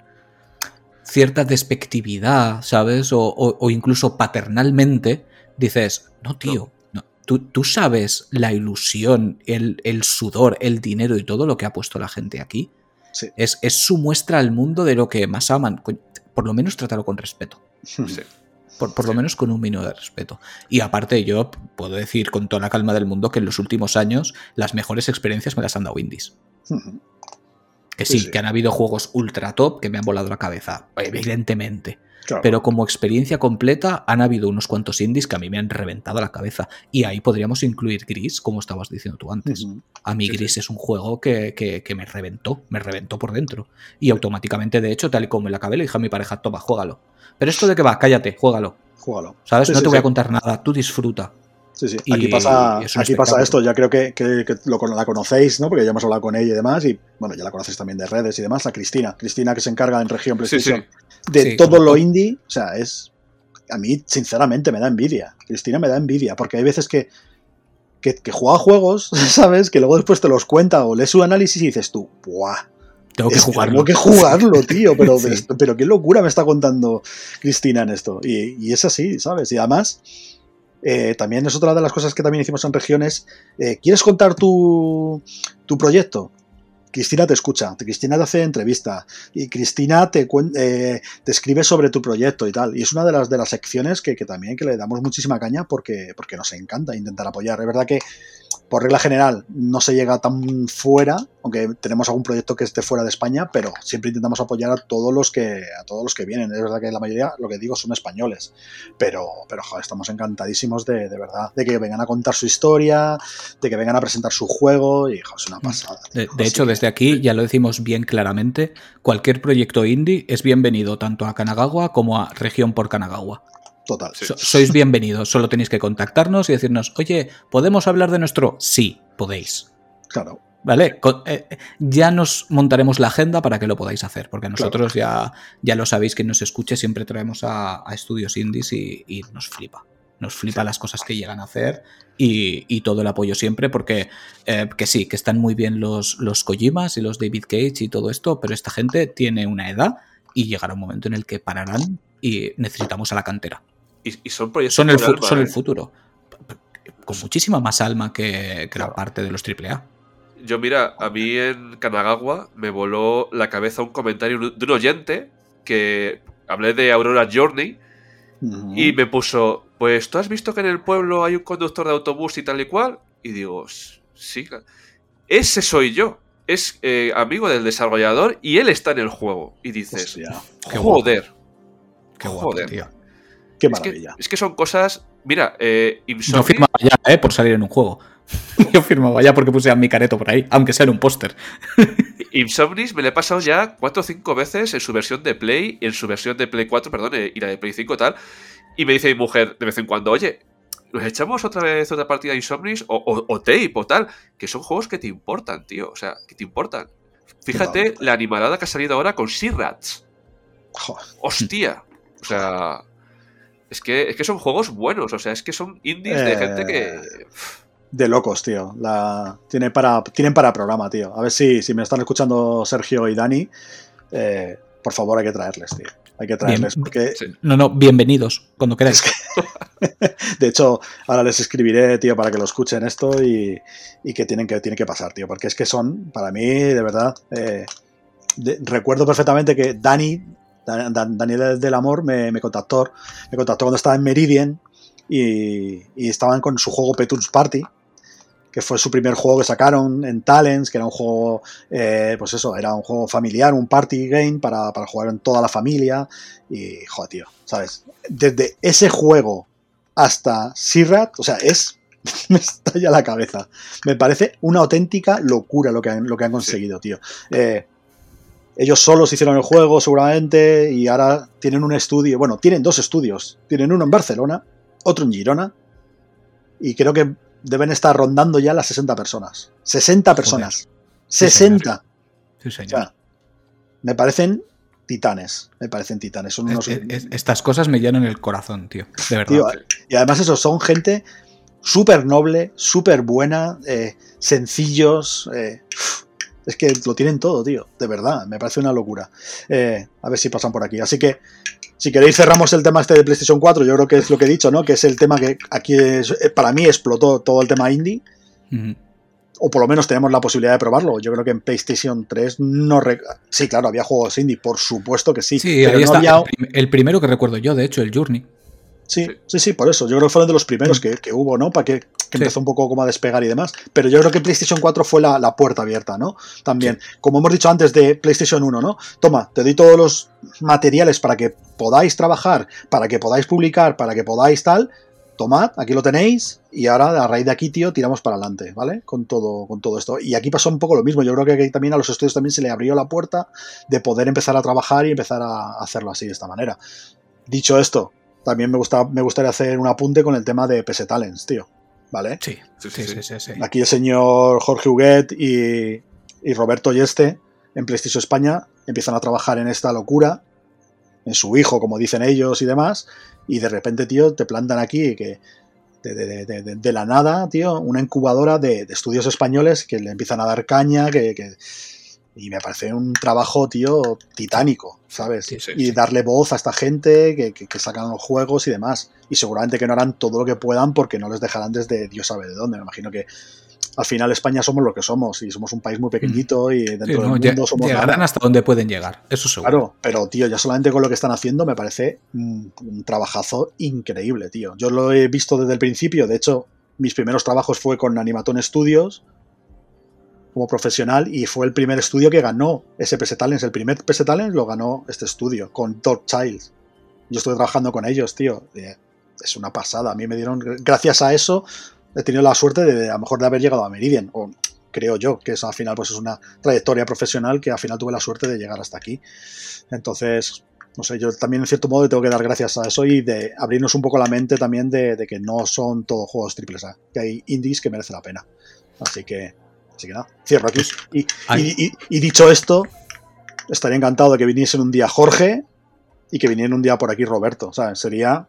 cierta despectividad, ¿sabes? o incluso paternalmente, dices, no, tío, no. Tú, sabes la ilusión, el, sudor, el dinero y todo lo que ha puesto la gente aquí. Es, es, su muestra al mundo de lo que más aman. Por lo menos trátalo con respeto. Por, lo menos con un mínimo de respeto. Y aparte, yo puedo decir con toda la calma del mundo que en los últimos años las mejores experiencias me las han dado indies. Que sí, que han habido juegos ultra top que me han volado la cabeza, evidentemente. Pero como experiencia completa han habido unos cuantos indies que a mí me han reventado la cabeza. Y ahí podríamos incluir Gris, como estabas diciendo tú antes. A mí Gris es un juego que, me reventó, me reventó por dentro. Y automáticamente, de hecho, tal y como me la acabé, le dije a mi pareja, toma, juégalo. Pero esto de que va, cállate, juégalo. Juégalo. ¿Sabes? no te voy a contar nada, tú disfruta. Sí, sí. Aquí pasa, aquí pasa esto, ya creo que, la conocéis, ¿no? Porque ya hemos hablado con ella y demás, y bueno, ya la conoces también de redes y demás, a Cristina. Cristina que se encarga en región PlayStation de todo lo indie, o sea, es... A mí, sinceramente, me da envidia. Cristina me da envidia, porque hay veces que, que, juega juegos, ¿sabes? Que luego después te los cuenta o lees su análisis y dices tú, ¡buah! Tengo que jugarlo. Tengo que jugarlo, tío. Pero, pero qué locura me está contando Cristina en esto. Y, y es así, ¿sabes? Y además, eh, también es otra de las cosas que también hicimos en regiones. Eh, ¿Quieres contar tu, tu proyecto? Cristina te escucha, Cristina te hace entrevista y Cristina te, eh, te escribe sobre tu proyecto y tal. Y es una de las, de las secciones que, también que le damos muchísima caña porque, porque nos encanta intentar apoyar. Es verdad que por regla general no se llega tan fuera, aunque tenemos algún proyecto que esté fuera de España, pero siempre intentamos apoyar a todos los que a todos los que vienen. Es verdad que la mayoría, lo que digo, son españoles, pero, pero joder, estamos encantadísimos de, de verdad, de que vengan a contar su historia, de que vengan a presentar su juego y joder, es una pasada. de, hecho, desde aquí ya lo decimos bien claramente, cualquier proyecto indie es bienvenido tanto a Kanagawa como a Región por Kanagawa. Total. sois bienvenidos, solo tenéis que contactarnos y decirnos, oye, ¿podemos hablar de nuestro? Sí, podéis. Claro. ¿Vale? Eh, ya nos montaremos la agenda para que lo podáis hacer, porque nosotros ya, ya lo sabéis que nos escuche, siempre traemos a, estudios indies y, nos flipa. Nos flipa las cosas que llegan a hacer y, todo el apoyo siempre, porque eh, que sí, que están muy bien los, los Kojimas y los David Cage y todo esto, pero esta gente tiene una edad y llegará un momento en el que pararán y necesitamos a la cantera. Y, son proyectos son, el, son el ¿eh? futuro. Con muchísima más alma que, la parte de los AAA. Yo, mira, a mí en Kanagawa me voló la cabeza un comentario de un oyente que hablé de Aurora Journey y me puso, pues tú has visto que en el pueblo hay un conductor de autobús y tal y cual. Y digo, sí, ese soy yo. Es eh, amigo del desarrollador y él está en el juego. Y dices, joder. Qué joder. tío. Qué maravilla. Es que, son cosas. Mira, eh, No firma ya, eh, por salir en un juego. Yo firmaba ya porque puse a mi careto por ahí, aunque sea en un póster. Insomnis me le he pasado ya cuatro o cinco veces en su versión de Play, en su versión de Play 4, perdón, y la de Play 5 tal. Y me dice mi mujer de vez en cuando, oye, ¿nos echamos otra vez otra partida de Insomnis o, o, o Tape o tal? Que son juegos que te importan, tío. O sea, que te importan. Fíjate la animalada que ha salido ahora con Sea Rats. Hostia. O sea. Es que, es que son juegos buenos. O sea, es que son indies de gente que. Eh, de locos, tío. La, tiene para, tienen para programa, tío. A ver si, si me están escuchando Sergio y Dani. Eh, por favor, hay que traerles, tío. Hay que traerles. Bien. Porque... Sí. No, no, bienvenidos, cuando queráis. de hecho, ahora les escribiré, tío, para que lo escuchen esto y, y que, tienen que tienen que pasar, tío. Porque es que son, para mí, de verdad. Eh, de, recuerdo perfectamente que Dani, Dan, Daniel del Amor, me, me, contactó. Me contactó cuando estaba en Meridian y, y estaban con su juego Petuns Party que fue su primer juego que sacaron en Talents, que era un juego, eh, pues eso, era un juego familiar, un party game para, para, jugar en toda la familia. Y, joder, tío, ¿sabes? Desde ese juego hasta Sirrat, o sea, es. me estalla la cabeza. Me parece una auténtica locura lo que han, lo que han conseguido, tío. Eh, ellos solos hicieron el juego, seguramente, y ahora tienen un estudio. Bueno, tienen dos estudios. Tienen uno en Barcelona, otro en Girona. Y creo que deben estar rondando ya las 60 personas. 60 personas. Joder. 60. Sí, señor. O sea, me parecen titanes. Me parecen titanes. Son unos... es, es, estas cosas me llenan el corazón, tío. De verdad. Tío, y además, eso, son gente súper noble, súper buena, eh, sencillos. Eh, es que lo tienen todo, tío. De verdad, me parece una locura. Eh, a ver si pasan por aquí. Así que si queréis cerramos el tema este de PlayStation 4, yo creo que es lo que he dicho, ¿no? Que es el tema que aquí es, eh, para mí explotó todo el tema indie. Uh -huh. O por lo menos tenemos la posibilidad de probarlo. Yo creo que en PlayStation 3 no... Rec... Sí, claro, había juegos indie, por supuesto que sí. Sí, pero ahí no está. Había... El primero que recuerdo yo, de hecho, el Journey. Sí, sí, sí, por eso. Yo creo que fueron de los primeros que, que hubo, ¿no? Para que, que sí. empezó un poco como a despegar y demás. Pero yo creo que PlayStation 4 fue la, la puerta abierta, ¿no? También, sí. como hemos dicho antes de PlayStation 1, ¿no? Toma, te doy todos los materiales para que podáis trabajar, para que podáis publicar, para que podáis tal. Tomad, aquí lo tenéis, y ahora a raíz de aquí, tío, tiramos para adelante, ¿vale? Con todo, con todo esto. Y aquí pasó un poco lo mismo. Yo creo que aquí también a los estudios también se le abrió la puerta de poder empezar a trabajar y empezar a hacerlo así de esta manera. Dicho esto, también me, gusta, me gustaría hacer un apunte con el tema de PS Talents, tío. ¿Vale? Sí, sí, sí. sí, sí, sí. Aquí el señor Jorge Huguet y, y, Roberto Yeste en PlayStation España empiezan a trabajar en esta locura, en su hijo, como dicen ellos y demás, y de repente, tío, te plantan aquí que de, de, de, de la nada, tío, una incubadora de, estudios españoles que le empiezan a dar caña, que, que y me parece un trabajo, tío, titánico, ¿sabes? Sí, sí, y darle voz a esta gente que, que, que, sacan los juegos y demás. Y seguramente que no harán todo lo que puedan porque no les dejarán desde Dios sabe de dónde. Me imagino que al final España somos lo que somos y somos un país muy pequeñito y dentro sí, no, del mundo somos... Llegarán nada. hasta donde pueden llegar, eso seguro. Claro, pero tío, ya solamente con lo que están haciendo me parece un, un trabajazo increíble, tío. Yo lo he visto desde el principio, de hecho, mis primeros trabajos fue con Animatón Studios, como profesional y fue el primer estudio que ganó ese PS Talents. El primer PS Talents lo ganó este estudio con Dog Child. Yo estuve trabajando con ellos, tío. Es una pasada. A mí me dieron, gracias a eso, he tenido la suerte de, a lo mejor de haber llegado a Meridian. O creo yo, que eso al final pues es una trayectoria profesional que al final tuve la suerte de llegar hasta aquí. Entonces, no sé, yo también en cierto modo tengo que dar gracias a eso y de abrirnos un poco la mente también de, que no son todos juegos triples A, que hay indies que merecen la pena. Así que Así que nada, cierro aquí. Y, y, y, y, dicho esto, estaría encantado de que viniesen un día Jorge y que viniera un día por aquí Roberto. ¿sabes? Sería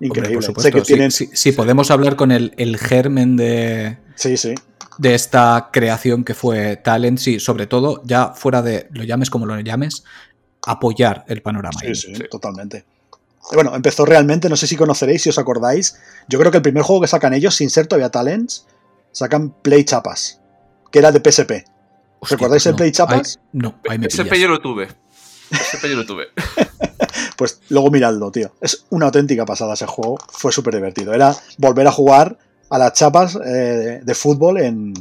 increíble. Hombre, sé que sí, tienen... sí, sí, podemos hablar con el, el germen de. Sí, sí. De esta creación que fue Talent, sí, sobre todo, ya fuera de lo llames como lo llames, apoyar el panorama. Sí, sí, sí, totalmente. Bueno, empezó realmente, no sé si conoceréis, si os acordáis. Yo creo que el primer juego que sacan ellos, sin ser todavía Talents, sacan Play Chapas que era de PSP. ¿Os recordáis no, el Play Chapas? Ahí, no, ahí me PSP yo lo tuve. PSP yo lo tuve. pues luego miradlo, tío. Es una auténtica pasada ese juego. Fue súper divertido. Era volver a jugar a las chapas eh, de fútbol en,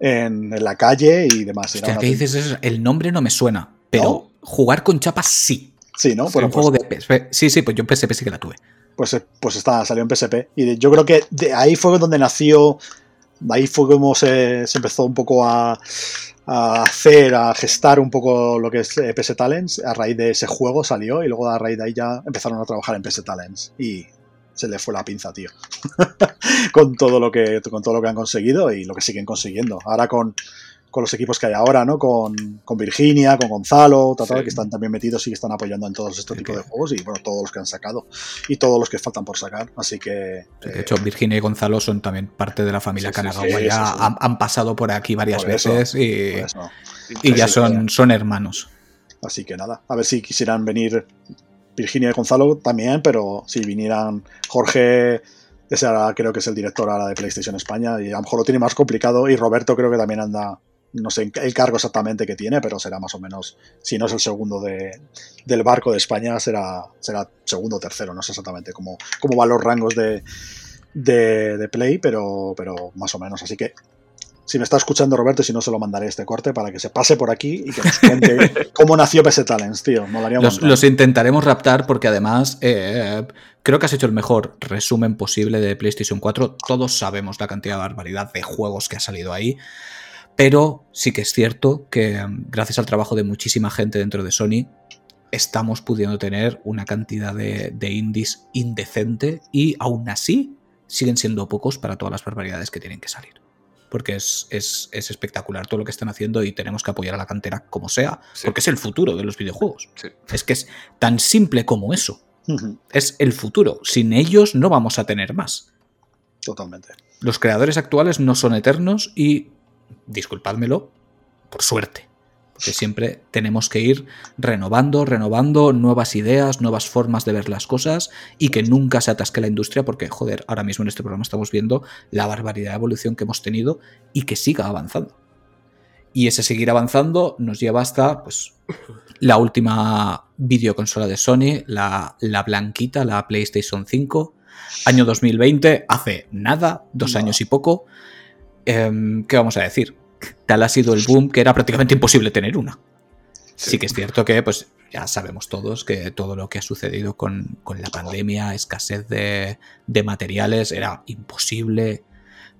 en, en, la calle y demás. Hostia, ¿qué dices eso? El nombre no me suena, pero ¿No? jugar con chapas sí. Sí, ¿no? Bueno, un pues, juego de PSP. Sí, sí, pues yo en PSP sí que la tuve. Pues, pues está, salió en PSP. Y yo creo que de ahí fue donde nació ahí fue como se, se empezó un poco a, hacer, a gestar un poco lo que es eh, PS Talents. A raíz de ese juego salió y luego a raíz de ahí ya empezaron a trabajar en PS Talents. Y se le fue la pinza, tío. con todo lo que con todo lo que han conseguido y lo que siguen consiguiendo. Ahora con, con los equipos que hay ahora, ¿no? Con, con Virginia, con Gonzalo, tal, Sí. que están también metidos y que están apoyando en todos estos tipos de juegos y bueno, todos los que han sacado y todos los que faltan por sacar. Así que De eh, hecho, Virginia y Gonzalo son también parte de la familia Sí, Kanagawa. sí, ya. Han, han pasado por aquí varias Por eso, veces y, y ya son, son hermanos. Así que nada, a ver si quisieran venir Virginia y Gonzalo también, pero si vinieran Jorge, ese ahora creo que es el director ahora de PlayStation España y a lo mejor lo tiene más complicado y Roberto creo que también anda, no sé el cargo exactamente que tiene, pero será más o menos, si no es el segundo de, del barco de España, será, será segundo o tercero, no sé exactamente cómo, cómo van los rangos de, de, de Play, pero, pero más o menos, así que... Si me está escuchando Roberto, si no se lo mandaré este corte para que se pase por aquí y que nos cuente cómo nació PS Talents, tío. Los, los intentaremos raptar porque además eh, creo que has hecho el mejor resumen posible de PlayStation 4. Todos sabemos la cantidad de barbaridad de juegos que ha salido ahí. Pero sí que es cierto que mm, gracias al trabajo de muchísima gente dentro de Sony, estamos pudiendo tener una cantidad de, de indies indecente y aún así siguen siendo pocos para todas las barbaridades que tienen que salir. Porque es, es- es espectacular todo lo que están haciendo y tenemos que apoyar a la cantera como sea, Sí. porque es el futuro de los videojuegos. Sí. Es que es tan simple como eso. Es el futuro. Sin ellos no vamos a tener más. Totalmente. Los creadores actuales no son eternos y, disculpádmelo, por suerte. Porque siempre tenemos que ir renovando, renovando nuevas ideas, nuevas formas de ver las cosas y que nunca se atasque la industria porque, joder, ahora mismo en este programa estamos viendo la barbaridad de evolución que hemos tenido y que siga avanzando. Y ese seguir avanzando nos lleva hasta, pues, la última videoconsola de Sony, la, la blanquita, la PlayStation 5, año 2020, hace nada, dos años y poco. Em, ¿Qué vamos a decir? Tal ha sido el boom que era prácticamente imposible tener una. Sí, que es cierto que, pues, ya sabemos todos que todo lo que ha sucedido con, con la pandemia, escasez de, de materiales, era imposible.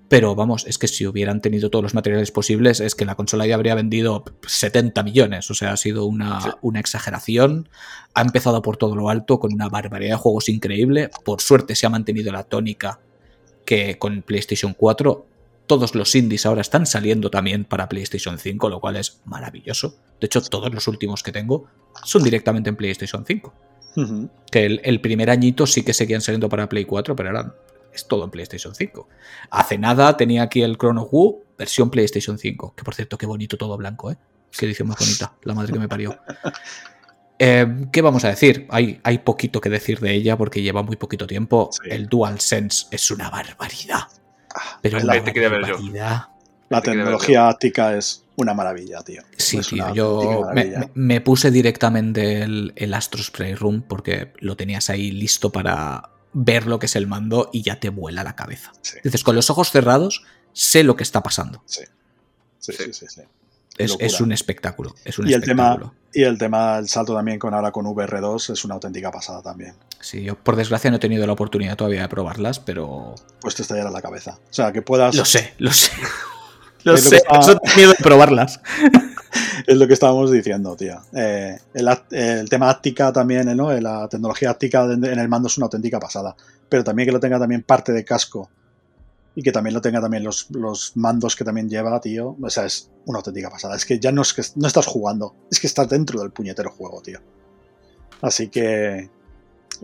Pero vamos, es que si hubieran tenido todos los materiales posibles, es que la consola ya habría vendido 70 millones. O sea, ha sido una, Sí. una exageración. Ha empezado por todo lo alto, con una barbaridad de juegos increíble. Por suerte se ha mantenido la tónica que con PlayStation 4 todos los indies ahora están saliendo también para PlayStation 5, lo cual es maravilloso. De hecho, todos los últimos que tengo son directamente en PlayStation 5. Ujú. Que el, el primer añito sí que seguían saliendo para Play 4, pero ahora es todo en PlayStation 5. Hace nada tenía aquí el Chrono Woo, versión PlayStation 5. Que por cierto, qué bonito todo blanco, ¿eh? Qué edición más bonita, la madre que me parió. Eh, ¿Qué vamos a decir? Hay, hay poquito que decir de ella porque lleva muy poquito tiempo. Sí. El DualSense es una barbaridad. Pero la la, te quería ver yo. barbaridad. la Te quería tecnología áptica es una maravilla, tío. Sí, Es tío, yo me, maravilla. me- me puse directamente el, el Astros Playroom porque lo tenías ahí listo para ver lo que es el mando y ya te vuela la cabeza. Sí, Dices, con los ojos cerrados, sé lo que está pasando. sí, sí, Sí. sí, sí, sí. Es, es un espectáculo. Es un Y el tema, espectáculo. y el tema, el salto también con ahora con VR2 es una auténtica pasada también. Sí, yo por desgracia no he tenido la oportunidad todavía de probarlas, pero. Pues te estallará la cabeza. O sea, que puedas. Lo sé, lo sé. Lo lo sé, está- tengo miedo de probarlas. Es lo que estábamos diciendo, tío. Eh, el, act- el tema áptica también, ¿no? Eh, La tecnología áptica en en el mando es una auténtica pasada. Pero también que lo tenga también parte de casco y que también lo tenga también los, los mandos que también lleva, tío. O sea, es una auténtica pasada. Es que ya no es que no estás jugando, es que estás dentro del puñetero juego, tío. Así que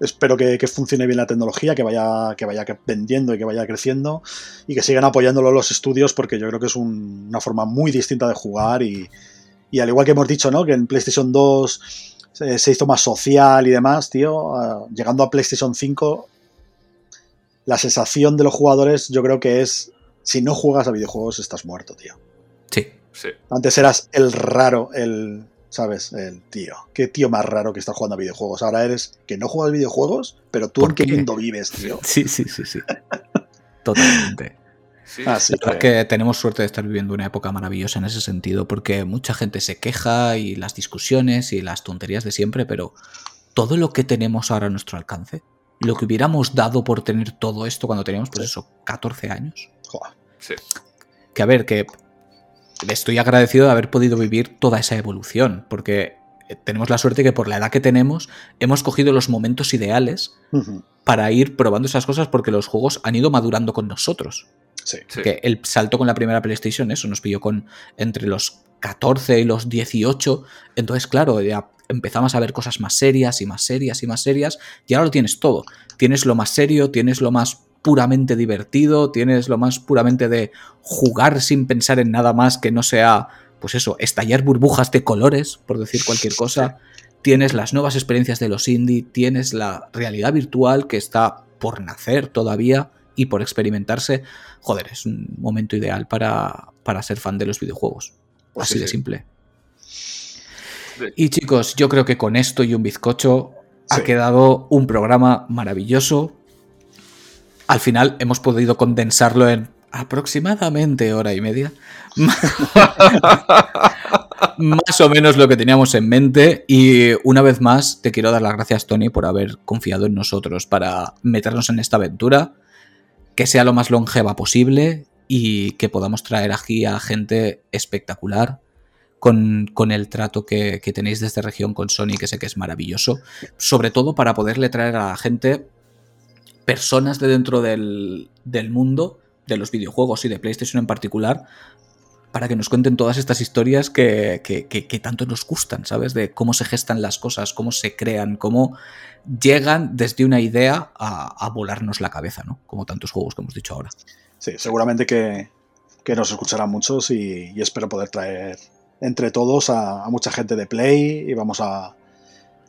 espero que, funcione bien la tecnología, que vaya, que vaya vendiendo y que vaya creciendo y que sigan apoyándolo los estudios porque yo creo que es un- una forma muy distinta de jugar y, y al igual que hemos dicho, ¿no? Que en PlayStation 2 se, se hizo más social y demás, tío. ah, llegando a PlayStation 5, la sensación de los jugadores yo creo que es, si no juegas a videojuegos estás muerto, tío. Sí, Sí. Antes eras el raro, el, ¿sabes? El tío. Qué tío más raro que está jugando a videojuegos. Ahora eres que no juegas videojuegos, pero tú ¿Por en qué mundo vives, tío. sí, sí, sí, sí. Totalmente. Sí, Así La verdad que, que tenemos suerte de estar viviendo una época maravillosa en ese sentido, porque mucha gente se queja y las discusiones y las tonterías de siempre, pero todo lo que tenemos ahora a nuestro alcance, lo que hubiéramos dado por tener todo esto cuando teníamos, pues eso, 14 años, joder, Sí. Que a ver, que estoy agradecido de haber podido vivir toda esa evolución, porque tenemos la suerte que por la edad que tenemos hemos cogido los momentos ideales para ir probando esas cosas porque los juegos han ido madurando con nosotros. Sí. Sí. Que el salto con la primera PlayStation, eso nos pilló con entre los 14 y los 18. Entonces, claro, ya empezamos a ver cosas más serias y más serias y más serias. Y ahora lo tienes todo. Tienes lo más serio, tienes lo más puramente divertido, tienes lo más puramente de jugar sin pensar en nada más que no sea, pues eso, estallar burbujas de colores, por decir cualquier cosa. Tienes las nuevas experiencias de los indie, tienes la realidad virtual que está por nacer todavía y por experimentarse. Joder, es un momento ideal para, para ser fan de los videojuegos. Pues Así sí, de simple. Sí. Y chicos, yo creo que con esto y un bizcocho ha Sí. quedado un programa maravilloso. Al final hemos podido condensarlo en aproximadamente hora y media. más o menos lo que teníamos en mente. Y una vez más, te quiero dar las gracias, Tony, por haber confiado en nosotros para meternos en esta aventura. Que sea lo más longeva posible y que podamos traer aquí a gente espectacular con, el trato que, que tenéis desde región con Sony, que sé que es maravilloso. Sobre todo para poderle traer a la gente personas de dentro del, mundo, de los videojuegos y de PlayStation en particular, para que nos cuenten todas estas historias que, tanto nos gustan, ¿sabes? De cómo se gestan las cosas, cómo se crean, cómo llegan desde una idea a, volarnos la cabeza, ¿no? Como tantos juegos que hemos dicho ahora. Sí, seguramente que, nos escucharán muchos y espero poder traer entre todos a, a mucha gente de Play y vamos a,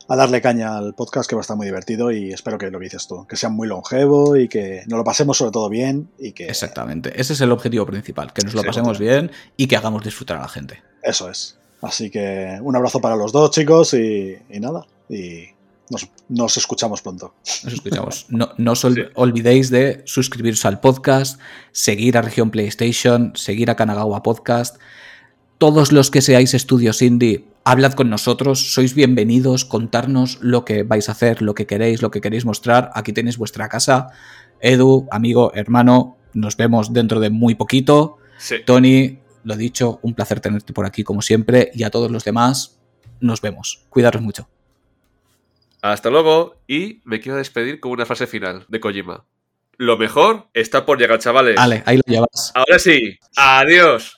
a darle caña al podcast que va a estar muy divertido y espero que lo que dices tú, que sea muy longevo y que nos lo pasemos sobre todo bien y que Exactamente, ese es el objetivo principal, que nos lo Sí, pasemos bien y que hagamos disfrutar a la gente. eso es. Así que un abrazo para los dos chicos y, y nada, y nos, nos escuchamos pronto. Nos escuchamos. No, no os ol- Sí. olvidéis de suscribiros al podcast, seguir a Región PlayStation, seguir a Kanagawa Podcast. Todos los que seáis estudios indie, hablad con nosotros, sois bienvenidos, contarnos lo que vais a hacer, lo que queréis, lo que queréis mostrar. Aquí tenéis vuestra casa. Edu, amigo, hermano, nos vemos dentro de muy poquito. Sí. Tony, lo dicho, un placer tenerte por aquí como siempre. Y a todos los demás, nos vemos. Cuidaros mucho. Hasta luego. Y me quiero despedir con una frase final de Kojima. Lo mejor está por llegar, chavales. Vale, ahí lo llevas. Ahora sí. Adiós.